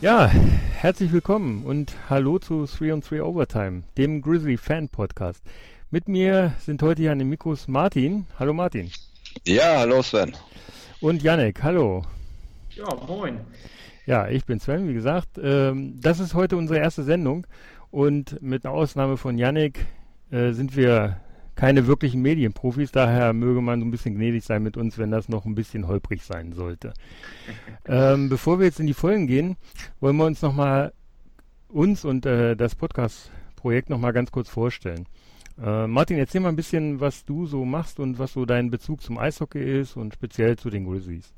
Ja, herzlich willkommen und hallo zu 3 on 3 Overtime, dem Grizzly Fan Podcast. Mit mir sind heute hier an den Mikros Martin. Hallo Martin. Ja, hallo Sven. Und Yannick, hallo. Ja, moin. Ja, ich bin Sven, wie gesagt. Ähm, das ist heute unsere erste Sendung und mit Ausnahme von Yannick äh, sind wir keine wirklichen Medienprofis, daher möge man so ein bisschen gnädig sein mit uns, wenn das noch ein bisschen holprig sein sollte. ähm, bevor wir jetzt in die Folgen gehen, wollen wir uns nochmal uns und äh, das Podcast-Projekt nochmal ganz kurz vorstellen. Äh, Martin, erzähl mal ein bisschen, was du so machst und was so dein Bezug zum Eishockey ist und speziell zu den Grizzlies.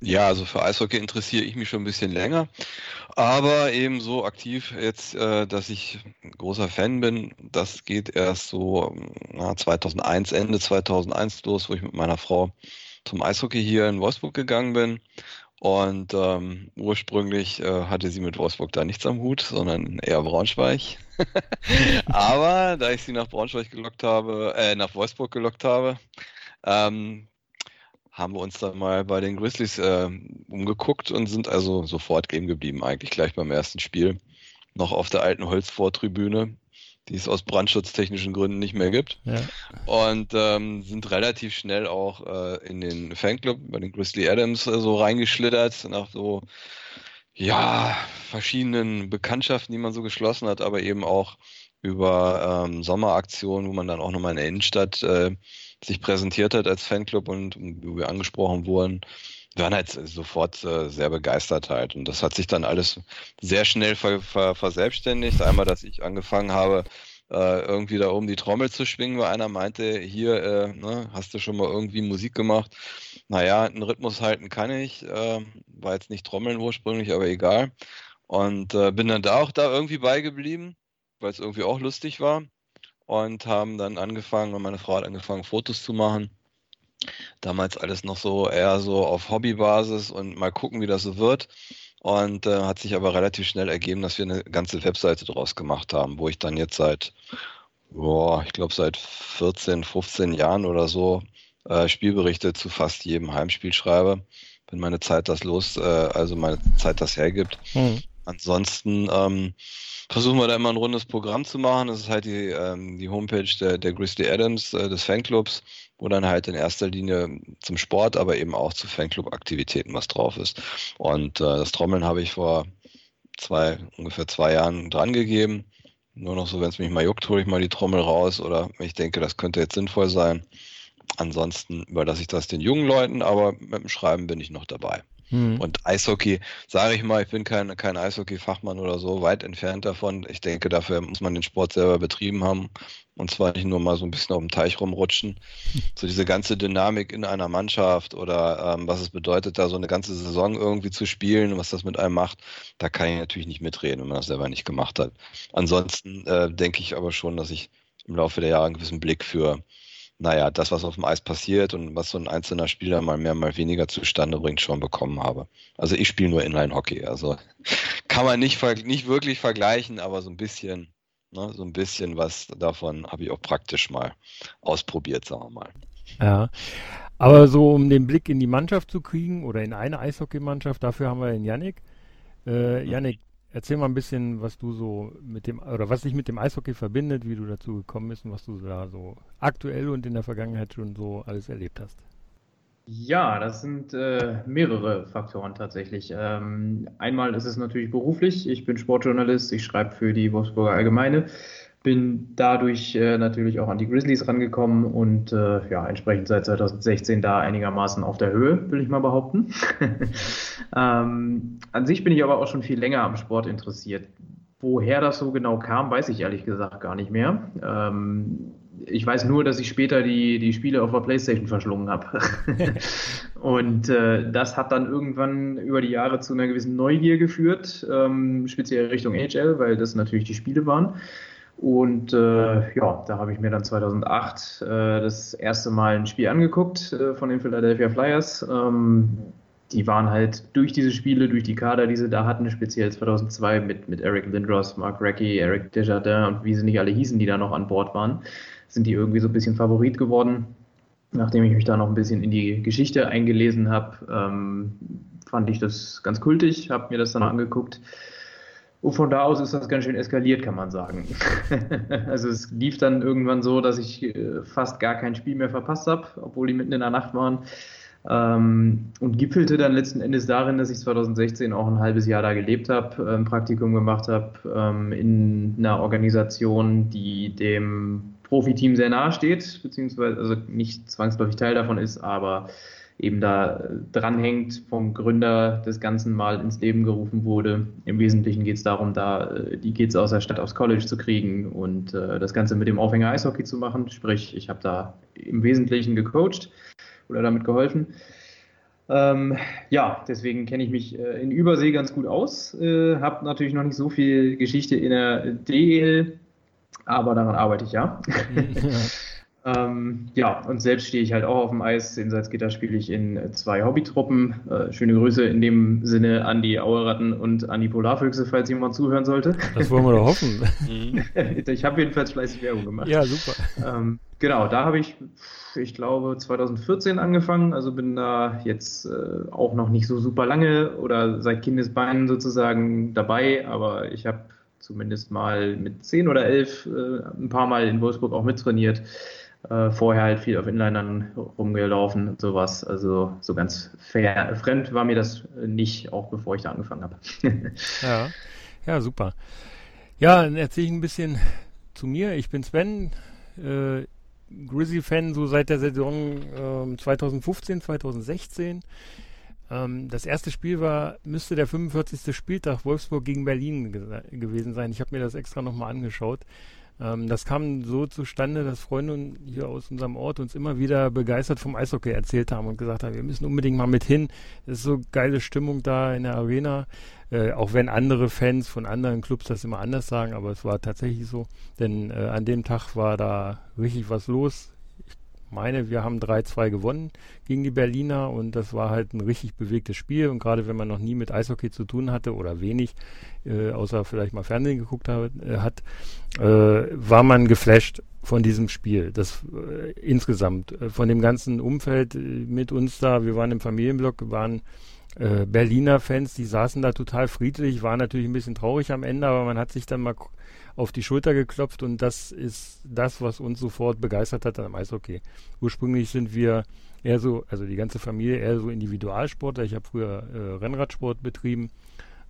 Ja, also für Eishockey interessiere ich mich schon ein bisschen länger, aber eben so aktiv jetzt, äh, dass ich großer Fan bin, das geht erst so na, 2001, Ende 2001 los, wo ich mit meiner Frau zum Eishockey hier in Wolfsburg gegangen bin. Und ähm, ursprünglich äh, hatte sie mit Wolfsburg da nichts am Hut, sondern eher Braunschweig. aber da ich sie nach Braunschweig gelockt habe, äh, nach Wolfsburg gelockt habe, ähm, haben wir uns dann mal bei den Grizzlies äh, umgeguckt und sind also sofort game geblieben, eigentlich gleich beim ersten Spiel. Noch auf der alten Holzvortribüne, die es aus brandschutztechnischen Gründen nicht mehr gibt. Ja. Und ähm, sind relativ schnell auch äh, in den Fanclub bei den Grizzly Adams äh, so reingeschlittert, nach so ja, verschiedenen Bekanntschaften, die man so geschlossen hat, aber eben auch über ähm, Sommeraktionen, wo man dann auch nochmal in der Innenstadt äh, sich präsentiert hat als Fanclub und wo wir angesprochen wurden, waren halt sofort äh, sehr begeistert halt. Und das hat sich dann alles sehr schnell ver ver verselbstständigt. Einmal, dass ich angefangen habe, äh, irgendwie da oben die Trommel zu schwingen, weil einer meinte, hier, äh, ne, hast du schon mal irgendwie Musik gemacht? Naja, einen Rhythmus halten kann ich. Äh, war jetzt nicht Trommeln ursprünglich, aber egal. Und äh, bin dann da auch da irgendwie beigeblieben, weil es irgendwie auch lustig war und haben dann angefangen, und meine Frau hat angefangen, Fotos zu machen. Damals alles noch so eher so auf Hobbybasis und mal gucken, wie das so wird. Und äh, hat sich aber relativ schnell ergeben, dass wir eine ganze Webseite draus gemacht haben, wo ich dann jetzt seit, boah, ich glaube seit 14, 15 Jahren oder so äh, Spielberichte zu fast jedem Heimspiel schreibe, wenn meine Zeit das los, äh, also meine Zeit das hergibt. Mhm. Ansonsten ähm, versuchen wir da immer ein rundes Programm zu machen. Das ist halt die, ähm, die Homepage der, der Grizzly Adams, äh, des Fanclubs, wo dann halt in erster Linie zum Sport, aber eben auch zu Fanclub-Aktivitäten was drauf ist. Und äh, das Trommeln habe ich vor zwei, ungefähr zwei Jahren dran gegeben. Nur noch so, wenn es mich mal juckt, hole ich mal die Trommel raus oder ich denke, das könnte jetzt sinnvoll sein. Ansonsten überlasse ich das den jungen Leuten, aber mit dem Schreiben bin ich noch dabei. Mhm. Und Eishockey, sage ich mal, ich bin kein, kein Eishockey-Fachmann oder so, weit entfernt davon. Ich denke, dafür muss man den Sport selber betrieben haben und zwar nicht nur mal so ein bisschen auf dem Teich rumrutschen. So diese ganze Dynamik in einer Mannschaft oder ähm, was es bedeutet, da so eine ganze Saison irgendwie zu spielen und was das mit einem macht, da kann ich natürlich nicht mitreden, wenn man das selber nicht gemacht hat. Ansonsten äh, denke ich aber schon, dass ich im Laufe der Jahre einen gewissen Blick für naja, das, was auf dem Eis passiert und was so ein einzelner Spieler mal mehr, mal weniger zustande bringt, schon bekommen habe. Also ich spiele nur Inline-Hockey, also kann man nicht, nicht wirklich vergleichen, aber so ein bisschen, ne, so ein bisschen was davon habe ich auch praktisch mal ausprobiert, sagen wir mal. Ja, aber so um den Blick in die Mannschaft zu kriegen oder in eine Eishockeymannschaft, dafür haben wir den Yannick. Äh, Yannick, Erzähl mal ein bisschen, was du so mit dem, oder was dich mit dem Eishockey verbindet, wie du dazu gekommen bist und was du da so aktuell und in der Vergangenheit schon so alles erlebt hast. Ja, das sind äh, mehrere Faktoren tatsächlich. Ähm, einmal ist es natürlich beruflich. Ich bin Sportjournalist, ich schreibe für die Wolfsburger Allgemeine bin dadurch äh, natürlich auch an die Grizzlies rangekommen und äh, ja, entsprechend seit 2016 da einigermaßen auf der Höhe, will ich mal behaupten. ähm, an sich bin ich aber auch schon viel länger am Sport interessiert. Woher das so genau kam, weiß ich ehrlich gesagt gar nicht mehr. Ähm, ich weiß nur, dass ich später die, die Spiele auf der Playstation verschlungen habe. und äh, das hat dann irgendwann über die Jahre zu einer gewissen Neugier geführt, ähm, speziell Richtung HL, weil das natürlich die Spiele waren. Und äh, ja, da habe ich mir dann 2008 äh, das erste Mal ein Spiel angeguckt äh, von den Philadelphia Flyers. Ähm, die waren halt durch diese Spiele, durch die Kader, die sie da hatten, speziell 2002 mit, mit Eric Lindros, Mark Recchi, Eric Desjardins und wie sie nicht alle hießen, die da noch an Bord waren, sind die irgendwie so ein bisschen Favorit geworden. Nachdem ich mich da noch ein bisschen in die Geschichte eingelesen habe, ähm, fand ich das ganz kultig, habe mir das dann angeguckt. Und von da aus ist das ganz schön eskaliert, kann man sagen. also es lief dann irgendwann so, dass ich äh, fast gar kein Spiel mehr verpasst habe, obwohl die mitten in der Nacht waren. Ähm, und gipfelte dann letzten Endes darin, dass ich 2016 auch ein halbes Jahr da gelebt habe, ein Praktikum gemacht habe ähm, in einer Organisation, die dem Profiteam sehr nahe steht, beziehungsweise also nicht zwangsläufig Teil davon ist, aber eben da dranhängt, vom Gründer des Ganzen mal ins Leben gerufen wurde. Im Wesentlichen geht es darum, da äh, die Kids aus der Stadt aufs College zu kriegen und äh, das Ganze mit dem Aufhänger Eishockey zu machen. Sprich, ich habe da im Wesentlichen gecoacht oder damit geholfen. Ähm, ja, deswegen kenne ich mich äh, in Übersee ganz gut aus. Äh, habe natürlich noch nicht so viel Geschichte in der DEL, aber daran arbeite ich ja. ja. Ähm, ja, und selbst stehe ich halt auch auf dem Eis. In Salzgitter spiele ich in zwei Hobbytruppen. Äh, schöne Grüße in dem Sinne an die Auerratten und an die Polarfüchse, falls jemand zuhören sollte. Das wollen wir doch hoffen. ich habe jedenfalls fleißig Werbung gemacht. Ja, super. Ähm, genau, da habe ich, ich glaube, 2014 angefangen. Also bin da jetzt äh, auch noch nicht so super lange oder seit Kindesbeinen sozusagen dabei. Aber ich habe zumindest mal mit 10 oder 11 äh, ein paar Mal in Wolfsburg auch mittrainiert. Äh, vorher halt viel auf Inlinern rumgelaufen und sowas. Also so ganz fair, fremd war mir das nicht, auch bevor ich da angefangen habe. ja. ja, super. Ja, dann erzähle ich ein bisschen zu mir. Ich bin Sven, äh, Grizzly-Fan so seit der Saison äh, 2015, 2016. Ähm, das erste Spiel war, müsste der 45. Spieltag Wolfsburg gegen Berlin ge gewesen sein. Ich habe mir das extra nochmal angeschaut. Ähm, das kam so zustande, dass Freunde hier aus unserem Ort uns immer wieder begeistert vom Eishockey erzählt haben und gesagt haben, wir müssen unbedingt mal mit hin. Es ist so geile Stimmung da in der Arena. Äh, auch wenn andere Fans von anderen Clubs das immer anders sagen, aber es war tatsächlich so. Denn äh, an dem Tag war da richtig was los meine, wir haben 3-2 gewonnen gegen die Berliner und das war halt ein richtig bewegtes Spiel. Und gerade wenn man noch nie mit Eishockey zu tun hatte oder wenig, äh, außer vielleicht mal Fernsehen geguckt hat, äh, hat äh, war man geflasht von diesem Spiel. Das äh, insgesamt, äh, von dem ganzen Umfeld äh, mit uns da, wir waren im Familienblock, waren Berliner Fans, die saßen da total friedlich, waren natürlich ein bisschen traurig am Ende, aber man hat sich dann mal auf die Schulter geklopft und das ist das, was uns sofort begeistert hat am Eishockey. Ursprünglich sind wir eher so, also die ganze Familie eher so Individualsportler. Ich habe früher äh, Rennradsport betrieben,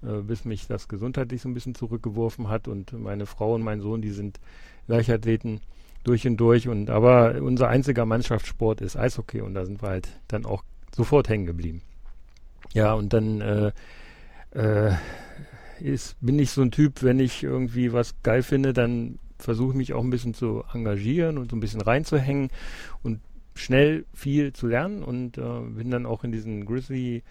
äh, bis mich das gesundheitlich so ein bisschen zurückgeworfen hat und meine Frau und mein Sohn, die sind Leichtathleten durch und durch und aber unser einziger Mannschaftssport ist Eishockey und da sind wir halt dann auch sofort hängen geblieben. Ja, und dann äh, äh, ist, bin ich so ein Typ, wenn ich irgendwie was geil finde, dann versuche ich mich auch ein bisschen zu engagieren und so ein bisschen reinzuhängen und schnell viel zu lernen und äh, bin dann auch in diesen Grizzly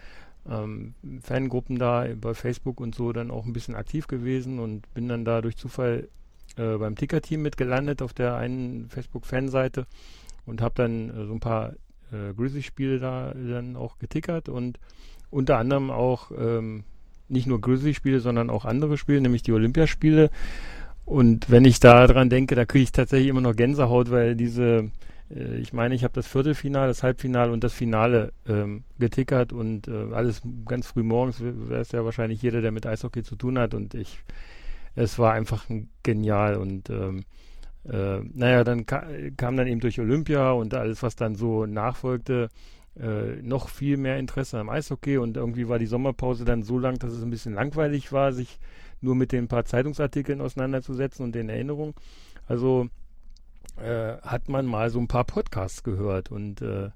ähm, Fangruppen da bei Facebook und so dann auch ein bisschen aktiv gewesen und bin dann da durch Zufall äh, beim Ticker-Team mitgelandet auf der einen Facebook-Fanseite und habe dann äh, so ein paar äh, Grizzly-Spiele da dann auch getickert und unter anderem auch ähm, nicht nur Grizzly-Spiele, sondern auch andere Spiele, nämlich die Olympiaspiele. Und wenn ich da dran denke, da kriege ich tatsächlich immer noch Gänsehaut, weil diese, äh, ich meine, ich habe das Viertelfinale, das Halbfinale und das Finale ähm, getickert und äh, alles ganz früh morgens, weiß ja wahrscheinlich jeder, der mit Eishockey zu tun hat. Und ich, es war einfach genial und ähm, äh, naja, dann ka kam dann eben durch Olympia und alles, was dann so nachfolgte, äh, noch viel mehr Interesse am Eishockey und irgendwie war die Sommerpause dann so lang, dass es ein bisschen langweilig war, sich nur mit den paar Zeitungsartikeln auseinanderzusetzen und den Erinnerungen. Also äh, hat man mal so ein paar Podcasts gehört und äh,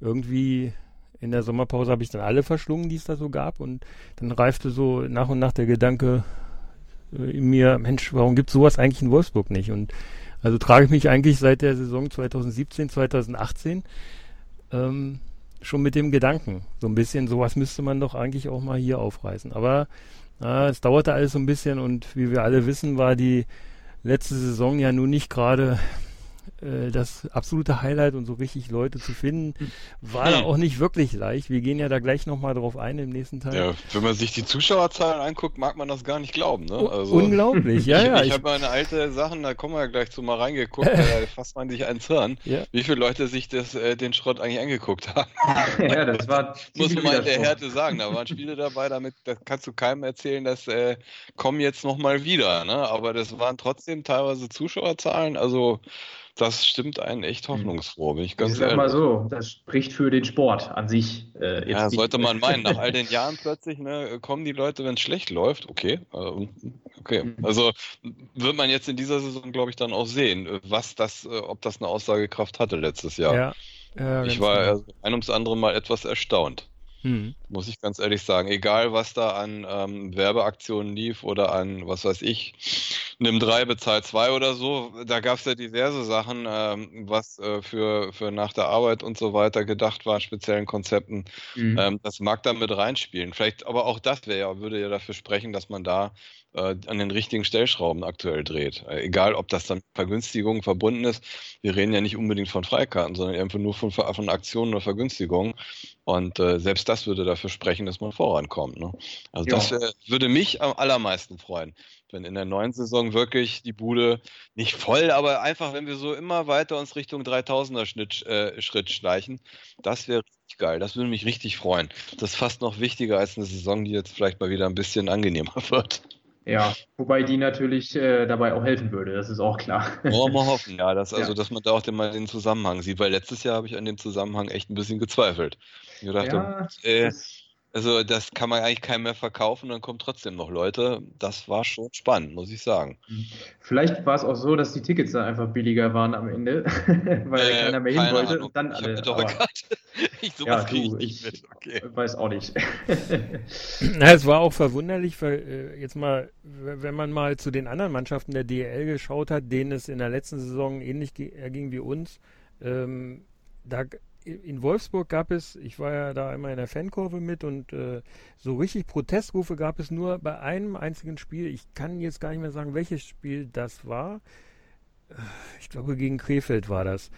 irgendwie in der Sommerpause habe ich dann alle verschlungen, die es da so gab und dann reifte so nach und nach der Gedanke äh, in mir, Mensch, warum gibt es sowas eigentlich in Wolfsburg nicht? Und also trage ich mich eigentlich seit der Saison 2017, 2018 ähm, schon mit dem Gedanken. So ein bisschen, sowas müsste man doch eigentlich auch mal hier aufreißen. Aber äh, es dauerte alles so ein bisschen und wie wir alle wissen, war die letzte Saison ja nun nicht gerade äh, das absolute Highlight und so richtig Leute zu finden, war da auch nicht wirklich leicht. Wir gehen ja da gleich nochmal drauf ein im nächsten Teil. Ja, wenn man sich die Zuschauerzahlen anguckt, mag man das gar nicht glauben. Ne? Also, Unglaublich, ja, ja. Ich, ich habe meine alte Sachen, da kommen wir ja gleich zu mal reingeguckt, da fasst man sich ans Hirn, ja. wie viele Leute sich das, äh, den Schrott eigentlich angeguckt haben. ja, das war Muss man in der Härte sagen, da waren Spiele dabei, damit das kannst du keinem erzählen, dass äh, kommen jetzt nochmal wieder. Ne? Aber das waren trotzdem teilweise Zuschauerzahlen, also das stimmt einen echt hm. hoffnungsfroh, bin ich ganz ich sag ehrlich. mal so, das spricht für den Sport an sich. Äh, ja, sollte man meinen. Nach all den Jahren plötzlich ne, kommen die Leute, wenn es schlecht läuft. Okay, äh, okay. Mhm. Also wird man jetzt in dieser Saison, glaube ich, dann auch sehen, was das, äh, ob das eine Aussagekraft hatte letztes Jahr. Ja. ja ich war genau. ein ums andere Mal etwas erstaunt. Mhm. Muss ich ganz ehrlich sagen. Egal, was da an ähm, Werbeaktionen lief oder an, was weiß ich, nimm drei, bezahl zwei oder so, da gab es ja diverse Sachen, ähm, was äh, für, für nach der Arbeit und so weiter gedacht war, speziellen Konzepten. Mhm. Ähm, das mag da mit reinspielen. Vielleicht, aber auch das wäre ja, würde ja dafür sprechen, dass man da äh, an den richtigen Stellschrauben aktuell dreht. Äh, egal, ob das dann Vergünstigungen verbunden ist. Wir reden ja nicht unbedingt von Freikarten, sondern einfach nur von, von Aktionen oder Vergünstigungen. Und äh, selbst das würde dafür sprechen, dass man vorankommt. Ne? Also ja. das äh, würde mich am allermeisten freuen, wenn in der neuen Saison wirklich die Bude nicht voll, aber einfach, wenn wir so immer weiter uns Richtung 3000er Schnitt, äh, Schritt schleichen, das wäre richtig geil. Das würde mich richtig freuen. Das ist fast noch wichtiger als eine Saison, die jetzt vielleicht mal wieder ein bisschen angenehmer wird. Ja, wobei die natürlich äh, dabei auch helfen würde, das ist auch klar. Wollen wir hoffen, ja, dass, also, ja. dass man da auch den, mal den Zusammenhang sieht, weil letztes Jahr habe ich an dem Zusammenhang echt ein bisschen gezweifelt. Ich dachte, ja, äh, also das kann man eigentlich keinem mehr verkaufen, dann kommen trotzdem noch Leute. Das war schon spannend, muss ich sagen. Mhm. Vielleicht war es auch so, dass die Tickets dann einfach billiger waren am Ende, weil äh, keiner mehr hin wollte. Ahnung. Und dann alle. Ich, aber, ich sowas ja, du, ich, ich okay. weiß auch nicht. Na, es war auch verwunderlich, weil, äh, jetzt mal, wenn man mal zu den anderen Mannschaften der DL geschaut hat, denen es in der letzten Saison ähnlich erging wie uns. Ähm, da in Wolfsburg gab es, ich war ja da immer in der Fankurve mit und äh, so richtig Protestrufe gab es nur bei einem einzigen Spiel. Ich kann jetzt gar nicht mehr sagen, welches Spiel das war. Ich glaube, gegen Krefeld war das.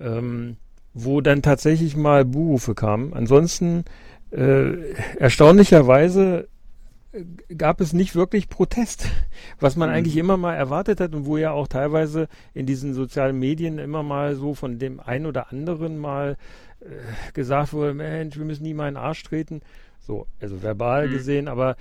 Ähm, wo dann tatsächlich mal Buhrufe kamen. Ansonsten äh, erstaunlicherweise gab es nicht wirklich Protest, was man mhm. eigentlich immer mal erwartet hat und wo ja auch teilweise in diesen sozialen Medien immer mal so von dem einen oder anderen mal äh, gesagt wurde, Mensch, wir müssen nie mal in den Arsch treten. So, also verbal mhm. gesehen, aber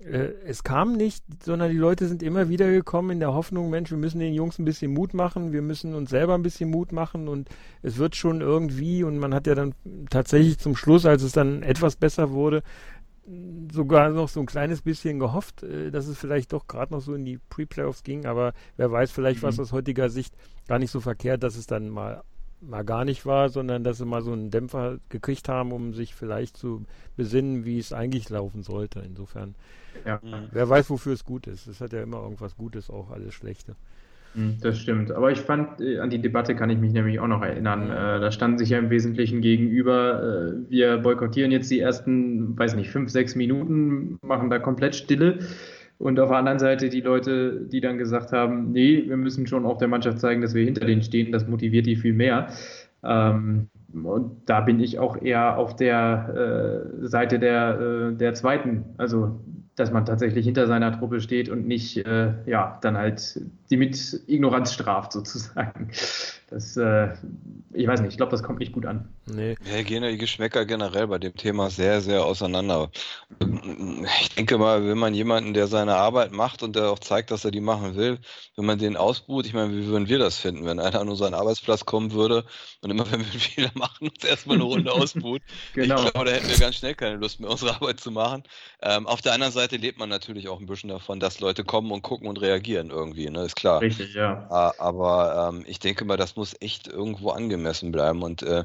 äh, es kam nicht, sondern die Leute sind immer wieder gekommen in der Hoffnung, Mensch, wir müssen den Jungs ein bisschen Mut machen, wir müssen uns selber ein bisschen Mut machen und es wird schon irgendwie und man hat ja dann tatsächlich zum Schluss, als es dann etwas besser wurde, sogar noch so ein kleines bisschen gehofft, äh, dass es vielleicht doch gerade noch so in die Pre-Playoffs ging, aber wer weiß, vielleicht mhm. war es aus heutiger Sicht gar nicht so verkehrt, dass es dann mal mal gar nicht war, sondern dass sie mal so einen Dämpfer gekriegt haben, um sich vielleicht zu besinnen, wie es eigentlich laufen sollte. Insofern, ja. wer weiß, wofür es gut ist. Es hat ja immer irgendwas Gutes, auch alles Schlechte. Hm, das stimmt. Aber ich fand, äh, an die Debatte kann ich mich nämlich auch noch erinnern. Äh, da standen sich ja im Wesentlichen gegenüber, äh, wir boykottieren jetzt die ersten, weiß nicht, fünf, sechs Minuten, machen da komplett Stille. Und auf der anderen Seite die Leute, die dann gesagt haben, nee, wir müssen schon auch der Mannschaft zeigen, dass wir hinter denen stehen, das motiviert die viel mehr. Ähm, und da bin ich auch eher auf der äh, Seite der, äh, der zweiten. Also dass man tatsächlich hinter seiner Truppe steht und nicht, äh, ja, dann halt die mit Ignoranz straft sozusagen. Das, äh, ich weiß nicht, ich glaube, das kommt nicht gut an. Nee. Ja, gehen ja die Geschmäcker generell bei dem Thema sehr, sehr auseinander. Ich denke mal, wenn man jemanden, der seine Arbeit macht und der auch zeigt, dass er die machen will, wenn man den ausbuht, ich meine, wie würden wir das finden, wenn einer an unseren Arbeitsplatz kommen würde und immer, wenn wir einen Fehler machen, uns erstmal eine Runde ausbuht. genau. Ich glaube, da hätten wir ganz schnell keine Lust mehr, unsere Arbeit zu machen. Ähm, auf der anderen Seite lebt man natürlich auch ein bisschen davon, dass Leute kommen und gucken und reagieren irgendwie, ne? ist klar. Richtig, ja. Aber ähm, ich denke mal, das muss echt irgendwo angemessen bleiben. Und äh,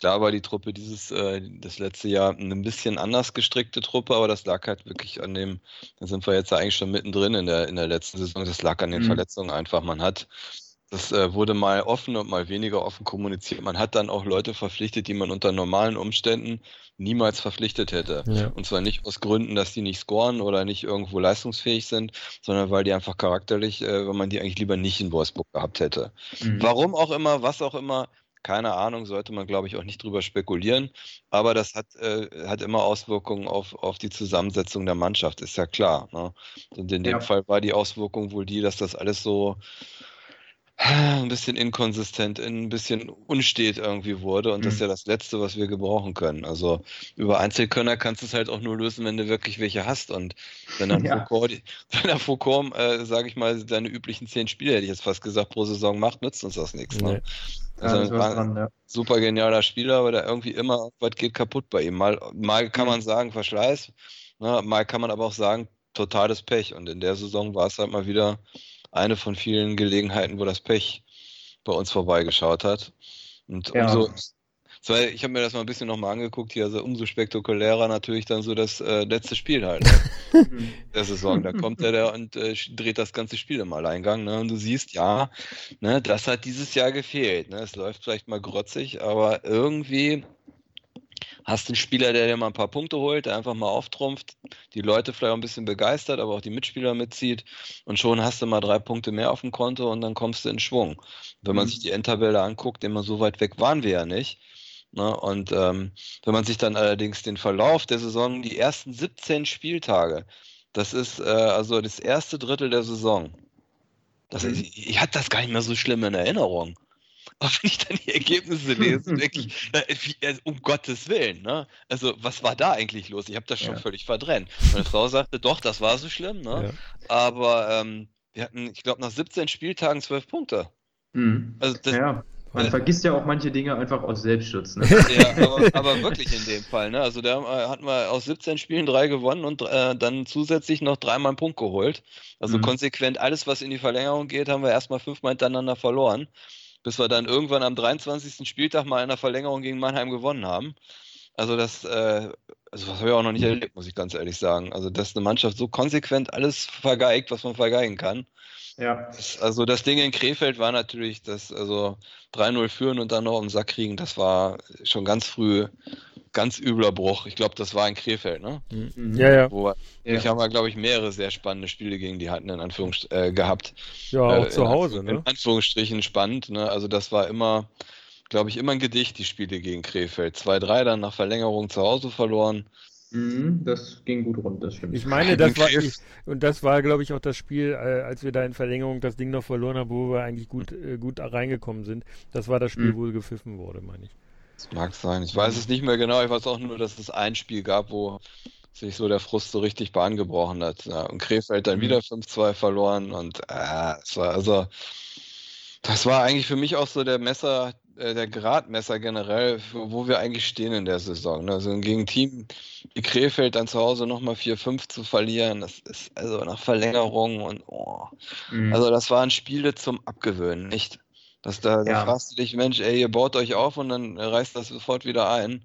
klar war die Truppe dieses, äh, das letzte Jahr eine bisschen anders gestrickte Truppe, aber das lag halt wirklich an dem, da sind wir jetzt eigentlich schon mittendrin in der, in der letzten Saison, das lag an den mhm. Verletzungen einfach. Man hat Das äh, wurde mal offen und mal weniger offen kommuniziert. Man hat dann auch Leute verpflichtet, die man unter normalen Umständen niemals verpflichtet hätte. Ja. Und zwar nicht aus Gründen, dass die nicht scoren oder nicht irgendwo leistungsfähig sind, sondern weil die einfach charakterlich, äh, wenn man die eigentlich lieber nicht in Wolfsburg gehabt hätte. Mhm. Warum auch immer, was auch immer, keine Ahnung, sollte man, glaube ich, auch nicht drüber spekulieren. Aber das hat, äh, hat immer Auswirkungen auf, auf die Zusammensetzung der Mannschaft, ist ja klar. Ne? Und in dem ja. Fall war die Auswirkung wohl die, dass das alles so ein bisschen inkonsistent, ein bisschen unstet irgendwie wurde. Und mhm. das ist ja das Letzte, was wir gebrauchen können. Also über Einzelkönner kannst du es halt auch nur lösen, wenn du wirklich welche hast. Und wenn dann ja. Foucault, wenn der Foucault, äh, sage ich mal, seine üblichen zehn Spiele, hätte ich jetzt fast gesagt, pro Saison macht, nützt uns das nichts. Ne? Nee. Also ja, dran, ja. super genialer Spieler, aber der irgendwie immer was geht kaputt bei ihm. Mal, mal kann mhm. man sagen Verschleiß, ne? mal kann man aber auch sagen totales Pech. Und in der Saison war es halt mal wieder eine von vielen Gelegenheiten, wo das Pech bei uns vorbeigeschaut hat. Und ja. umso, ich habe mir das mal ein bisschen nochmal angeguckt hier, also umso spektakulärer natürlich dann so das äh, letzte Spiel halt ne? der Saison. Da kommt er da und äh, dreht das ganze Spiel im Alleingang. Ne? Und du siehst, ja, ne, das hat dieses Jahr gefehlt. Ne? Es läuft vielleicht mal grotzig, aber irgendwie hast einen Spieler, der dir mal ein paar Punkte holt, der einfach mal auftrumpft, die Leute vielleicht auch ein bisschen begeistert, aber auch die Mitspieler mitzieht und schon hast du mal drei Punkte mehr auf dem Konto und dann kommst du in Schwung. Wenn man mhm. sich die Endtabelle anguckt, immer so weit weg waren wir ja nicht. Ne? Und ähm, wenn man sich dann allerdings den Verlauf der Saison, die ersten 17 Spieltage, das ist äh, also das erste Drittel der Saison. Das, mhm. ich, ich hatte das gar nicht mehr so schlimm in Erinnerung. Aber wenn ich dann die Ergebnisse lese, denke ich, äh, um Gottes Willen, ne? Also, was war da eigentlich los? Ich habe das schon ja. völlig verdrängt. Meine Frau sagte, doch, das war so schlimm, ne? Ja. Aber ähm, wir hatten, ich glaube, nach 17 Spieltagen 12 Punkte. Mhm. Also das, ja. Man äh, vergisst ja auch manche Dinge einfach aus Selbstschutz. Ne? ja, aber, aber, wirklich in dem Fall. Ne? Also da äh, hatten wir aus 17 Spielen drei gewonnen und äh, dann zusätzlich noch dreimal einen Punkt geholt. Also mhm. konsequent alles, was in die Verlängerung geht, haben wir erstmal fünfmal hintereinander verloren bis wir dann irgendwann am 23. Spieltag mal in der Verlängerung gegen Mannheim gewonnen haben. Also das, äh, also das habe ich auch noch nicht erlebt, muss ich ganz ehrlich sagen. Also dass eine Mannschaft so konsequent alles vergeigt, was man vergeigen kann. Ja. Das, also das Ding in Krefeld war natürlich, das also 3-0 führen und dann noch im Sack kriegen, das war schon ganz früh ganz übler Bruch. Ich glaube, das war in Krefeld, ne? Mhm. Ja, ja. Wo, ja. Ich habe glaube ich, mehrere sehr spannende Spiele gegen die hatten, in Anführungsstrichen, äh, gehabt. Ja, auch äh, zu Hause, in, ne? In Anführungsstrichen spannend, ne? Also das war immer, glaube ich, immer ein Gedicht, die Spiele gegen Krefeld. 2-3 dann nach Verlängerung zu Hause verloren. Mhm, das ging gut rund, das stimmt. Ich meine, das war, ich, und das war, glaube ich, auch das Spiel, äh, als wir da in Verlängerung das Ding noch verloren haben, wo wir eigentlich gut, äh, gut reingekommen sind. Das war das Spiel, mhm. wo gepfiffen wurde, meine ich. Das mag sein. Ich weiß es nicht mehr genau. Ich weiß auch nur, dass es ein Spiel gab, wo sich so der Frust so richtig Bahn gebrochen hat. Ja, und Krefeld dann mhm. wieder 5-2 verloren und äh, es war also das war eigentlich für mich auch so der Messer, äh, der Gradmesser generell, wo wir eigentlich stehen in der Saison. Ne? Also gegen Team wie Krefeld dann zu Hause nochmal 4-5 zu verlieren, das ist also nach Verlängerung und oh. mhm. also das waren Spiele zum Abgewöhnen, nicht? Dass da, da fragst du dich, Mensch, ey, ihr baut euch auf und dann reißt das sofort wieder ein.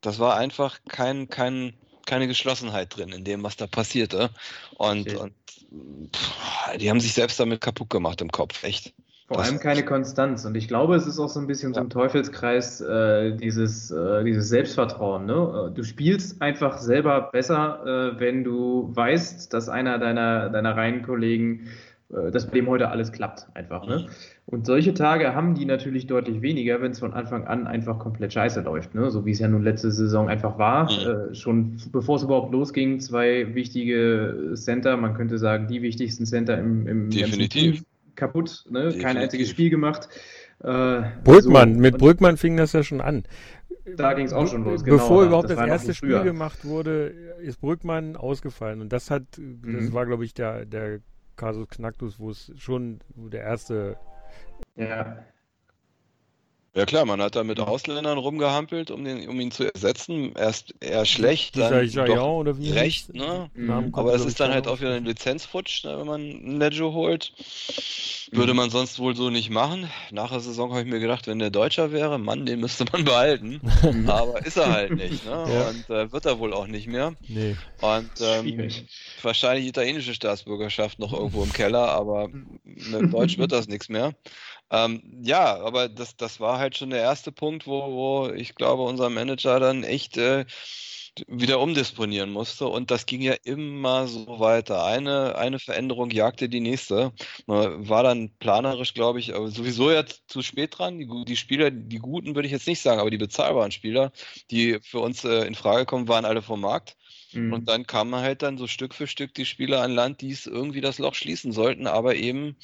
Das war einfach kein, kein, keine Geschlossenheit drin in dem, was da passierte. Und, okay. und pff, die haben sich selbst damit kaputt gemacht im Kopf, echt. Vor das allem keine Konstanz. Und ich glaube, es ist auch so ein bisschen ja. so ein Teufelskreis, äh, dieses, äh, dieses Selbstvertrauen. Ne? Du spielst einfach selber besser, äh, wenn du weißt, dass einer deiner, deiner Reihenkollegen äh, dass bei dem heute alles klappt, einfach. Ne? Und solche Tage haben die natürlich deutlich weniger, wenn es von Anfang an einfach komplett scheiße läuft, ne? so wie es ja nun letzte Saison einfach war. Mhm. Äh, schon bevor es überhaupt losging, zwei wichtige Center, man könnte sagen, die wichtigsten Center im, im Definitiv. kaputt, ne? Definitiv. kein einziges Spiel gemacht. Äh, Brückmann, so. mit Brückmann fing das ja schon an. Da ging es auch schon los, genau. Bevor überhaupt das, das erste Spiel gemacht wurde, ist Brückmann ausgefallen. Und das hat, das mhm. war, glaube ich, der, der Kasus Knacktus, wo es schon der erste. Ja. Ja klar, man hat da mit Ausländern rumgehampelt, um, den, um ihn zu ersetzen. Erst eher schlecht, dann Jaion doch oder wie recht, ne? Kommt Aber das mir, ist dann halt auch wieder ein Lizenzfutsch, ne, wenn man einen Nejo holt. Würde man sonst wohl so nicht machen. Nach der Saison habe ich mir gedacht, wenn der Deutscher wäre, Mann, den müsste man behalten. Aber ist er halt nicht, ne? Ja. Und äh, wird er wohl auch nicht mehr. Nee. Und ähm, wahrscheinlich italienische Staatsbürgerschaft noch irgendwo im Keller, aber mit Deutsch wird das nichts mehr. Ähm, ja, aber das, das war halt schon der erste Punkt, wo, wo ich glaube, unser Manager dann echt äh, wieder umdisponieren musste. Und das ging ja immer so weiter. Eine, eine Veränderung jagte die nächste. Man war dann planerisch, glaube ich, aber sowieso jetzt zu spät dran. Die, die Spieler, die guten würde ich jetzt nicht sagen, aber die bezahlbaren Spieler, die für uns äh, in Frage kommen, waren alle vom Markt. Mhm. Und dann kamen halt dann so Stück für Stück die Spieler an Land, die es irgendwie das Loch schließen sollten, aber eben,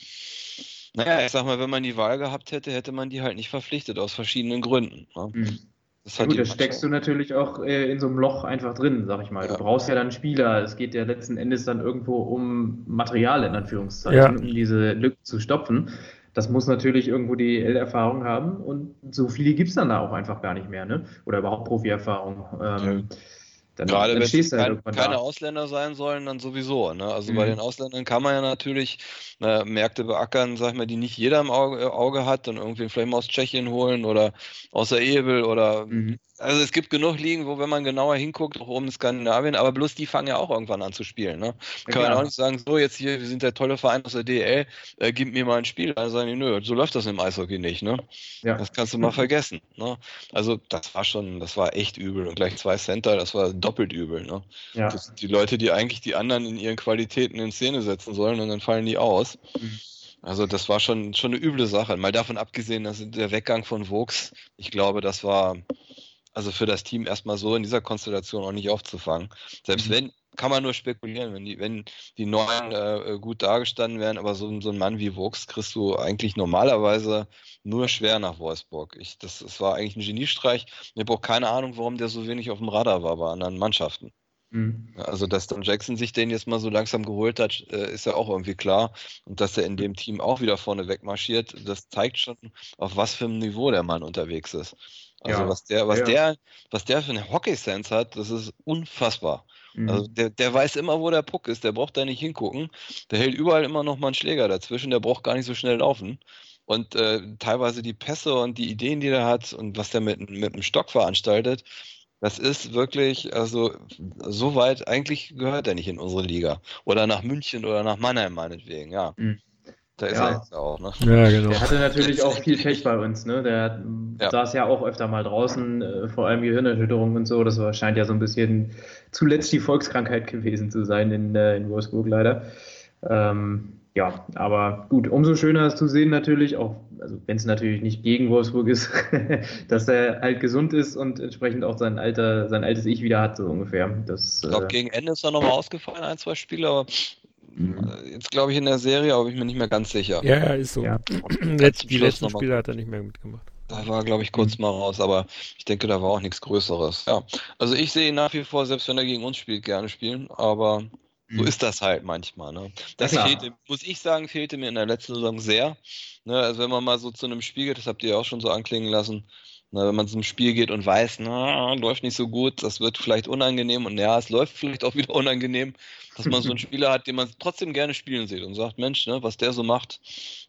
naja, ich sag mal, wenn man die Wahl gehabt hätte, hätte man die halt nicht verpflichtet, aus verschiedenen Gründen. Ne? Mhm. Das Ja, gut, da steckst du natürlich auch äh, in so einem Loch einfach drin, sag ich mal. Ja. Du brauchst ja dann Spieler. Es geht ja letzten Endes dann irgendwo um Material in Anführungszeichen, Ja. um diese Lücken zu stopfen. Das muss natürlich irgendwo die L-Erfahrung haben und so viele gibt es dann da auch einfach gar nicht mehr, ne? Oder überhaupt Profi-Erfahrung. Ähm, dann, Gerade wenn es kein, keine. Ausländer sein sollen, dann sowieso. Ne? Also Mhm. bei den Ausländern kann man ja natürlich äh, Märkte beackern, sag ich mal, die nicht jeder im Auge, äh, Auge hat, dann irgendwie vielleicht mal aus Tschechien holen oder aus der Ebel oder Mhm. Also es gibt genug Ligen, wo wenn man genauer hinguckt, auch oben in Skandinavien, aber bloß die fangen ja auch irgendwann an zu spielen. Ne? Ja, Kann man klar. auch nicht sagen, so jetzt hier, wir sind der tolle Verein aus der DL, äh, gib mir mal ein Spiel. Dann sagen die, nö, so läuft das im Eishockey nicht. Ne? Ja. Das kannst du mal vergessen. Ne? Also das war schon, das war echt übel. Und gleich zwei Center, das war doppelt übel. Ne? Ja. Das sind die Leute, die eigentlich die anderen in ihren Qualitäten in Szene setzen sollen und dann fallen die aus. Mhm. Also das war schon, schon eine üble Sache. Mal davon abgesehen, dass der Weggang von Vokes, ich glaube, das war also für das Team erstmal so in dieser Konstellation auch nicht aufzufangen. Selbst Mhm. wenn, kann man nur spekulieren, wenn die, wenn die Neuen äh, gut dargestanden wären, aber so, so ein Mann wie Vokes kriegst du eigentlich normalerweise nur schwer nach Wolfsburg. Ich, das, das war eigentlich ein Geniestreich. Ich habe auch keine Ahnung, warum der so wenig auf dem Radar war bei anderen Mannschaften. Mhm. Also, dass dann Jackson sich den jetzt mal so langsam geholt hat, äh, ist ja auch irgendwie klar. Und dass er in dem Team auch wieder vorne wegmarschiert, das zeigt schon, auf was für einem Niveau der Mann unterwegs ist. Also, Ja. was der, was Ja. der, was der für eine Hockey-Sense hat, das ist unfassbar. Mhm. Also, der, der weiß immer, wo der Puck ist. Der braucht da nicht hingucken. Der hält überall immer noch mal einen Schläger dazwischen. Der braucht gar nicht so schnell laufen. Und äh, teilweise die Pässe und die Ideen, die der hat und was der mit, mit dem Stock veranstaltet, das ist wirklich, also so weit, eigentlich gehört er nicht in unsere Liga. Oder nach München oder nach Mannheim meinetwegen, ja. Mhm. Da ist Ja. er jetzt auch, ne? Ja, genau. Der hatte natürlich auch viel Pech bei uns, ne? Der Ja. saß ja auch öfter mal draußen, äh, vor allem Gehirnerschütterung und so. Das war, scheint ja so ein bisschen zuletzt die Volkskrankheit gewesen zu sein in, äh, in Wolfsburg leider. Ähm, ja, aber gut, umso schöner ist zu sehen natürlich, auch also wenn es natürlich nicht gegen Wolfsburg ist, dass er halt gesund ist und entsprechend auch sein alter, sein altes Ich wieder hat, so ungefähr. Das, Ich glaube, äh, gegen Ende ist er nochmal ausgefallen, ein, zwei Spiele, aber Mhm. äh, jetzt glaube ich in der Serie, aber bin ich mir nicht mehr ganz sicher. Ja, ja, ist so. Ja. Letzt, die letzten. Spiele hat er nicht mehr mitgemacht. Da war, glaube ich, kurz mal raus, aber ich denke, da war auch nichts Größeres. Ja, also ich sehe ihn nach wie vor, selbst wenn er gegen uns spielt, gerne spielen, aber so Mhm. ist das halt manchmal. Ne? Das klar. fehlte, muss ich sagen, fehlte mir in der letzten Saison sehr. Ne, also wenn man mal so zu einem Spiel geht, das habt ihr ja auch schon so anklingen lassen, na, wenn man zum Spiel geht und weiß, na, läuft nicht so gut, das wird vielleicht unangenehm und ja, es läuft vielleicht auch wieder unangenehm, dass man so einen Spieler hat, den man trotzdem gerne spielen sieht und sagt, Mensch, ne, was der so macht,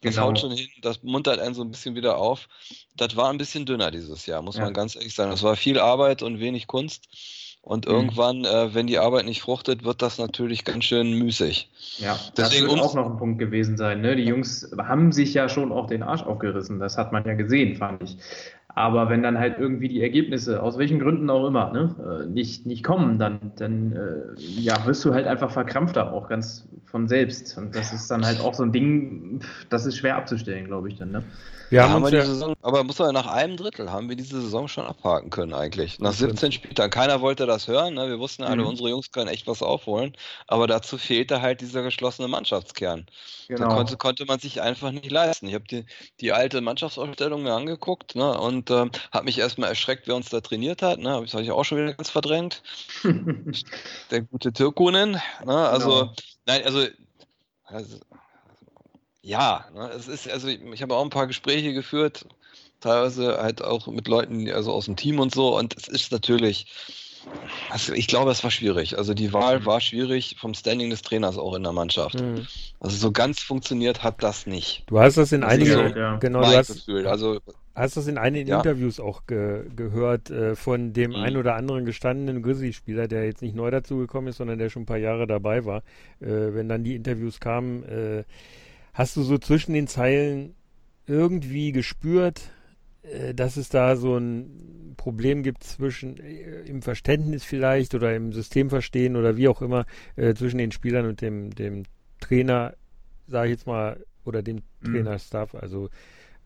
das Genau. haut schon hin, das muntert einen so ein bisschen wieder auf. Das war ein bisschen dünner dieses Jahr, muss Ja. man ganz ehrlich sagen. Das war viel Arbeit und wenig Kunst. Und Mhm. irgendwann, äh, wenn die Arbeit nicht fruchtet, wird das natürlich ganz schön müßig. Ja, das Deswegen wird ums- auch noch ein Punkt gewesen sein. Ne? Die Jungs haben sich ja schon auch den Arsch aufgerissen. Das hat man ja gesehen, fand ich. Aber wenn dann halt irgendwie die Ergebnisse, aus welchen Gründen auch immer, ne, äh, nicht, nicht kommen, dann, dann äh, ja, wirst du halt einfach verkrampfter, auch ganz von selbst. Und das ist dann halt auch so ein Ding, pff, das ist schwer abzustellen, glaube ich dann. Ne? Wir Ja, haben haben wir ja, Saison, aber muss man nach einem Drittel haben wir diese Saison schon abhaken können eigentlich. Nach Das stimmt. 17 Spieltagen. Keiner wollte das hören. Ne? Wir wussten alle, Mhm. unsere Jungs können echt was aufholen. Aber dazu fehlte halt dieser geschlossene Mannschaftskern. Da Genau. konnte, konnte man sich einfach nicht leisten. Ich habe die, die alte Mannschaftsausstellung mir angeguckt ne? und ähm, habe mich erstmal erschreckt, wer uns da trainiert hat. Ne? Das habe ich auch schon wieder ganz verdrängt. Der gute Türkunen. Ne? Also, Genau. nein, also, also ja, ne? es ist, also ich, ich habe auch ein paar Gespräche geführt. teilweise halt auch mit Leuten, also aus dem Team und so. Und es ist natürlich, also ich glaube, es war schwierig. Also die Wahl war schwierig vom Standing des Trainers auch in der Mannschaft. Mhm. Also so ganz funktioniert hat das nicht. Du hast das in einigen, so ja. genau, du hast. Also Hast du das in einigen ja. Interviews auch ge gehört äh, von dem mhm. ein oder anderen gestandenen Grizzly-Spieler, der jetzt nicht neu dazugekommen ist, sondern der schon ein paar Jahre dabei war? Äh, wenn dann die Interviews kamen, äh, hast du so zwischen den Zeilen irgendwie gespürt, äh, dass es da so ein Problem gibt zwischen äh, im Verständnis vielleicht oder im Systemverstehen oder wie auch immer äh, zwischen den Spielern und dem, dem Trainer, sage ich jetzt mal, oder dem mhm. Trainerstaff? Also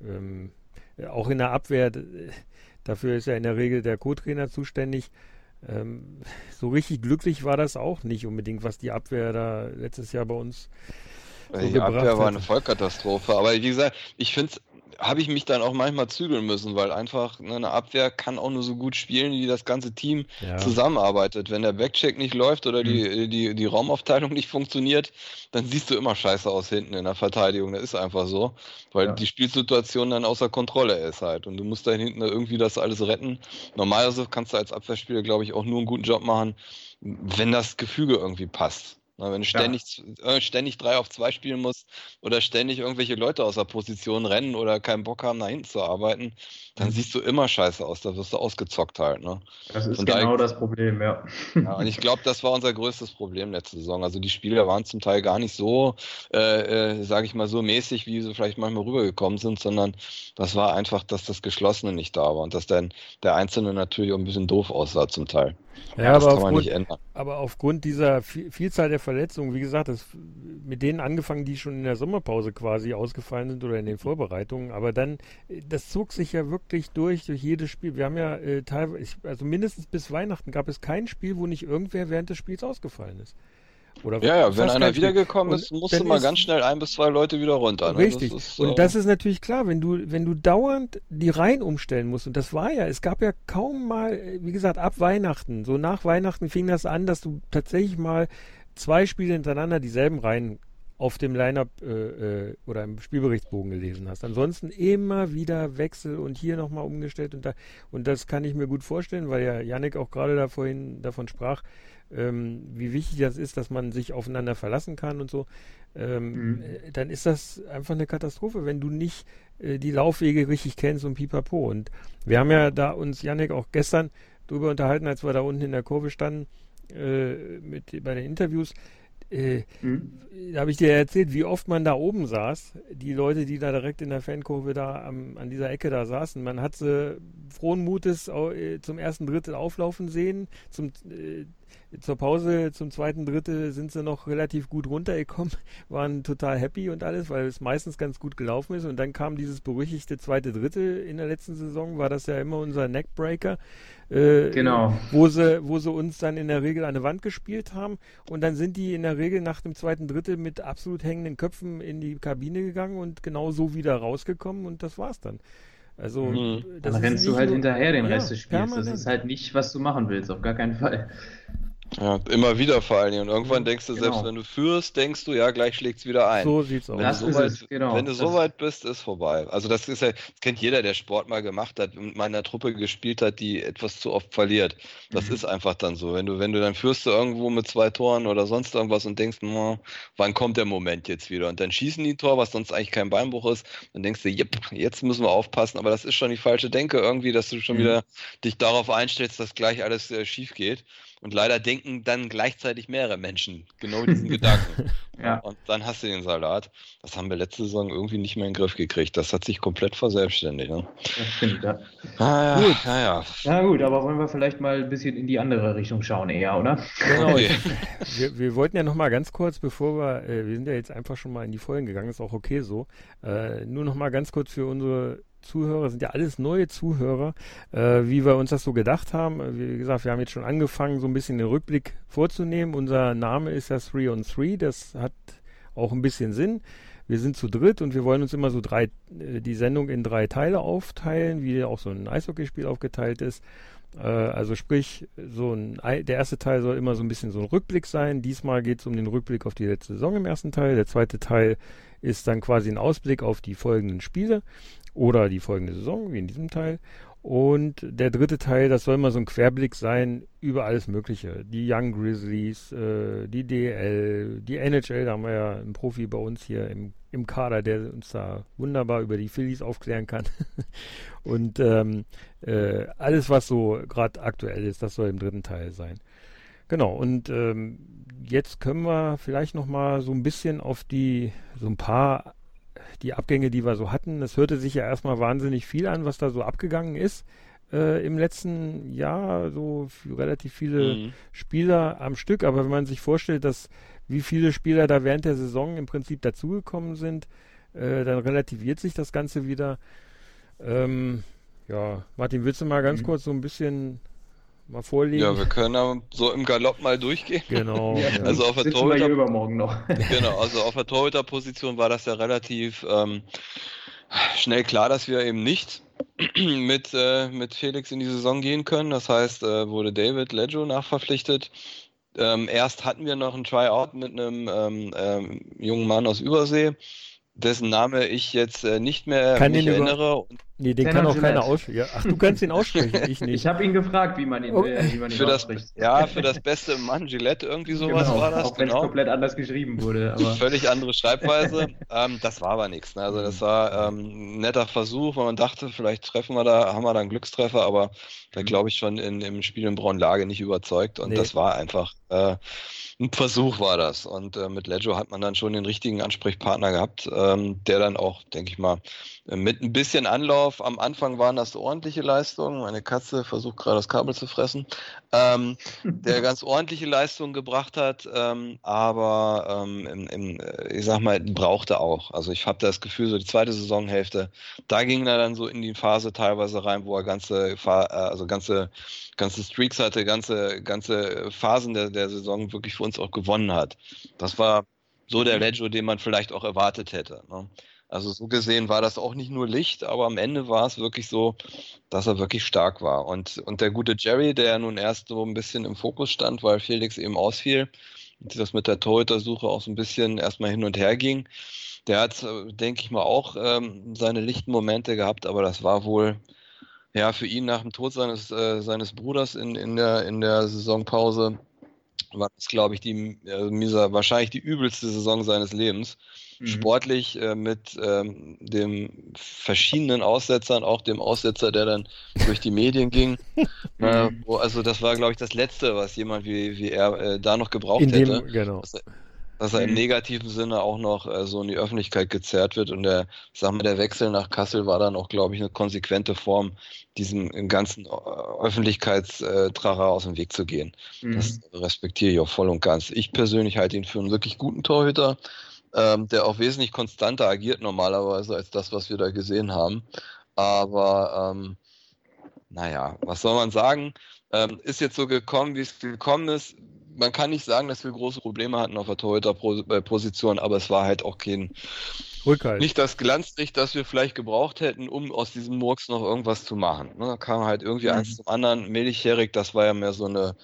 ähm, auch in der Abwehr, dafür ist ja in der Regel der Co-Trainer zuständig. Ähm, so richtig glücklich war das auch nicht unbedingt, was die Abwehr da letztes Jahr bei uns so die Abwehr war eine Vollkatastrophe. Aber wie gesagt, ich finde es habe ich mich dann auch manchmal zügeln müssen, weil einfach ne, eine Abwehr kann auch nur so gut spielen, wie das ganze Team ja. zusammenarbeitet. Wenn der Backcheck nicht läuft oder die, die, die Raumaufteilung nicht funktioniert, dann siehst du immer scheiße aus hinten in der Verteidigung. Das ist einfach so, weil ja. die Spielsituation dann außer Kontrolle ist halt. Und du musst da hinten irgendwie das alles retten. Normalerweise kannst du als Abwehrspieler, glaube ich, auch nur einen guten Job machen, wenn das Gefüge irgendwie passt. Na, wenn du ständig, ja. äh, ständig drei auf zwei spielen musst oder ständig irgendwelche Leute aus der Position rennen oder keinen Bock haben, nach hinten zu arbeiten, dann mhm. siehst du immer scheiße aus. Da wirst du ausgezockt halt. Ne? Das ist und genau da, das Problem, ja. ja und ich glaube, das war unser größtes Problem letzte Saison. Also die Spieler waren zum Teil gar nicht so, äh, äh, sage ich mal, so mäßig, wie sie vielleicht manchmal rübergekommen sind, sondern das war einfach, dass das Geschlossene nicht da war und dass dann der Einzelne natürlich auch ein bisschen doof aussah zum Teil. Ja, das aber, kann man aufgrund, nicht ändern. aber aufgrund dieser Vielzahl der Verletzungen, wie gesagt, das, mit denen angefangen, die schon in der Sommerpause quasi ausgefallen sind oder in den Vorbereitungen, aber dann, das zog sich ja wirklich durch, durch jedes Spiel. Wir haben ja äh, teilweise, also mindestens bis Weihnachten gab es kein Spiel, wo nicht irgendwer während des Spiels ausgefallen ist. Oder ja, ja, wenn einer wiedergekommen ist, musst du mal ganz schnell ein bis zwei Leute wieder runter. Ne? Richtig. Das ist, und äh, das ist natürlich klar, wenn du, wenn du dauernd die Reihen umstellen musst, und das war ja, es gab ja kaum mal, wie gesagt, ab Weihnachten, so nach Weihnachten fing das an, dass du tatsächlich mal zwei Spiele hintereinander dieselben Reihen auf dem Line-Up äh, äh, oder im Spielberichtsbogen gelesen hast. Ansonsten immer wieder Wechsel und hier nochmal umgestellt und da. Und das kann ich mir gut vorstellen, weil ja Yannick auch gerade da vorhin davon sprach, ähm, wie wichtig das ist, dass man sich aufeinander verlassen kann und so, ähm, mhm. Äh, dann ist das einfach eine Katastrophe, wenn du nicht äh, die Laufwege richtig kennst und pipapo. Und wir haben ja da uns, Janik, auch gestern drüber unterhalten, als wir da unten in der Kurve standen, äh, mit, bei den Interviews. Äh, mhm. Da habe ich dir erzählt, wie oft man da oben saß. Die Leute, die da direkt in der Fankurve da am, an dieser Ecke da saßen. Man hat sie frohen Mutes äh, zum ersten Drittel auflaufen sehen. Zum äh, zur Pause zum zweiten Drittel sind sie noch relativ gut runtergekommen, waren total happy und alles, weil es meistens ganz gut gelaufen ist. Und dann kam dieses berüchtigte zweite Drittel in der letzten Saison, war das ja immer unser Neckbreaker. Äh, genau. Wo sie, wo sie uns dann in der Regel an eine Wand gespielt haben. Und dann sind die in der Regel nach dem zweiten Drittel mit absolut hängenden Köpfen in die Kabine gegangen und genau so wieder rausgekommen und das war's dann. Also, mhm. dann rennst du halt hinterher den Rest des Spiels. Permanent. Das ist halt nicht, was du machen willst, auf gar keinen Fall. Ja, immer wieder vor allen Dingen. Und irgendwann denkst du, genau. selbst wenn du führst, denkst du, ja, gleich schlägt es wieder ein. So sieht's aus. Wenn das du so weit, es, genau. Wenn du so weit bist, ist vorbei. Also das ist ja, das kennt jeder, der Sport mal gemacht hat und mal in einer Truppe gespielt hat, die etwas zu oft verliert. Das mhm. ist einfach dann so. Wenn du, wenn du dann führst du irgendwo mit zwei Toren oder sonst irgendwas und denkst, oh, wann kommt der Moment jetzt wieder? Und dann schießen die Tor, was sonst eigentlich kein Beinbruch ist, dann denkst du, yep, jetzt müssen wir aufpassen. Aber das ist schon die falsche Denke irgendwie, dass du schon mhm. wieder dich darauf einstellst, dass gleich alles äh, schief geht. Und leider denken dann gleichzeitig mehrere Menschen genau diesen Gedanken. ja. Und dann hast du den Salat. Das haben wir letzte Saison irgendwie nicht mehr in den Griff gekriegt. Das hat sich komplett verselbstständigt. Ne? Das stimmt, ja. Ah, ja. Gut. Ah, ja. Na gut, aber wollen wir vielleicht mal ein bisschen in die andere Richtung schauen eher, oder? Genau. Okay. wir, wir, wollten ja noch mal ganz kurz, bevor wir, äh, wir sind ja jetzt einfach schon mal in die Folgen gegangen, ist auch okay so, äh, nur noch mal ganz kurz für unsere Zuhörer, sind ja alles neue Zuhörer, äh, wie wir uns das so gedacht haben. Wie gesagt, wir haben jetzt schon angefangen, so ein bisschen den Rückblick vorzunehmen. Unser Name ist ja 3 on 3, das hat auch ein bisschen Sinn. Wir sind zu dritt und wir wollen uns immer so drei, äh, die Sendung in drei Teile aufteilen, wie auch so ein Eishockeyspiel aufgeteilt ist. Äh, also sprich, so ein, der erste Teil soll immer so ein bisschen so ein Rückblick sein. Diesmal geht es um den Rückblick auf die letzte Saison im ersten Teil. Der zweite Teil ist dann quasi ein Ausblick auf die folgenden Spiele oder die folgende Saison, wie in diesem Teil. Und der dritte Teil, das soll mal so ein Querblick sein über alles Mögliche. Die Young Grizzlies, äh, die DL, die NHL, da haben wir ja einen Profi bei uns hier im, im Kader, der uns da wunderbar über die Phillies aufklären kann. und ähm, äh, alles, was so gerade aktuell ist, das soll im dritten Teil sein. Genau, und ähm, jetzt können wir vielleicht nochmal so ein bisschen auf die, so ein paar die Abgänge, die wir so hatten, es hörte sich ja erstmal wahnsinnig viel an, was da so abgegangen ist. Äh, im letzten Jahr so relativ viele mhm. Spieler am Stück, aber wenn man sich vorstellt, dass wie viele Spieler da während der Saison im Prinzip dazugekommen sind, äh, dann relativiert sich das Ganze wieder. Ähm, ja, Martin, willst du mal ganz mhm. kurz so ein bisschen mal vorlegen. Ja, wir können so im Galopp mal durchgehen. Genau. Ja, also auf der Torhüter übermorgen noch. genau, also auf der Torhüter-Position war das ja relativ ähm, schnell klar, dass wir eben nicht mit, äh, mit Felix in die Saison gehen können. Das heißt, äh, wurde David Leggio nachverpflichtet. Ähm, erst hatten wir noch ein Tryout mit einem ähm, ähm, jungen Mann aus Übersee dessen Name ich jetzt äh, nicht mehr kann mich erinnere. Nee, den kann auch keiner aussprechen. Ach, du kannst ihn aussprechen, ich nicht. Ich habe ihn gefragt, wie man ihn, okay. äh, wie man ihn für ausspricht. Das, ja, für das beste Mann Gillette, irgendwie sowas genau, war das. Auch wenn es genau. komplett anders geschrieben wurde. Aber... Völlig andere Schreibweise. ähm, das war aber nichts. Ne? Also das war ähm, ein netter Versuch, weil man dachte, vielleicht treffen wir da, haben wir da einen Glückstreffer, aber da mhm. glaube ich schon in, im Spiel in Braunlage nicht überzeugt und nee. das war einfach äh, ein Versuch war das. Und äh, mit Leggio hat man dann schon den richtigen Ansprechpartner gehabt, ähm, der dann auch, denke ich mal, mit ein bisschen Anlauf, am Anfang waren das ordentliche Leistungen, meine Katze versucht gerade das Kabel zu fressen, ähm, der ganz ordentliche Leistungen gebracht hat, ähm, aber ähm, im, im, ich sag mal, brauchte auch. Also ich habe das Gefühl, so die zweite Saisonhälfte, da ging er dann so in die Phase teilweise rein, wo er ganze, äh, also ganze, ganze Streaks hatte, ganze, ganze Phasen der, der Saison wirklich für uns auch gewonnen hat. Das war so der Leggio, den man vielleicht auch erwartet hätte. Ne? Also so gesehen war das auch nicht nur Licht, aber am Ende war es wirklich so, dass er wirklich stark war. Und, und der gute Jerry, der nun erst so ein bisschen im Fokus stand, weil Felix eben ausfiel und das mit der Torhüter-Suche auch so ein bisschen erstmal hin und her ging, der hat, denke ich mal, auch ähm, seine lichten Momente gehabt, aber das war wohl ja für ihn nach dem Tod seines, äh, seines Bruders in, in, der, in der Saisonpause war das, glaube ich, die, äh, wahrscheinlich die übelste Saison seines Lebens mhm. sportlich äh, mit ähm, dem verschiedenen Aussetzern, auch dem Aussetzer, der dann durch die Medien ging. äh, wo, also das war, glaube ich, das Letzte, was jemand wie, wie er äh, da noch gebraucht in hätte. Dem, genau. Dass er, dass er im mhm. negativen Sinne auch noch äh, so in die Öffentlichkeit gezerrt wird. Und der, sag mal, der Wechsel nach Kassel war dann auch, glaube ich, eine konsequente Form, diesem ganzen äh, Öffentlichkeitstracher aus dem Weg zu gehen. Mhm. Das respektiere ich auch voll und ganz. Ich persönlich halte ihn für einen wirklich guten Torhüter ähm, der auch wesentlich konstanter agiert normalerweise als das, was wir da gesehen haben. Aber ähm, naja, was soll man sagen? Ähm, ist jetzt so gekommen, wie es gekommen ist. Man kann nicht sagen, dass wir große Probleme hatten auf der Torhüter-Position, aber es war halt auch kein Rückhalt. Nicht das Glanzlicht, das wir vielleicht gebraucht hätten, um aus diesem Murks noch irgendwas zu machen. Ne, da kam halt irgendwie mhm. eins zum anderen. Milchherig, das war ja mehr so eine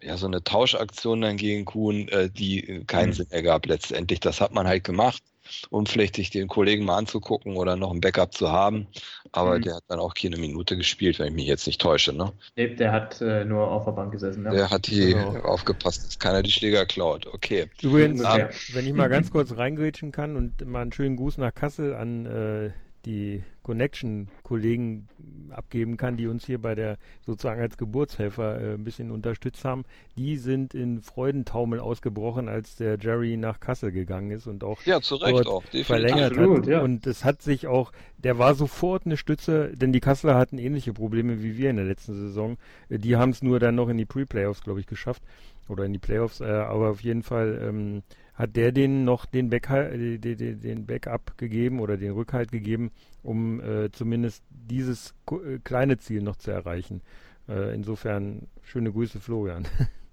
ja, so eine Tauschaktion dann gegen Kuhn, äh, die keinen mhm. Sinn ergab letztendlich. Das hat man halt gemacht, um vielleicht sich den Kollegen mal anzugucken oder noch ein Backup zu haben. Aber mhm. der hat dann auch keine Minute gespielt, wenn ich mich jetzt nicht täusche. Ne? Nee, der hat äh, nur auf der Bank gesessen. Ja. Der hat hier genau. aufgepasst, dass keiner die Schläger klaut. Okay. Übrigens, ja. wenn ich mal ganz kurz reingrätschen kann und mal einen schönen Gruß nach Kassel an äh, die Connection-Kollegen abgeben kann, die uns hier bei der sozusagen als Geburtshelfer äh, ein bisschen unterstützt haben, die sind in Freudentaumel ausgebrochen, als der Jerry nach Kassel gegangen ist und auch, ja, zu Recht auch verlängert Absolut, hat. Ja. Und es hat sich auch, der war sofort eine Stütze, denn die Kasseler hatten ähnliche Probleme wie wir in der letzten Saison. Äh, die haben es nur dann noch in die Pre-Playoffs, glaube ich, geschafft oder in die Playoffs, äh, aber auf jeden Fall ähm, hat der denen noch den, Backhalt, äh, den, Backup gegeben oder den Rückhalt gegeben, um äh, zumindest dieses äh, kleine Ziel noch zu erreichen. Äh, insofern schöne Grüße, Florian.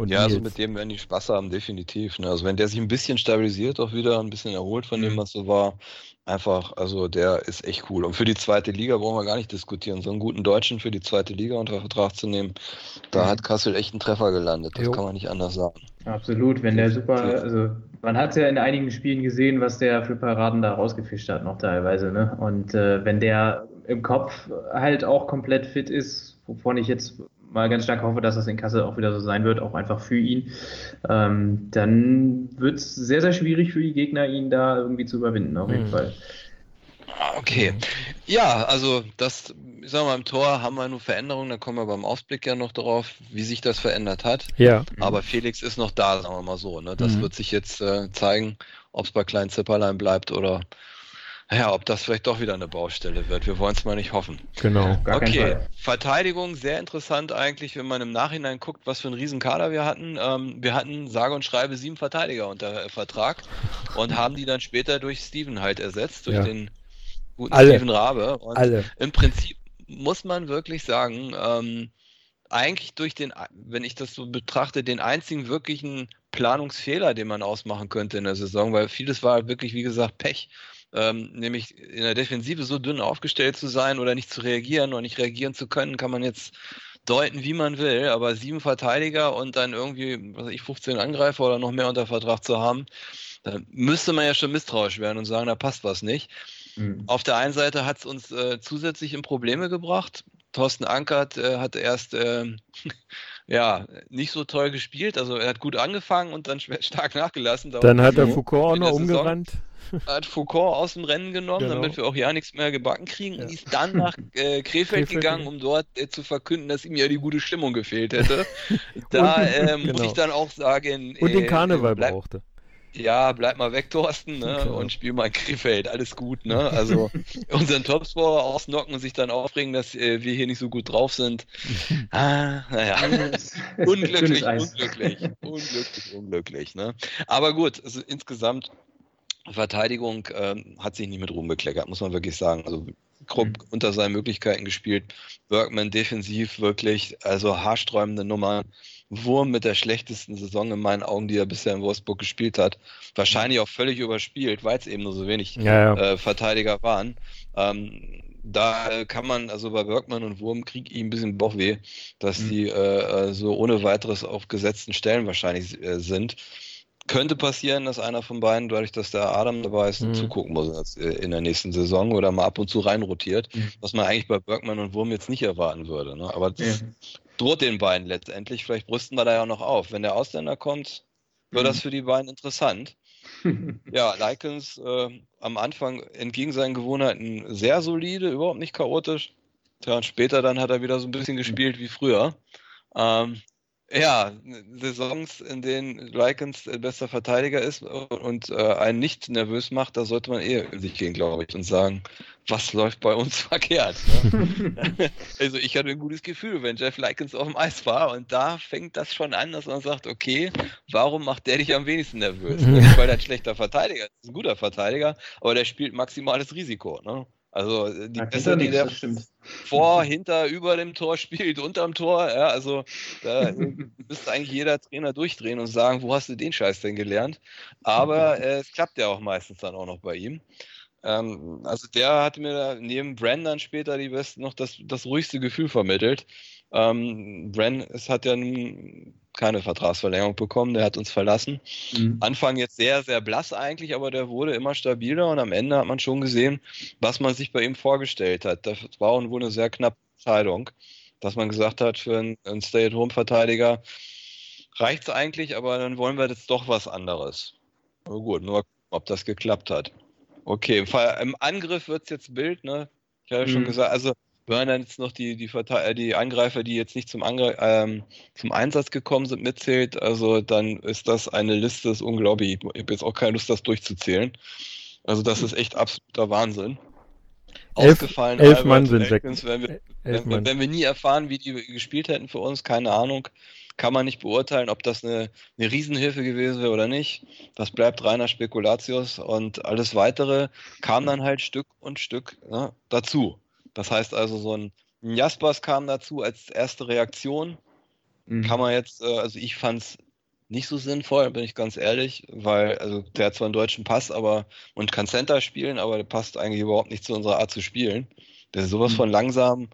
Und ja, Nils. also mit dem werden die Spaß haben, definitiv. Ne? Also wenn der sich ein bisschen stabilisiert, auch wieder ein bisschen erholt von mhm. dem, was so war, einfach, also der ist echt cool. Und für die zweite Liga brauchen wir gar nicht diskutieren. So einen guten Deutschen für die zweite Liga unter Vertrag zu nehmen, da mhm. hat Kassel echt einen Treffer gelandet. Das jo. kann man nicht anders sagen. Absolut, wenn der super, also man hat es ja in einigen Spielen gesehen, was der für Paraden da rausgefischt hat, noch teilweise. Ne? Und äh, wenn der im Kopf halt auch komplett fit ist, wovon ich jetzt mal ganz stark hoffe, dass das in Kassel auch wieder so sein wird, auch einfach für ihn, ähm, dann wird es sehr, sehr schwierig für die Gegner, ihn da irgendwie zu überwinden, auf jeden mhm. Fall. Ah, okay. Ja, also das, ich sag mal, im Tor haben wir nur Veränderungen, da kommen wir beim Ausblick ja noch darauf, wie sich das verändert hat. Ja. Aber Felix ist noch da, sagen wir mal so. Ne? Das mhm. wird sich jetzt äh, zeigen, ob es bei kleinen Zipperlein bleibt oder ja, ob das vielleicht doch wieder eine Baustelle wird. Wir wollen es mal nicht hoffen. Genau. okay, Verteidigung, sehr interessant eigentlich, wenn man im Nachhinein guckt, was für ein Riesenkader wir hatten. Ähm, wir hatten sage und schreibe sieben Verteidiger unter Vertrag und haben die dann später durch Steven halt ersetzt, durch ja. den guten Alle. Steven Rabe. Und Alle. im Prinzip muss man wirklich sagen, ähm, eigentlich durch den, wenn ich das so betrachte, den einzigen wirklichen Planungsfehler, den man ausmachen könnte in der Saison, weil vieles war wirklich, wie gesagt, Pech ähm, nämlich in der Defensive so dünn aufgestellt zu sein oder nicht zu reagieren oder nicht reagieren zu können, kann man jetzt deuten, wie man will, aber sieben Verteidiger und dann irgendwie, was weiß ich, 15 Angreifer oder noch mehr unter Vertrag zu haben, da müsste man ja schon misstrauisch werden und sagen, da passt was nicht. Mhm. Auf der einen Seite hat es uns äh, zusätzlich in Probleme gebracht. Thorsten Ankert äh, hat erst äh, ja nicht so toll gespielt, also er hat gut angefangen und dann stark nachgelassen. Dann hat er Foucault auch noch umgerannt. Saison hat Foucault aus dem Rennen genommen, genau. damit wir auch ja nichts mehr gebacken kriegen ja. und ist dann nach äh, Krefeld, Krefeld, gegangen, um dort äh, zu verkünden, dass ihm ja die gute Stimmung gefehlt hätte. da äh, genau. muss ich dann auch sagen. Und den äh, Karneval bleib, brauchte. Ja, bleib mal weg, Thorsten, ne? Genau. und spiel mal in Krefeld, alles gut, ne? Also unseren Topscorer ausnocken und sich dann aufregen, dass äh, wir hier nicht so gut drauf sind. ah, naja. unglücklich, unglücklich, unglücklich, unglücklich, ne? Aber gut, also insgesamt Verteidigung äh, hat sich nicht mit Ruhm bekleckert, muss man wirklich sagen. Also grob mhm. unter seinen Möglichkeiten gespielt. Bergman defensiv wirklich, also haarsträubende Nummer. Wurm mit der schlechtesten Saison in meinen Augen, die er bisher in Wolfsburg gespielt hat. Wahrscheinlich auch völlig überspielt, weil es eben nur so wenig ja, ja. Äh, Verteidiger waren. Ähm, da kann man, also bei Bergmann und Wurm kriegt ihm ein bisschen Bauchweh, dass mhm. die äh, so ohne weiteres auf gesetzten Stellen wahrscheinlich äh, sind könnte passieren, dass einer von beiden, dadurch, dass der Adam dabei ist, mhm. zugucken muss in der nächsten Saison oder mal ab und zu reinrotiert, mhm. was man eigentlich bei Bergmann und Wurm jetzt nicht erwarten würde. Ne? Aber das ja. droht den beiden letztendlich. Vielleicht rüsten wir da ja noch auf. Wenn der Ausländer kommt, wird mhm. das für die beiden interessant. ja, Likens äh, am Anfang entgegen seinen Gewohnheiten sehr solide, überhaupt nicht chaotisch. Tja, und später dann hat er wieder so ein bisschen gespielt wie früher. Ähm, ja, Saisons, in denen Likens bester Verteidiger ist und äh, einen nicht nervös macht, da sollte man eher in sich gehen, glaube ich, und sagen, was läuft bei uns verkehrt. Ne? also ich hatte ein gutes Gefühl, wenn Jeff Likens auf dem Eis war und da fängt das schon an, dass man sagt, okay, warum macht der dich am wenigsten nervös? Nicht, weil er ein schlechter Verteidiger ist, ein guter Verteidiger, aber der spielt maximales Risiko. Ne? Also äh, die Pässe, die der vor, hinter, über dem Tor spielt, unterm Tor, ja, also da müsste eigentlich jeder Trainer durchdrehen und sagen, wo hast du den Scheiß denn gelernt? Aber äh, es klappt ja auch meistens dann auch noch bei ihm. Ähm, also der hat mir neben Brandon später die besten noch das, das ruhigste Gefühl vermittelt. Ähm, Bren es hat ja keine Vertragsverlängerung bekommen, der hat uns verlassen. Mhm. Anfang jetzt sehr, sehr blass eigentlich, aber der wurde immer stabiler und am Ende hat man schon gesehen, was man sich bei ihm vorgestellt hat. Das war wohl eine sehr knappe Entscheidung, dass man gesagt hat, für einen, einen Stay-at-Home-Verteidiger reicht es eigentlich, aber dann wollen wir jetzt doch was anderes. Aber gut, nur ob das geklappt hat. Okay, im Angriff wird es jetzt Bild, ne? Ich habe ja schon mhm. gesagt, also wenn dann jetzt noch die, die, äh, die Angreifer, die jetzt nicht zum, Angre ähm, zum Einsatz gekommen sind, mitzählt, also dann ist das eine Liste, das ist unglaublich. Ich habe jetzt auch keine Lust, das durchzuzählen. Also das ist echt absoluter Wahnsinn. Elf, Ausgefallen. Elf Mann sind weg. Wenn wir, wenn, wenn wir nie erfahren, wie die gespielt hätten für uns, keine Ahnung, kann man nicht beurteilen, ob das eine, eine Riesenhilfe gewesen wäre oder nicht. Das bleibt reiner Spekulatius und alles weitere kam dann halt Stück und Stück ne, dazu. Das heißt also, so ein Jaspers kam dazu als erste Reaktion. mhm. kann man jetzt, äh, also ich fand es nicht so sinnvoll, bin ich ganz ehrlich, weil, also der hat zwar einen deutschen Pass, aber und kann Center spielen, aber der passt eigentlich überhaupt nicht zu unserer Art zu spielen. Der ist sowas mhm. von langsam.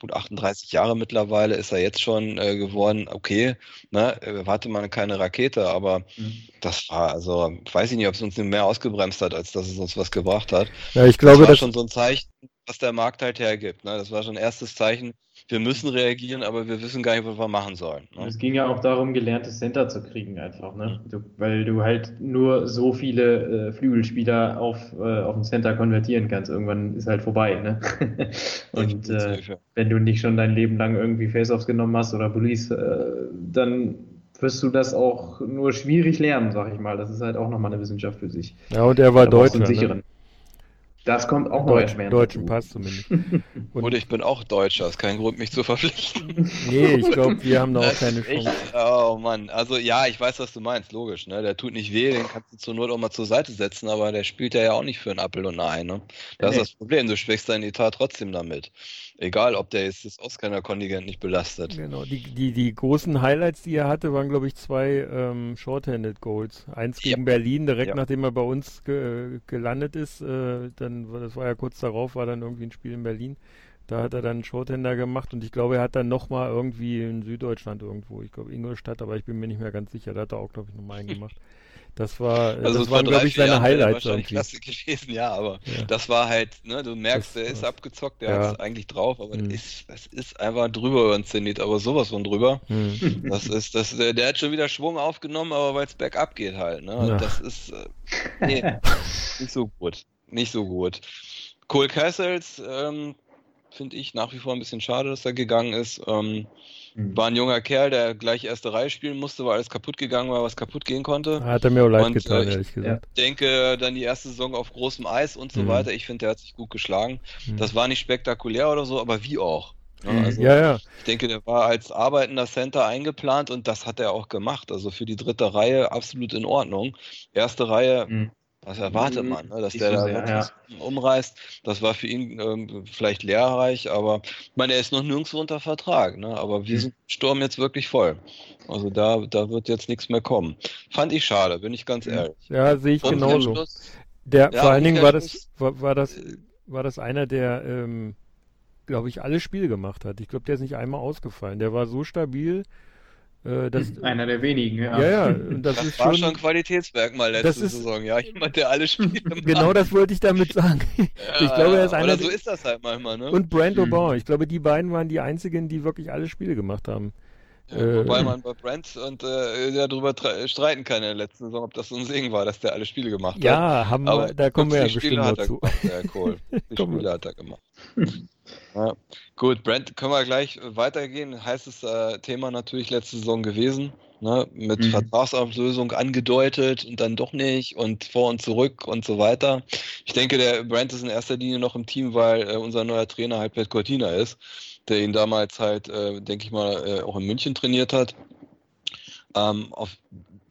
Gut, 38 Jahre mittlerweile ist er jetzt schon äh, geworden. Okay, ne, warte mal keine Rakete, aber mhm. das war, also, weiß ich nicht, ob es uns mehr ausgebremst hat, als dass es uns was gebracht hat. Ja, ich glaube, das war das schon so ein Zeichen, was der Markt halt hergibt. Ne? Das war schon ein erstes Zeichen, wir müssen reagieren, aber wir wissen gar nicht, was wir machen sollen. Ne? Es ging ja auch darum, gelernte Center zu kriegen, einfach, ne? Du, weil du halt nur so viele äh, Flügelspieler auf, äh, auf den Center konvertieren kannst. Irgendwann ist halt vorbei, ne? Und äh, wenn du nicht schon dein Leben lang irgendwie Face-Offs genommen hast oder Police, äh, dann wirst du das auch nur schwierig lernen, sag ich mal. Das ist halt auch nochmal eine Wissenschaft für sich. Ja, und er war Deutscher. Ne? Das kommt auch Deutsch, noch Deutschen Pass zumindest. Und, und, ich bin auch Deutscher, ist kein Grund, mich zu verpflichten. nee, ich glaube, wir haben da auch keine Chance. Ich, oh Mann, also ja, ich weiß, was du meinst, logisch. Ne? Der tut nicht weh, den kannst du zur Not auch mal zur Seite setzen, aber der spielt ja auch nicht für einen Appel und ein Ei. Ne? Das nee. ist das Problem, du schwächst deinen Etat trotzdem damit. Egal, ob der jetzt das Oscar-Kontingent nicht belastet. Genau, die, die, die großen Highlights, die er hatte, waren, glaube ich, zwei ähm, Shorthanded Goals. Eins gegen ja. Berlin, direkt ja. nachdem er bei uns ge gelandet ist. Äh, dann, das war ja kurz darauf, war dann irgendwie ein Spiel in Berlin. Da hat er dann einen Shorthander gemacht und ich glaube, er hat dann nochmal irgendwie in Süddeutschland irgendwo, ich glaube Ingolstadt, aber ich bin mir nicht mehr ganz sicher, da hat er auch, glaube ich, nochmal einen gemacht. Das war, also das waren, glaube ich, seine Jahren Highlights. Wahrscheinlich klasse gewesen, ja, aber ja. das war halt, ne, du merkst, das, der ist abgezockt, der ja. hat es eigentlich drauf, aber mhm. das, ist, das ist einfach drüber über den Zenit, aber sowas von drüber. Mhm. Das ist, das, der, der, hat schon wieder Schwung aufgenommen, aber weil es bergab geht halt, ne, ja. das ist, äh, nee, nicht so gut, nicht so gut. Cole Castles, ähm, finde ich nach wie vor ein bisschen schade, dass er gegangen ist. Ähm. War ein junger Kerl, der gleich erste Reihe spielen musste, weil alles kaputt gegangen war, was kaputt gehen konnte. Hat er mir auch leid und, getan, äh, ehrlich gesagt. Ich denke, dann die erste Saison auf großem Eis und so mhm. weiter. Ich finde, der hat sich gut geschlagen. Mhm. Das war nicht spektakulär oder so, aber wie auch. Ja, mhm. also, ja, ja. Ich denke, der war als arbeitender Center eingeplant und das hat er auch gemacht. Also für die dritte Reihe absolut in Ordnung. Erste Reihe mhm. Was erwartet mhm. man, ne? dass der da sehr, ja. umreißt? Das war für ihn ähm, vielleicht lehrreich, aber ich meine, er ist noch nirgendwo unter Vertrag, ne? aber wir mhm. sind Sturm jetzt wirklich voll. Also da, da wird jetzt nichts mehr kommen. Fand ich schade, bin ich ganz ehrlich. Ja, sehe ich genauso. Der, ja, vor allen Dingen war das, war, war, das, war das einer, der, ähm, glaube ich, alle Spiele gemacht hat. Ich glaube, der ist nicht einmal ausgefallen. Der war so stabil, das, Einer der wenigen, ja. Ja, ja. Das, das ist war schon ein Qualitätsmerkmal letzte ist, Saison, ja. Jemand, der alle Spiele macht. Genau das wollte ich damit sagen. Ja, ich glaube, er ist einer. Oder so ist das halt manchmal, ne? Und Brand Aubin. Ich glaube, die beiden waren die einzigen, die wirklich alle Spiele gemacht haben. Ja, äh, wobei man bei Brent und äh, darüber streiten kann in der letzten Saison, ob das so ein Segen war, dass der alle Spiele gemacht hat. Ja, haben wir, da kommen wir ja bestimmt Spiele dazu. Ja, cool. Die Spiele hat er gemacht. Ja. Gut, Brent, können wir gleich weitergehen. Heißes äh, Thema natürlich letzte Saison gewesen. Ne? Mit mhm. Vertragsauflösung angedeutet und dann doch nicht und vor und zurück und so weiter. Ich denke, der Brent ist in erster Linie noch im Team, weil äh, unser neuer Trainer halt Pet Cortina ist, der ihn damals halt, äh, denke ich mal, äh, auch in München trainiert hat. Ähm, auf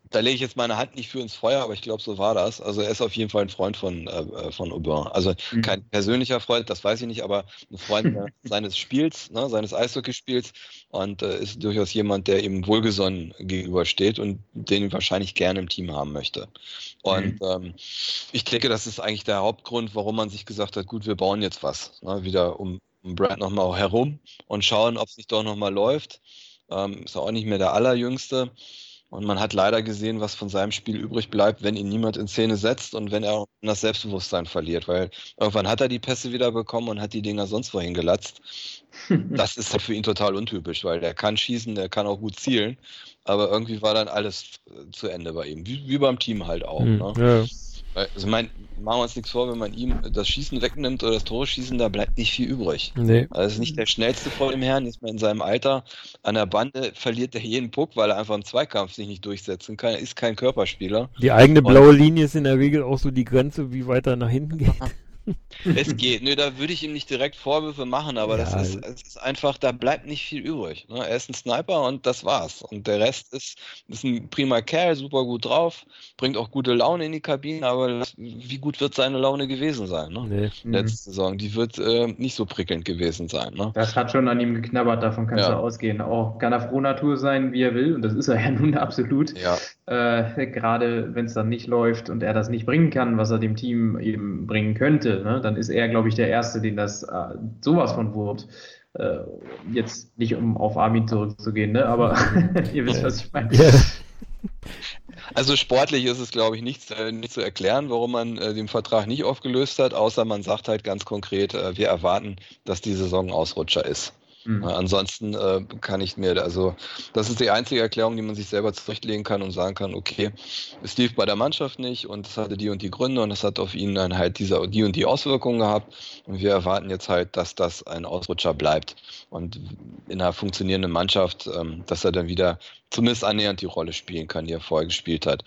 da lege ich jetzt meine Hand nicht für ins Feuer, aber ich glaube, so war das. Also er ist auf jeden Fall ein Freund von, äh, äh von Aubin. Also mhm. kein persönlicher Freund, das weiß ich nicht, aber ein Freund seines Spiels, ne, seines Eishockeyspiels und äh, ist durchaus jemand, der ihm wohlgesonnen gegenübersteht und den ihn wahrscheinlich gerne im Team haben möchte. Und mhm. ähm, ich denke, das ist eigentlich der Hauptgrund, warum man sich gesagt hat, gut, wir bauen jetzt was, ne, wieder um Brad nochmal herum und schauen, ob es nicht doch nochmal läuft. Ähm, ist auch nicht mehr der allerjüngste. Und man hat leider gesehen, was von seinem Spiel übrig bleibt, wenn ihn niemand in Szene setzt und wenn er das Selbstbewusstsein verliert. Weil irgendwann hat er die Pässe wieder bekommen und hat die Dinger sonst wohin gelatzt. das ist halt für ihn total untypisch, weil der kann schießen, der kann auch gut zielen. Aber irgendwie war dann alles zu Ende bei ihm. Wie, wie beim Team halt auch. Mhm, ne? ja. Also mein, machen wir uns nichts vor, wenn man ihm das Schießen wegnimmt oder das Tore schießen, da bleibt nicht viel übrig. Nee. Also ist nicht der schnellste vor dem Herrn, ist man in seinem Alter. An der Bande verliert er jeden Puck, weil er einfach im Zweikampf sich nicht durchsetzen kann. Er ist kein Körperspieler. Die eigene blaue Linie ist in der Regel auch so die Grenze, wie weit er nach hinten geht. es geht. Nö, da würde ich ihm nicht direkt Vorwürfe machen, aber ja. das ist, es ist einfach, da bleibt nicht viel übrig. Ne? Er ist ein Sniper und das war's. Und der Rest ist, ist ein prima Kerl, super gut drauf, bringt auch gute Laune in die Kabine, aber wie gut wird seine Laune gewesen sein? Ne? Nee. Letzte mhm. Saison, die wird äh, nicht so prickelnd gewesen sein. Ne? Das hat schon an ihm geknabbert, davon kannst ja. du ausgehen. Auch kann er froh Natur sein, wie er will, und das ist er ja nun absolut. Ja. Äh, Gerade wenn es dann nicht läuft und er das nicht bringen kann, was er dem Team eben bringen könnte, ne, dann ist er, glaube ich, der Erste, den das äh, sowas von wurmt. Äh, jetzt nicht, um auf Armin zurückzugehen, ne, aber ihr wisst, was ich meine. Yeah. Also sportlich ist es, glaube ich, nicht, äh, nicht zu erklären, warum man äh, den Vertrag nicht aufgelöst hat, außer man sagt halt ganz konkret, äh, wir erwarten, dass die Saison Ausrutscher ist. Mhm. ansonsten äh, kann ich mir, also das ist die einzige Erklärung, die man sich selber zurechtlegen kann und sagen kann, okay, es lief bei der Mannschaft nicht und es hatte die und die Gründe und es hat auf ihn dann halt diese, die und die Auswirkungen gehabt und wir erwarten jetzt halt, dass das ein Ausrutscher bleibt und in einer funktionierenden Mannschaft, ähm, dass er dann wieder zumindest annähernd die Rolle spielen kann, die er vorher gespielt hat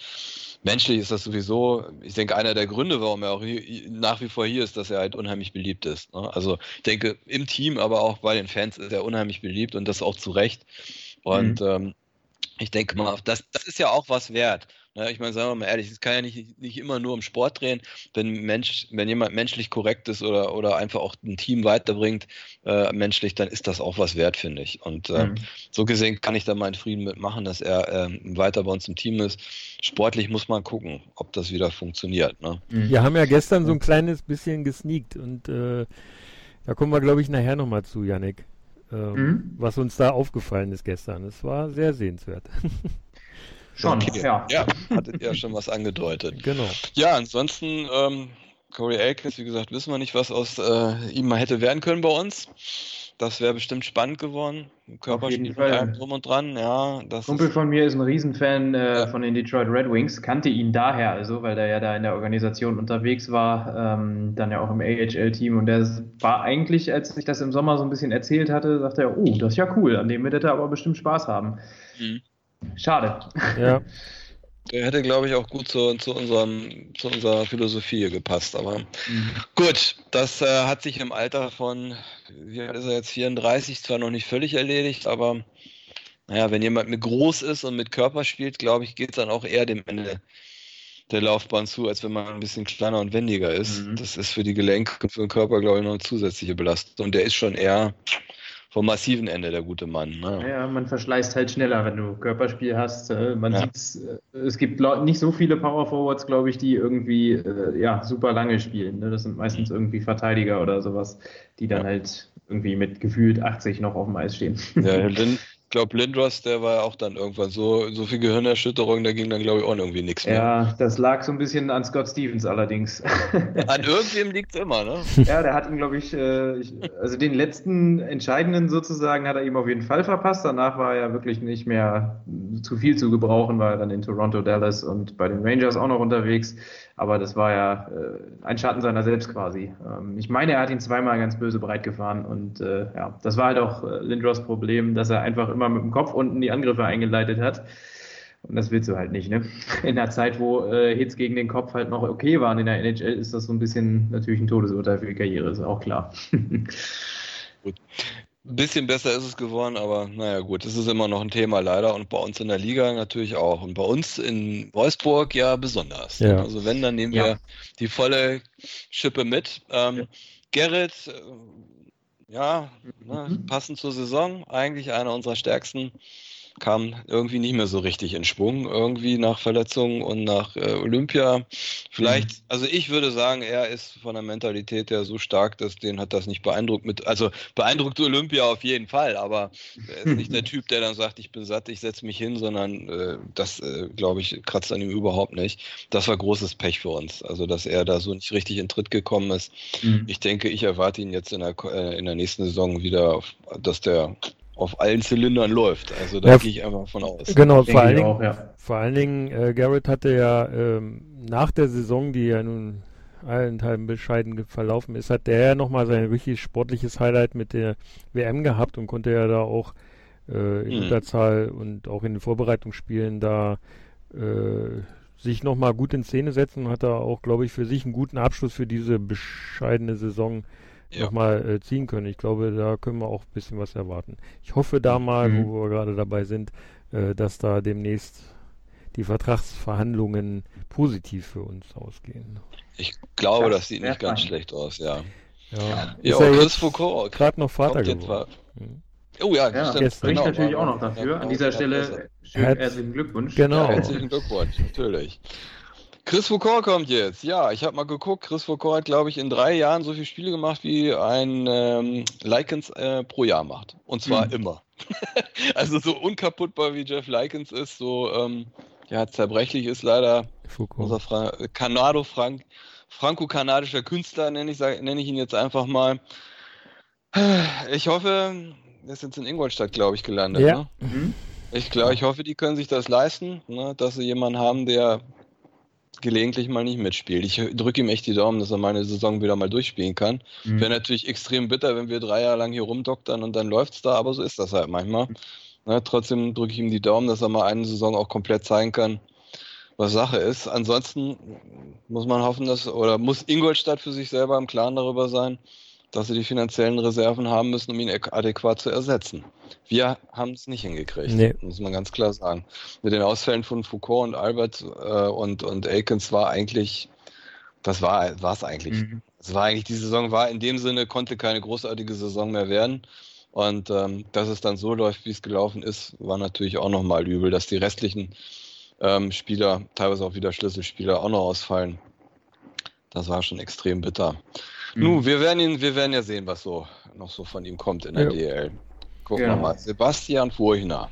menschlich ist das sowieso, ich denke, einer der Gründe, warum er auch hier, nach wie vor hier ist, dass er halt unheimlich beliebt ist. Ne? Also ich denke, im Team, aber auch bei den Fans ist er unheimlich beliebt und das auch zu Recht. Und mhm. ähm, ich denke mal, das, das ist ja auch was wert. Ja, ich meine, sagen wir mal ehrlich, es kann ja nicht, nicht immer nur um Sport drehen. Wenn, Mensch, wenn jemand menschlich korrekt ist oder, oder einfach auch ein Team weiterbringt, äh, menschlich, dann ist das auch was wert, finde ich. Und äh, mhm. so gesehen kann ich da meinen Frieden mitmachen, dass er äh, weiter bei uns im Team ist. Sportlich muss man gucken, ob das wieder funktioniert. Ne? Mhm. Wir haben ja gestern so ein kleines bisschen gesneakt und äh, da kommen wir, glaube ich, nachher nochmal zu, Yannick. Ähm, mhm. Was uns da aufgefallen ist gestern. Es war sehr sehenswert. Schon, okay. ja. Ja, hattet ihr schon was angedeutet. Genau. Ja, ansonsten, ähm, Corey Elkins, wie gesagt, wissen wir nicht, was aus äh, ihm mal hätte werden können bei uns. Das wäre bestimmt spannend geworden. Körperspiel drum und dran, ja. Das Kumpel ist, von mir ist ein Riesenfan äh, ja. von den Detroit Red Wings, kannte ihn daher, also, weil der ja da in der Organisation unterwegs war, ähm, dann ja auch im AHL-Team und der war eigentlich, als ich das im Sommer so ein bisschen erzählt hatte, sagte er, oh, das ist ja cool, an dem wird er aber bestimmt Spaß haben. Mhm. Schade. Ja. Der hätte, glaube ich, auch gut zu, zu, unserem, zu unserer Philosophie gepasst. Aber mhm. gut, das äh, hat sich im Alter von, wie alt ist er jetzt, 34, zwar noch nicht völlig erledigt, aber naja, wenn jemand mit groß ist und mit Körper spielt, glaube ich, geht es dann auch eher dem Ende der Laufbahn zu, als wenn man ein bisschen kleiner und wendiger ist. Mhm. Das ist für die Gelenke und für den Körper, glaube ich, noch eine zusätzliche Belastung. Und der ist schon eher vom massiven Ende, der gute Mann. Ne? Ja, man verschleißt halt schneller, wenn du Körperspiel hast. Äh, man ja. sieht, äh, es gibt nicht so viele Power Forwards, glaube ich, die irgendwie äh, ja, super lange spielen. Ne? Das sind meistens irgendwie Verteidiger oder sowas, die dann ja. halt irgendwie mit gefühlt 80 noch auf dem Eis stehen. Ja, Lin glaube, Lindros, der war auch dann irgendwann so, so viel Gehirnerschütterung, da ging dann, glaube ich, auch irgendwie nichts mehr. Ja, das lag so ein bisschen an Scott Stevens allerdings. An irgendwem liegt es immer, ne? Ja, der hat ihn, glaube ich, äh, also den letzten entscheidenden sozusagen hat er ihm auf jeden Fall verpasst. Danach war er wirklich nicht mehr zu viel zu gebrauchen, war er dann in Toronto, Dallas und bei den Rangers auch noch unterwegs. Aber das war ja äh, ein Schatten seiner selbst quasi. Ähm, ich meine, er hat ihn zweimal ganz böse breit gefahren und äh, ja, das war halt auch äh, Lindros Problem, dass er einfach immer mit dem Kopf unten die Angriffe eingeleitet hat. Und das willst du halt nicht, ne? In der Zeit, wo äh, Hits gegen den Kopf halt noch okay waren in der NHL, ist das so ein bisschen natürlich ein Todesurteil für die Karriere, ist auch klar. Gut. Ein bisschen besser ist es geworden, aber naja gut, es ist immer noch ein Thema leider und bei uns in der Liga natürlich auch und bei uns in Wolfsburg ja besonders. Ja. Also wenn, dann nehmen wir ja. die volle Schippe mit. Ähm, ja. Gerrit, äh, ja, ne, mhm. passend zur Saison, eigentlich einer unserer stärksten kam irgendwie nicht mehr so richtig in Schwung, irgendwie nach Verletzungen und nach äh, Olympia. Vielleicht, mhm. also ich würde sagen, er ist von der Mentalität her so stark, dass den hat das nicht beeindruckt mit, also beeindruckt Olympia auf jeden Fall, aber er ist nicht der Typ, der dann sagt, ich bin satt, ich setze mich hin, sondern äh, das, äh, glaube ich, kratzt an ihm überhaupt nicht. Das war großes Pech für uns, also dass er da so nicht richtig in Tritt gekommen ist. Mhm. Ich denke, ich erwarte ihn jetzt in der, äh, in der nächsten Saison wieder, dass der auf allen Zylindern läuft. Also da ja, gehe ich einfach von aus. Genau, vor allen, Dingen, auch, ja. vor allen Dingen, äh, Garrett hatte ja ähm, nach der Saison, die ja nun allen Teilen bescheiden verlaufen ist, hat der ja nochmal sein richtig sportliches Highlight mit der WM gehabt und konnte ja da auch äh, in mhm. Unterzahl und auch in den Vorbereitungsspielen da äh, sich nochmal gut in Szene setzen und hat da auch, glaube ich, für sich einen guten Abschluss für diese bescheidene Saison ja. nochmal äh, ziehen können. Ich glaube, da können wir auch ein bisschen was erwarten. Ich hoffe da mal, mhm. wo wir gerade dabei sind, äh, dass da demnächst die Vertragsverhandlungen positiv für uns ausgehen. Ich glaube, das, das sieht nicht ganz schlecht aus, ja. Ja, ja ist ja Chris Foucault gerade noch Vater geworden. Mhm. Oh ja, ja stimmt. Spricht genau, natürlich auch noch dafür. An dieser Stelle schön herzlichen Glückwunsch. Genau. Ja, herzlichen Glückwunsch, natürlich. Chris Foucault kommt jetzt. Ja, ich habe mal geguckt. Chris Foucault hat, glaube ich, in drei Jahren so viele Spiele gemacht, wie ein ähm, Likens äh, pro Jahr macht. Und zwar mhm. immer. also so unkaputtbar wie Jeff Likens ist, so ähm, ja, zerbrechlich ist leider Foucault. unser Fra Canado Frank, franco-kanadischer Künstler, nenne ich, nenn ich ihn jetzt einfach mal. Ich hoffe, wir sind in Ingolstadt, glaube ich, gelandet. Ja. Ne? Mhm. Ich glaube, ich hoffe, die können sich das leisten, ne, dass sie jemanden haben, der gelegentlich mal nicht mitspielt. Ich drücke ihm echt die Daumen, dass er meine Saison wieder mal durchspielen kann. Mhm. Wäre natürlich extrem bitter, wenn wir drei Jahre lang hier rumdoktern und dann läuft es da, aber so ist das halt manchmal. Ne, trotzdem drücke ich ihm die Daumen, dass er mal eine Saison auch komplett zeigen kann, was Sache ist. Ansonsten muss man hoffen, dass, oder muss Ingolstadt für sich selber im Klaren darüber sein, dass sie die finanziellen Reserven haben müssen, um ihn adäquat zu ersetzen. Wir haben es nicht hingekriegt, nee. muss man ganz klar sagen. Mit den Ausfällen von Foucault und Albert äh, und, und Aikens war eigentlich, das war es eigentlich. Mhm. Es war eigentlich, die Saison war in dem Sinne, konnte keine großartige Saison mehr werden. Und ähm, dass es dann so läuft, wie es gelaufen ist, war natürlich auch nochmal übel, dass die restlichen ähm, Spieler, teilweise auch wieder Schlüsselspieler, auch noch ausfallen. Das war schon extrem bitter. Mhm. Nun, wir werden ihn, wir werden ja sehen, was so noch so von ihm kommt in der ja. DL. Gucken ja. wir mal. Sebastian Furchner,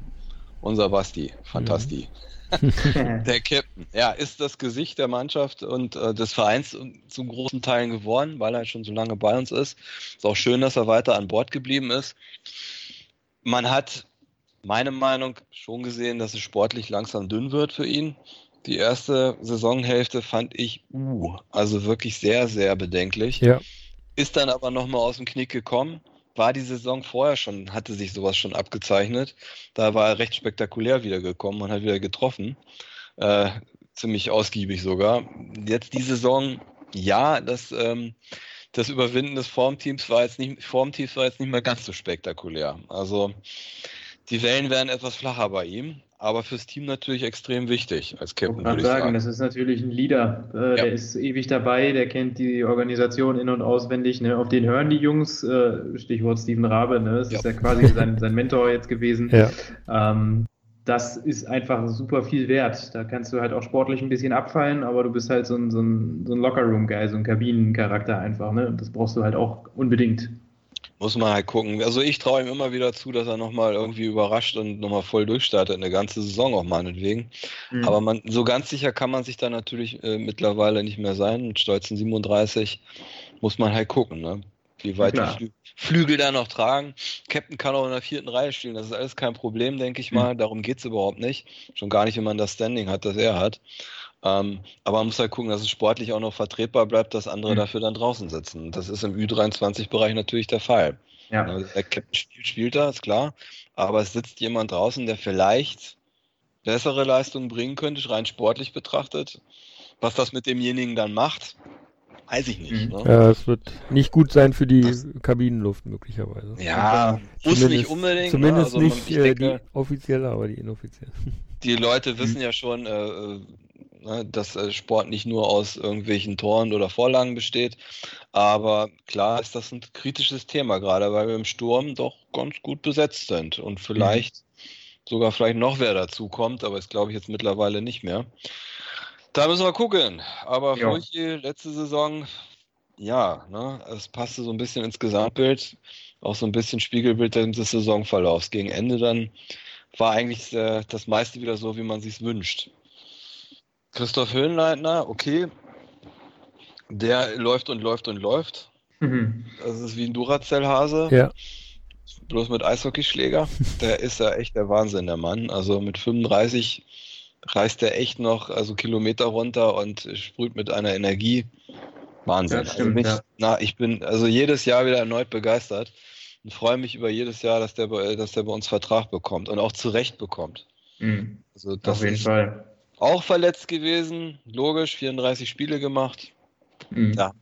unser Basti, Fantasti. Mhm. der Captain, ja, ist das Gesicht der Mannschaft und äh, des Vereins zu großen Teilen geworden, weil er schon so lange bei uns ist. Ist auch schön, dass er weiter an Bord geblieben ist. Man hat, meine Meinung, schon gesehen, dass es sportlich langsam dünn wird für ihn. Die erste Saisonhälfte fand ich, uh, also wirklich sehr, sehr bedenklich. Ja. Ist dann aber nochmal aus dem Knick gekommen. War die Saison vorher schon, hatte sich sowas schon abgezeichnet. Da war er recht spektakulär wiedergekommen und hat wieder getroffen. Äh, ziemlich ausgiebig sogar. Jetzt die Saison, ja, das, ähm, das Überwinden des Formteams war jetzt nicht, Formteams war jetzt nicht mehr ganz so spektakulär. Also die Wellen werden etwas flacher bei ihm aber fürs Team natürlich extrem wichtig als Captain. Ich würde sagen, sagen, das ist natürlich ein Leader. Äh, ja. Der ist ewig dabei, der kennt die Organisation in- und auswendig. Ne? Auf den hören die Jungs, äh, Stichwort Steven Rabe, ne? das ja. ist ja quasi sein, sein Mentor jetzt gewesen. Ja. Ähm, das ist einfach super viel wert. Da kannst du halt auch sportlich ein bisschen abfallen, aber du bist halt so ein, so ein, so ein Lockerroom-Guy, so ein Kabinencharakter einfach. Ne? Und das brauchst du halt auch unbedingt. Muss man halt gucken. Also ich traue ihm immer wieder zu, dass er nochmal irgendwie überrascht und nochmal voll durchstartet, eine ganze Saison auch meinetwegen. Mhm. Aber man, so ganz sicher kann man sich da natürlich äh, mittlerweile nicht mehr sein. Mit stolzen 37 muss man halt gucken, ne? wie weit ja, die Flü Flügel da noch tragen. Captain kann auch in der vierten Reihe spielen, das ist alles kein Problem, denke ich mhm. mal. Darum geht es überhaupt nicht. Schon gar nicht, wenn man das Standing hat, das er hat. Ähm, aber man muss halt gucken, dass es sportlich auch noch vertretbar bleibt, dass andere mhm. dafür dann draußen sitzen. Das ist im Ü23-Bereich natürlich der Fall. Ja. Also der Captain spielt, spielt da, ist klar. Aber es sitzt jemand draußen, der vielleicht bessere Leistungen bringen könnte, rein sportlich betrachtet. Was das mit demjenigen dann macht, weiß ich nicht. Mhm. Ne? Ja, es wird nicht gut sein für die das, Kabinenluft möglicherweise. Ja, muss nicht unbedingt. Ne? Zumindest also, nicht äh, denke, die offizielle, aber die inoffizielle. Die Leute wissen mhm. ja schon, äh, äh ne, dass äh, Sport nicht nur aus irgendwelchen Toren oder Vorlagen besteht. Aber klar ist das ein kritisches Thema, gerade weil wir im Sturm doch ganz gut besetzt sind und vielleicht mhm. sogar vielleicht noch wer dazu kommt, aber das glaube ich jetzt mittlerweile nicht mehr. Da müssen wir gucken. Aber ja. Furche, letzte Saison, ja, ne, es passte so ein bisschen ins Gesamtbild, auch so ein bisschen Spiegelbild des Saisonverlaufs. Gegen Ende dann war eigentlich äh, das meiste wieder so, wie man sich wünscht. Christoph Höhenleitner, okay. Der läuft und läuft und läuft. Mhm. Das ist wie ein Duracell-Hase. Ja. Bloß mit Eishockeyschläger. Der ist ja echt der Wahnsinn, der Mann. Also mit 35 reißt er echt noch also Kilometer runter und sprüht mit einer Energie. Wahnsinn. Ja, stimmt, also mich, ja. na, ich bin also jedes Jahr wieder erneut begeistert und freue mich über jedes Jahr, dass der, dass der bei uns Vertrag bekommt und auch zu Recht bekommt. Mhm. Also das Auf jeden ist, Fall auch verletzt gewesen, logisch, 34 Spiele gemacht. Mhm. Ja,